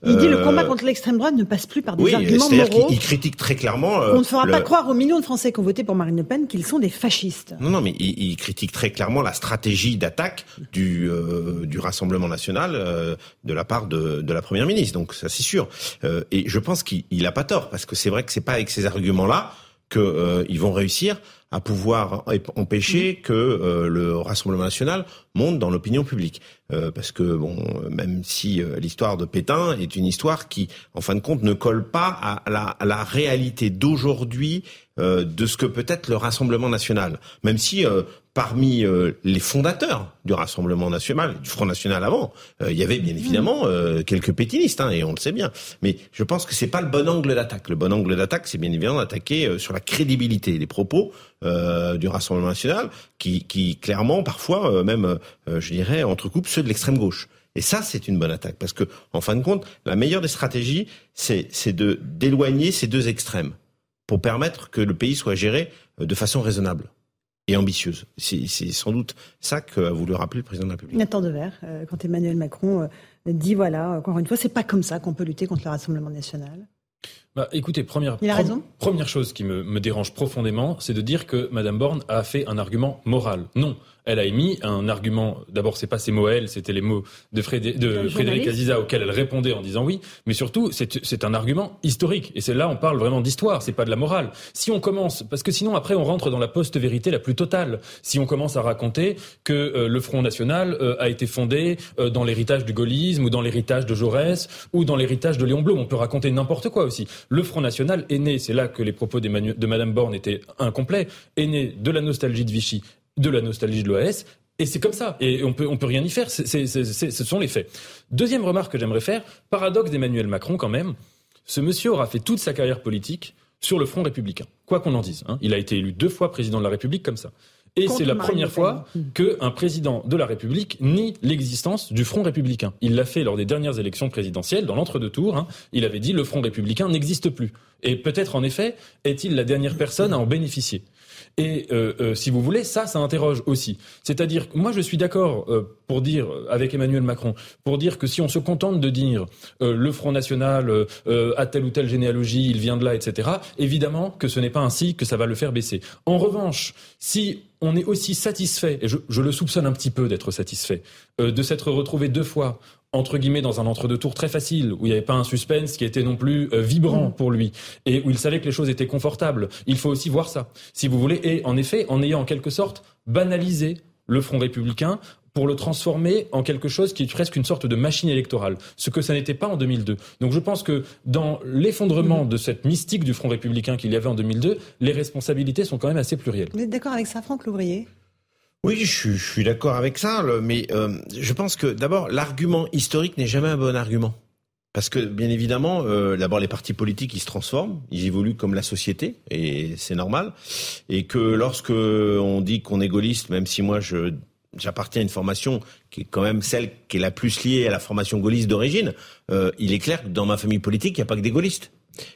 il dit le euh, combat contre l'extrême droite ne passe plus par des arguments moraux. Il, critique très clairement. Euh, on ne fera pas croire aux millions de Français qui ont voté pour Marine Le Pen qu'ils sont des fascistes. Non, non, mais il, critique très clairement la stratégie d'attaque du euh, du Rassemblement national de la part de, de la première ministre. Donc ça, c'est sûr. et je pense qu'il a pas tort parce que c'est vrai que c'est pas avec ces arguments-là qu'ils vont réussir à pouvoir empêcher que euh, le Rassemblement national monte dans l'opinion publique. Euh, parce que bon, même si euh, l'histoire de Pétain est une histoire qui, en fin de compte, ne colle pas à la, à la réalité d'aujourd'hui de ce que peut être le Rassemblement national. Même si parmi euh, les fondateurs du Rassemblement national, du Front national avant, euh, il y avait bien évidemment euh, quelques pétinistes, hein, et on le sait bien. Mais je pense que c'est pas le bon angle d'attaque. Le bon angle d'attaque, c'est bien évidemment d'attaquer sur la crédibilité des propos du Rassemblement national, qui, qui clairement, parfois, même, je dirais, entrecoupe ceux de l'extrême gauche. Et ça, c'est une bonne attaque, parce que, en fin de compte, la meilleure des stratégies, c'est de d'éloigner ces deux extrêmes pour permettre que le pays soit géré de façon raisonnable et ambitieuse. C'est sans doute ça qu'a voulu rappeler le président de la République. Nathan Devers, euh, quand Emmanuel Macron euh, dit voilà, encore une fois, c'est pas comme ça qu'on peut lutter contre le Rassemblement national. Bah, écoutez, première, raison première chose qui me, me dérange profondément, c'est de dire que Madame Borne a fait un argument moral. Non, elle a émis un argument. D'abord, c'est pas ses mots elle, c'était les mots de, Frédéric Aziza auxquels elle répondait en disant oui. Mais surtout, c'est un argument historique. Et c'est là, on parle vraiment d'histoire. C'est pas de la morale. Si on commence, parce que sinon après, on rentre dans la post-vérité la plus totale. Si on commence à raconter que euh, le Front National euh, a été fondé euh, dans l'héritage du gaullisme ou dans l'héritage de Jaurès ou dans l'héritage de Léon Blum, on peut raconter n'importe quoi aussi. Le Front National est né, c'est là que les propos de Madame Borne étaient incomplets, est né de la nostalgie de Vichy de la nostalgie de l'OS. Et c'est comme ça. Et on peut, on peut rien y faire. ce sont les faits. Deuxième remarque que j'aimerais faire, paradoxe d'Emmanuel Macron quand même. Ce monsieur aura fait toute sa carrière politique sur le front républicain. Quoi qu'on en dise. Hein. Il a été élu deux fois président de la République comme ça. Et c'est la première fois qu'un président de la République nie l'existence du Front républicain. Il l'a fait lors des dernières élections présidentielles, dans l'entre-deux tours. Hein. Il avait dit le Front républicain n'existe plus. Et peut-être, en effet, est-il la dernière personne à en bénéficier. Et euh, euh, si vous voulez, ça, ça interroge aussi. C'est-à-dire, moi, je suis d'accord euh, pour dire avec Emmanuel Macron, pour dire que si on se contente de dire le Front National a telle ou telle généalogie, il vient de là, etc. Évidemment que ce n'est pas ainsi que ça va le faire baisser. En revanche, si on est aussi satisfait, et je, je le soupçonne un petit peu d'être satisfait, de s'être retrouvé deux fois entre guillemets dans un entre-deux-tours très facile, où il n'y avait pas un suspense qui était non plus euh, vibrant mm. pour lui, et où il savait que les choses étaient confortables. Il faut aussi voir ça, si vous voulez, et en effet, en ayant en quelque sorte banalisé le Front républicain pour le transformer en quelque chose qui est presque une sorte de machine électorale, ce que ça n'était pas en 2002. Donc je pense que dans l'effondrement mm. de cette mystique du Front républicain qu'il y avait en 2002, les responsabilités sont quand même assez plurielles. Vous êtes d'accord avec ça, Franck Louvrier? Oui, je, suis d'accord avec ça, mais euh, je pense que d'abord, l'argument historique n'est jamais un bon argument. Parce que, bien évidemment, euh, d'abord, les partis politiques, ils se transforment, ils évoluent comme la société, et c'est normal. Et que lorsque on dit qu'on est gaulliste, même si moi, je j'appartiens à une formation qui est quand même celle qui est la plus liée à la formation gaulliste d'origine, euh, il est clair que dans ma famille politique, il n'y a pas que des gaullistes.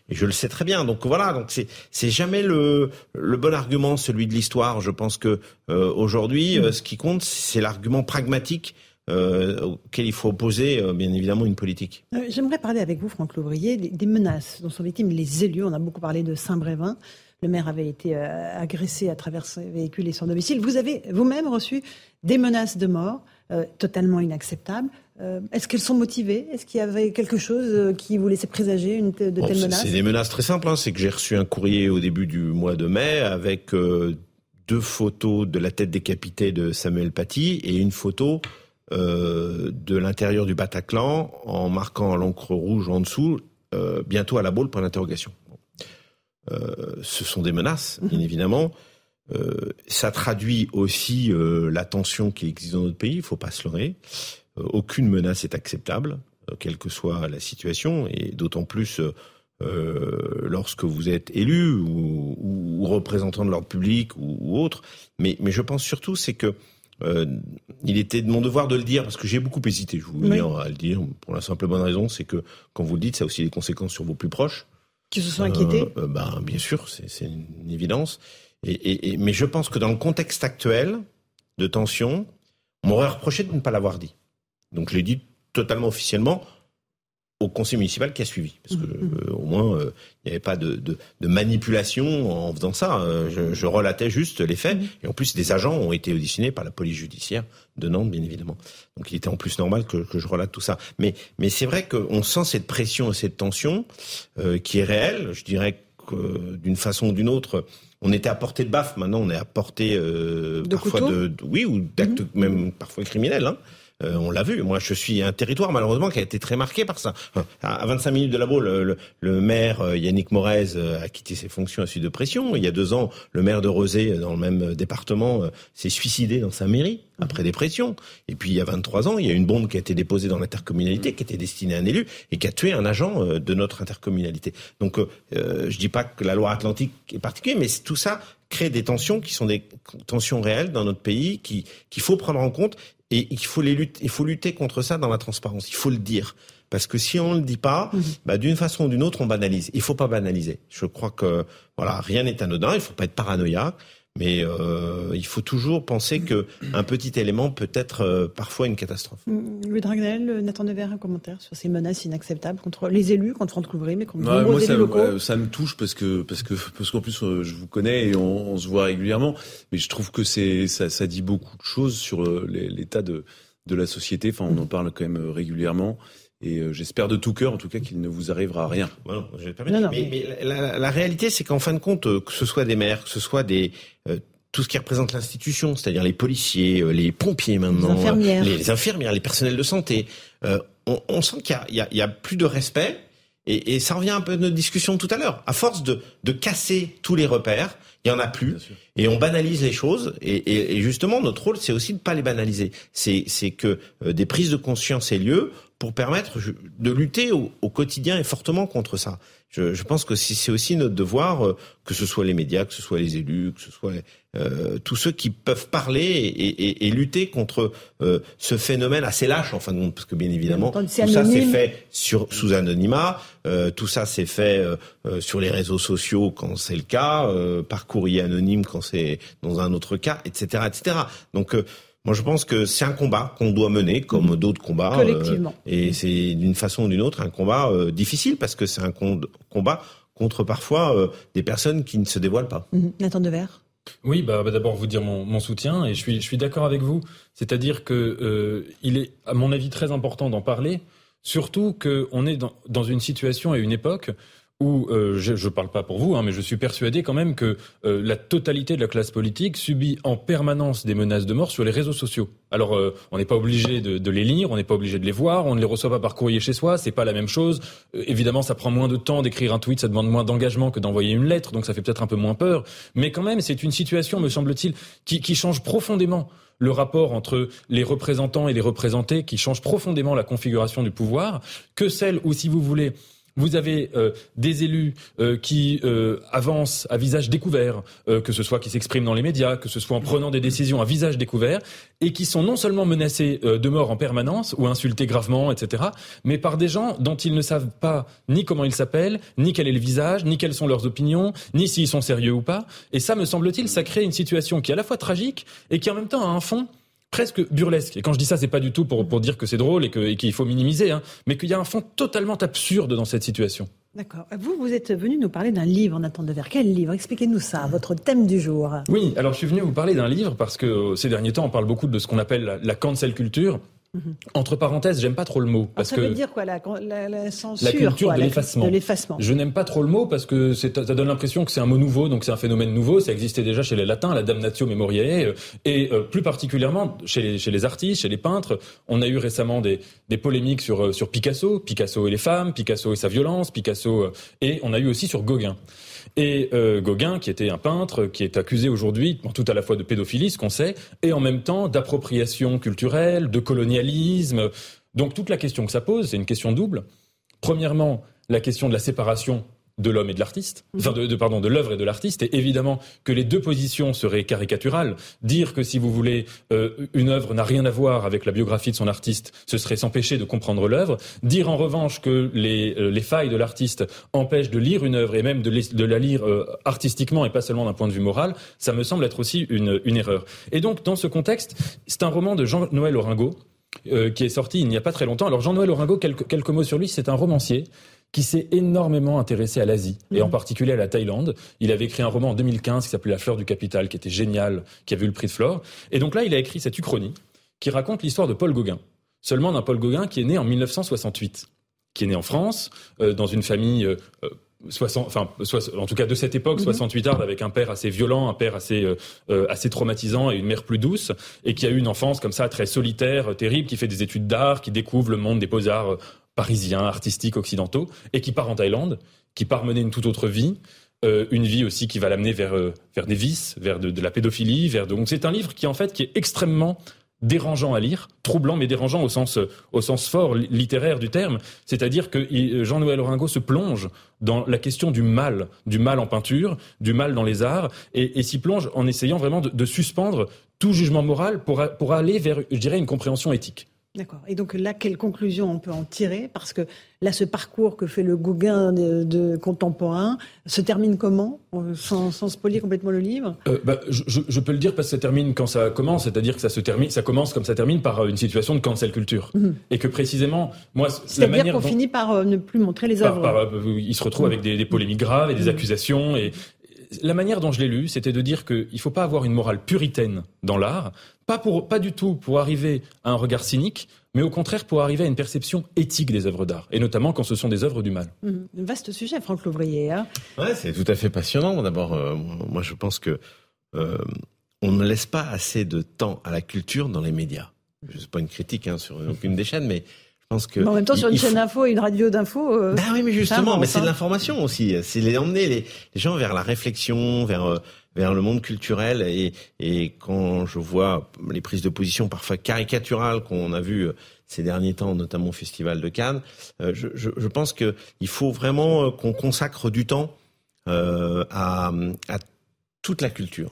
Je le sais très bien. Donc voilà, donc c'est jamais le bon argument celui de l'histoire. Je pense que euh, aujourd'hui, euh, ce qui compte, c'est l'argument pragmatique euh, auquel il faut opposer, bien évidemment, une politique. J'aimerais parler avec vous, Franck Louvrier, des menaces dont sont victimes les élus. On a beaucoup parlé de Saint-Brévin. Le maire avait été agressé à travers ses véhicules et son domicile. Vous avez vous-même reçu des menaces de mort totalement inacceptables. Euh, est-ce qu'elles sont motivées? Est-ce qu'il y avait quelque chose euh, qui vous laissait présager une de telles menaces? C'est des menaces très simples. Hein. C'est que j'ai reçu un courrier au début du mois de mai avec euh, deux photos de la tête décapitée de Samuel Paty et une photo de l'intérieur du Bataclan en marquant à l'encre rouge en dessous bientôt à la boule, point d'interrogation. ce sont des menaces, bien mhm. évidemment. ça traduit aussi la tension qui existe dans notre pays, il faut pas se leurrer. Aucune menace est acceptable, quelle que soit la situation, et d'autant plus euh, lorsque vous êtes élu ou, ou, représentant de l'ordre public ou, autre. Mais, mais je pense surtout, c'est que euh, il était de mon devoir de le dire parce que j'ai beaucoup hésité. Je vous oui. à le dire pour la simple bonne raison, c'est que quand vous le dites, ça a aussi des conséquences sur vos plus proches. Qui se sont inquiétés. Euh, ben, bien sûr, c'est une évidence. Et, et, mais je pense que dans le contexte actuel de tension, on m'aurait reproché de ne pas l'avoir dit. Donc je l'ai dit totalement officiellement au conseil municipal qui a suivi. Parce que mmh, mmh. Euh, au moins, euh, il n'y avait pas de, de, de, manipulation en faisant ça. Euh, je, je, relatais juste les faits. Mmh. Et en plus, des agents ont été auditionnés par la police judiciaire de Nantes, bien évidemment. Donc il était en plus normal que, que je relate tout ça. Mais, mais c'est vrai qu'on sent cette pression et cette tension qui est réelle. Je dirais que d'une façon ou d'une autre, on était à portée de baffe. Maintenant, on est à portée parfois de, oui, ou d'actes même parfois criminels. Hein. Euh, on l'a vu. Moi, je suis un territoire malheureusement qui a été très marqué par ça. À 25 minutes de la le, le, maire euh, Yannick Morez euh, a quitté ses fonctions à suite de pression. Il y a deux ans, le maire de Rosé, dans le même département, s'est suicidé dans sa mairie après des pressions. Et puis il y a 23 ans, il y a une bombe qui a été déposée dans l'intercommunalité, qui était destinée à un élu et qui a tué un agent de notre intercommunalité. Donc euh, je dis pas que la loi Atlantique est particulière, mais tout ça crée des tensions qui sont des tensions réelles dans notre pays, qui qu'il faut prendre en compte et il faut, les lutter, il faut lutter contre ça dans la transparence. Il faut le dire. Parce que si on ne le dit pas, mhm. bah, d'une façon ou d'une autre, on banalise. Il faut pas banaliser. Je crois que voilà, rien n'est anodin. Il faut pas être paranoïaque. Mais euh, il faut toujours penser que un petit élément peut être euh, parfois une catastrophe. Mm, Louis Dragnel, Nathan Dever, un commentaire sur ces menaces inacceptables contre les élus, contre Franck Couvry, mais contre ouais, moi, ça, locaux. ça me touche parce que parce que parce qu'en plus euh, je vous connais et on, on, se voit régulièrement, mais je trouve que c'est ça, ça dit beaucoup de choses sur euh, l'état de de la société. Enfin, on en parle quand même régulièrement. Et euh, j'espère de tout cœur, en tout cas, qu'il ne vous arrivera rien. non, non, mais, mais la, la, réalité, c'est qu'en fin de compte, euh, que ce soit des maires, que ce soit des euh, tout ce qui représente l'institution, c'est-à-dire les policiers, les pompiers maintenant, les infirmières, les, infirmières, les personnels de santé, on, on, sent qu'il y, y, y a, plus de respect. Et, et, ça revient un peu à notre discussion tout à l'heure. À force de, de casser tous les repères, il y en a plus, et on banalise les choses. Et, et, et justement, notre rôle, c'est aussi de pas les banaliser. C'est que des prises de conscience aient lieu pour permettre de lutter au, au, quotidien et fortement contre ça. Je, je pense que c'est aussi notre devoir, euh, que ce soit les médias, que ce soit les élus, que ce soit euh, tous ceux qui peuvent parler et, et, et lutter contre euh, ce phénomène assez lâche en fin de compte, parce que bien évidemment tout ça c'est fait sur, sous anonymat, euh, tout ça c'est fait euh, sur les réseaux sociaux quand c'est le cas, par courrier anonyme quand c'est dans un autre cas, etc., etc. Donc moi, je pense que c'est un combat qu'on doit mener, comme mmh. d'autres combats. Euh, Collectivement. et c'est d'une façon ou d'une autre un combat euh, difficile parce que c'est un combat contre parfois euh, des personnes qui ne se dévoilent pas. Mmh. Nathan Devers oui, bah, bah, d'abord vous dire mon, mon, soutien et je suis, je suis d'accord avec vous. C'est-à-dire que euh, il est, à mon avis, très important d'en parler, surtout qu'on est dans, dans une situation et une époque où euh, je ne parle pas pour vous, hein, mais je suis persuadé quand même que euh, la totalité de la classe politique subit en permanence des menaces de mort sur les réseaux sociaux. Alors, euh, on n'est pas obligé de, les lire, on n'est pas obligé de les voir, on ne les reçoit pas par courrier chez soi, c'est pas la même chose. Euh, évidemment, ça prend moins de temps d'écrire un tweet, ça demande moins d'engagement que d'envoyer une lettre, donc ça fait peut-être un peu moins peur. Mais quand même, c'est une situation, me semble-t-il, qui, qui change profondément le rapport entre les représentants et les représentés, qui change profondément la configuration du pouvoir, que celle où, si vous voulez, vous avez euh, des élus euh, qui euh, avancent à visage découvert, que ce soit qui s'expriment dans les médias, que ce soit en prenant des décisions à visage découvert, et qui sont non seulement menacés de mort en permanence ou insultés gravement, etc., mais par des gens dont ils ne savent pas ni comment ils s'appellent, ni quel est le visage, ni quelles sont leurs opinions, ni s'ils sont sérieux ou pas. Et ça, me semble-t-il, ça crée une situation qui est à la fois tragique et qui en même temps a un fond presque burlesque. Et quand je dis ça, c'est pas du tout pour, pour dire que c'est drôle et qu'il faut minimiser, hein, mais qu'il y a un fond totalement absurde dans cette situation. D'accord. Vous, vous êtes venu nous parler d'un livre, Nathan Devers. Quel livre? Expliquez-nous ça, votre thème du jour. Oui, alors je suis venu vous parler d'un livre parce que euh, ces derniers temps, on parle beaucoup de ce qu'on appelle la, cancel culture. Entre parenthèses, j'aime pas trop le mot parce ça que veut dire quoi la, la, la censure, la culture quoi, de l'effacement. Je n'aime pas trop le mot parce que ça donne l'impression que c'est un mot nouveau, donc c'est un phénomène nouveau. Ça existait déjà chez les Latins, la damnatio memoriae, euh, et euh, plus particulièrement chez les, chez les artistes, chez les peintres. On a eu récemment des, des polémiques sur, euh, sur Picasso, Picasso et les femmes, Picasso et sa violence, Picasso, euh, et on a eu aussi sur Gauguin. Et euh, Gauguin, qui était un peintre, qui est accusé aujourd'hui, tout à la fois de pédophilie, ce qu'on sait, et en même temps d'appropriation culturelle, de colonialisme. Donc toute la question que ça pose, c'est une question double. Premièrement, la question de la séparation de l'homme et de l'artiste, enfin de, de- pardon de l'œuvre et de l'artiste, et évidemment que les deux positions seraient caricaturales. Dire que si vous voulez euh, une œuvre n'a rien à voir avec la biographie de son artiste, ce serait s'empêcher de comprendre l'œuvre. Dire en revanche que les, euh, les failles de l'artiste empêchent de lire une œuvre et même de, la lire euh, artistiquement et pas seulement d'un point de vue moral, ça me semble être aussi une, une erreur. Et donc dans ce contexte, c'est un roman de Jean-Noël Oringo euh, qui est sorti il n'y a pas très longtemps. Alors Jean-Noël Oringo, quelques, quelques mots sur lui, c'est un romancier qui s'est énormément intéressé à l'Asie et en particulier à la Thaïlande. Il avait écrit un roman en 2015 qui s'appelait La fleur du capital, qui était génial, qui avait eu le prix de Flore. Et donc là, il a écrit cette uchronie qui raconte l'histoire de Paul Gauguin. Seulement d'un Paul Gauguin qui est né en 1968, qui est né en France, euh, dans une famille euh, euh, 60, enfin, soix- en tout cas de cette époque, 68 arde, avec un père assez violent, un père assez, euh, euh, assez traumatisant et une mère plus douce, et qui a eu une enfance comme ça très solitaire, euh, terrible, qui fait des études d'art, qui découvre le monde des beaux-arts euh, parisiens, artistiques, occidentaux, et qui part en Thaïlande, qui part mener une toute autre vie, euh, une vie aussi qui va l'amener vers, euh, vers des vices, vers de, de la pédophilie, vers de... donc c'est un livre qui en fait qui est extrêmement dérangeant à lire, troublant mais dérangeant au sens au sens fort li- littéraire du terme, c'est-à-dire que il- Jean-Noël Oringo se plonge dans la question du mal, du mal en peinture, du mal dans les arts, et, et s'y plonge en essayant vraiment de, de suspendre tout jugement moral pour pour aller vers, je dirais, une compréhension éthique. D'accord. Et donc là, quelle conclusion on peut en tirer? Parce que là, ce parcours que fait le Gauguin de, de contemporain se termine comment? Euh, sans, sans spolier complètement le livre? Euh, bah, je, peux le dire parce que ça termine quand ça commence, c'est-à-dire que ça se termine, ça commence comme ça termine par euh, une situation de cancel culture, Mhm. et que précisément, moi, C'est-à-dire qu'on dont- finit par euh, ne plus montrer les œuvres. par- euh, il se retrouve avec des, des polémiques graves et des accusations. Et la manière dont je l'ai lu, c'était de dire qu'il ne faut pas avoir une morale puritaine dans l'art, pas pour, pas du tout pour arriver à un regard cynique, mais au contraire pour arriver à une perception éthique des œuvres d'art, et notamment quand ce sont des œuvres du mal. Mhm. Vaste sujet, Franck Louvrier. hein. Ouais, c'est tout à fait passionnant. D'abord, euh, moi, je pense que euh, on ne laisse pas assez de temps à la culture dans les médias. Je sais pas une critique hein, sur aucune des chaînes, mais pense que Mais en même temps, il- sur une il faut- chaîne d'info et une radio d'info. euh, Ben oui, mais justement, mais c'est de l'information aussi. C'est les emmener les, les gens vers la réflexion, vers euh, vers le monde culturel. Et, et quand je vois les prises de position parfois caricaturales qu'on a vues euh, ces derniers temps, notamment au Festival de Cannes, euh, je, je, je pense que il faut vraiment qu'on consacre du temps euh, à, à toute la culture.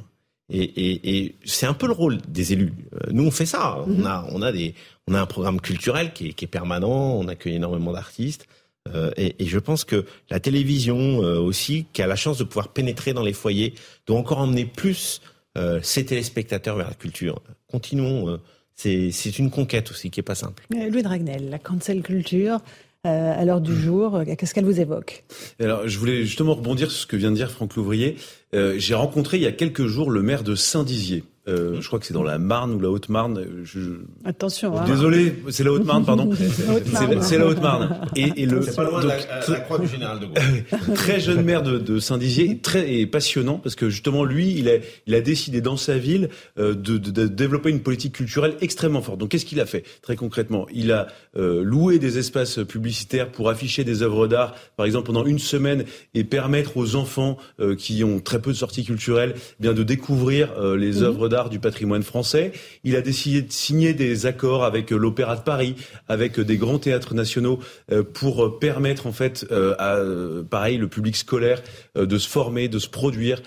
Et, et, et c'est un peu le rôle des élus. Nous, on fait ça. On a, on a des, on a un programme culturel qui est, qui est permanent. On accueille énormément d'artistes. Euh, et, et je pense que la télévision euh, aussi, qui a la chance de pouvoir pénétrer dans les foyers, doit encore emmener plus euh, ses téléspectateurs vers la culture. Continuons. euh, c'est c'est une conquête aussi qui est pas simple. Euh, Louis Dragnel, la cancel culture, euh, à l'heure du jour, euh, qu'est-ce qu'elle vous évoque? Alors, je voulais justement rebondir sur ce que vient de dire Franck Louvrier. Euh, J'ai rencontré il y a quelques jours le maire de Saint-Dizier. Euh, je crois que c'est dans la Marne ou la Haute-Marne. Je, Attention. hein. Désolé, c'est la Haute-Marne, pardon. C'est la Haute-Marne. Et, et le C'est pas loin de la, la croix du général de Gaulle. très jeune maire de, de Saint-Dizier, très et passionnant parce que justement lui, il a, il a décidé dans sa ville euh, de, de- de développer une politique culturelle extrêmement forte. Donc qu'est-ce qu'il a fait très concrètement? Il a euh, loué des espaces publicitaires pour afficher des œuvres d'art, par exemple pendant une semaine, et permettre aux enfants euh, qui ont très peu de sorties culturelles, eh bien de découvrir euh, les Mhm. œuvres d'art du patrimoine français. Il a décidé de signer des accords avec euh, l'Opéra de Paris, avec euh, des grands théâtres nationaux euh, pour permettre en fait à pareil le public scolaire de se former, de se produire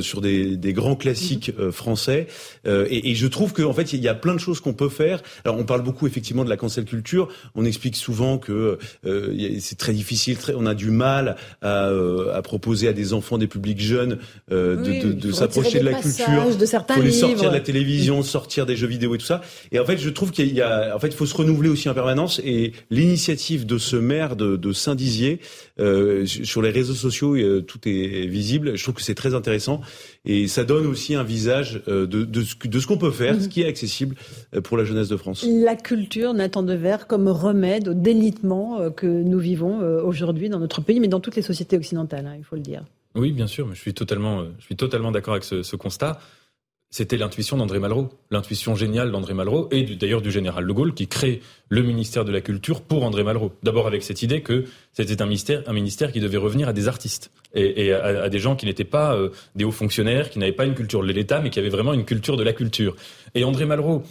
sur des, des grands classiques euh, français. Et, et je trouve qu'en fait il y a plein de choses qu'on peut faire. Alors on parle beaucoup effectivement de la cancel culture. On explique souvent que c'est très difficile, très, on a du mal à, à proposer à des enfants, des publics jeunes, de, Oui, de, il de faut s'approcher de la passages culture. de certains faut les livres, sortir de la télévision, sortir des jeux vidéo et tout ça. Et en fait, je trouve qu'il y a, en fait, il faut se renouveler aussi en permanence. Et l'initiative de ce maire de, de Saint-Dizier euh, sur les réseaux sociaux, euh, tout est visible. Je trouve que c'est très intéressant et ça donne aussi un visage euh, de, de ce, de ce qu'on peut faire, ce qui est accessible pour la jeunesse de France. La culture, Nathan Devers, comme remède au délitement que nous vivons aujourd'hui dans notre pays, mais dans toutes les sociétés occidentales, hein, il faut le dire. Oui, bien sûr, mais je suis totalement, je suis totalement d'accord avec ce, ce constat c'était l'intuition d'André Malraux, l'intuition géniale d'André Malraux et d'ailleurs du général de Gaulle qui crée le ministère de la Culture pour André Malraux. D'abord avec cette idée que c'était un ministère, un ministère qui devait revenir à des artistes et, à, des gens qui n'étaient pas euh, des hauts fonctionnaires, qui n'avaient pas une culture de l'État, mais qui avaient vraiment une culture de la culture. Et André Malraux,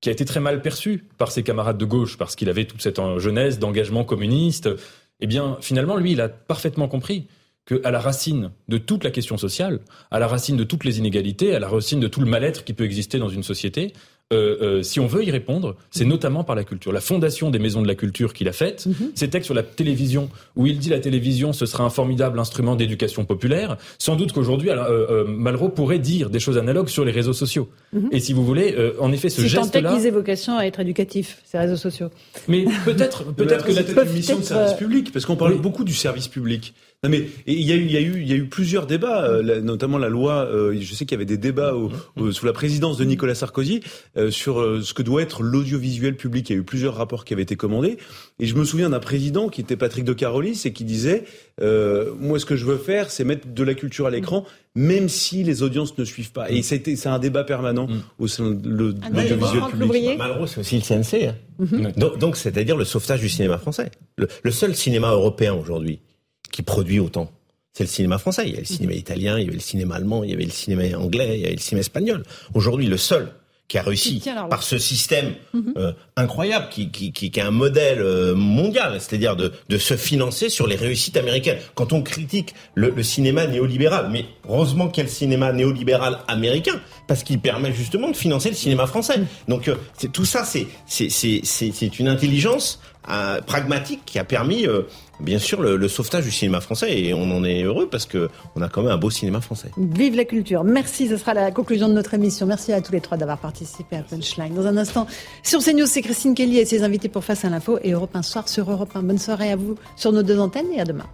qui a été très mal perçu par ses camarades de gauche parce qu'il avait toute cette jeunesse d'engagement communiste, eh bien finalement lui, il a parfaitement compris qu'à la racine de toute la question sociale, à la racine de toutes les inégalités, à la racine de tout le mal-être qui peut exister dans une société, euh, euh, si on veut y répondre, c'est notamment par la culture. La fondation des maisons de la culture qu'il a faite, mm -hmm. ces textes sur la télévision, où il dit la télévision, ce sera un formidable instrument d'éducation populaire, sans doute qu'aujourd'hui, euh, Malraux pourrait dire des choses analogues sur les réseaux sociaux. Mm -hmm. Et si vous voulez, en effet, ce si geste-là... qu'ils aient vocation à être éducatifs, ces réseaux sociaux. Mais peut-être peut-être que la une mission de service public, parce qu'on parle oui. beaucoup du service public. Non mais il y a eu il y a eu il y a eu plusieurs débats, euh, notamment la loi. Euh, je sais qu'il y avait des débats au, au, sous la présidence de Nicolas Sarkozy euh, sur ce que doit être l'audiovisuel public. Il y a eu plusieurs rapports qui avaient été commandés. Et je me souviens d'un président qui était Patrick de Carolis et qui disait moi ce que je veux faire c'est mettre de la culture à l'écran même si les audiences ne suivent pas. Et c'était c'est un débat permanent au sein de l'audiovisuel public. Malheureusement c'est aussi le CNC. Hein. Mm -hmm. Donc, donc c'est-à-dire le sauvetage du cinéma français. Le, le seul cinéma européen aujourd'hui qui produit autant. C'est le cinéma français. Il y a le cinéma italien, il y avait le cinéma allemand, il y avait le cinéma anglais, il y avait le cinéma espagnol. Aujourd'hui, le seul qui a réussi par ce système euh, incroyable, qui, qui, qui, qui, est un modèle euh, mondial, c'est-à-dire de, de se financer sur les réussites américaines. Quand on critique le, le cinéma néolibéral, mais heureusement qu'il y a le cinéma néolibéral américain, parce qu'il permet justement de financer le cinéma français. Donc euh, tout ça, c'est une intelligence pragmatique qui a permis, euh, bien sûr, le, le, sauvetage du cinéma français. Et on en est heureux parce que on a quand même un beau cinéma français. Vive la culture. Merci. Ce sera la conclusion de notre émission. Merci à tous les trois d'avoir participé à Punchline. Dans un instant, sur CNews, c'est Christine Kelly et ses invités pour Face à l'info et Europe 1 soir sur Europe 1. Bonne soirée à vous sur nos deux antennes et à demain.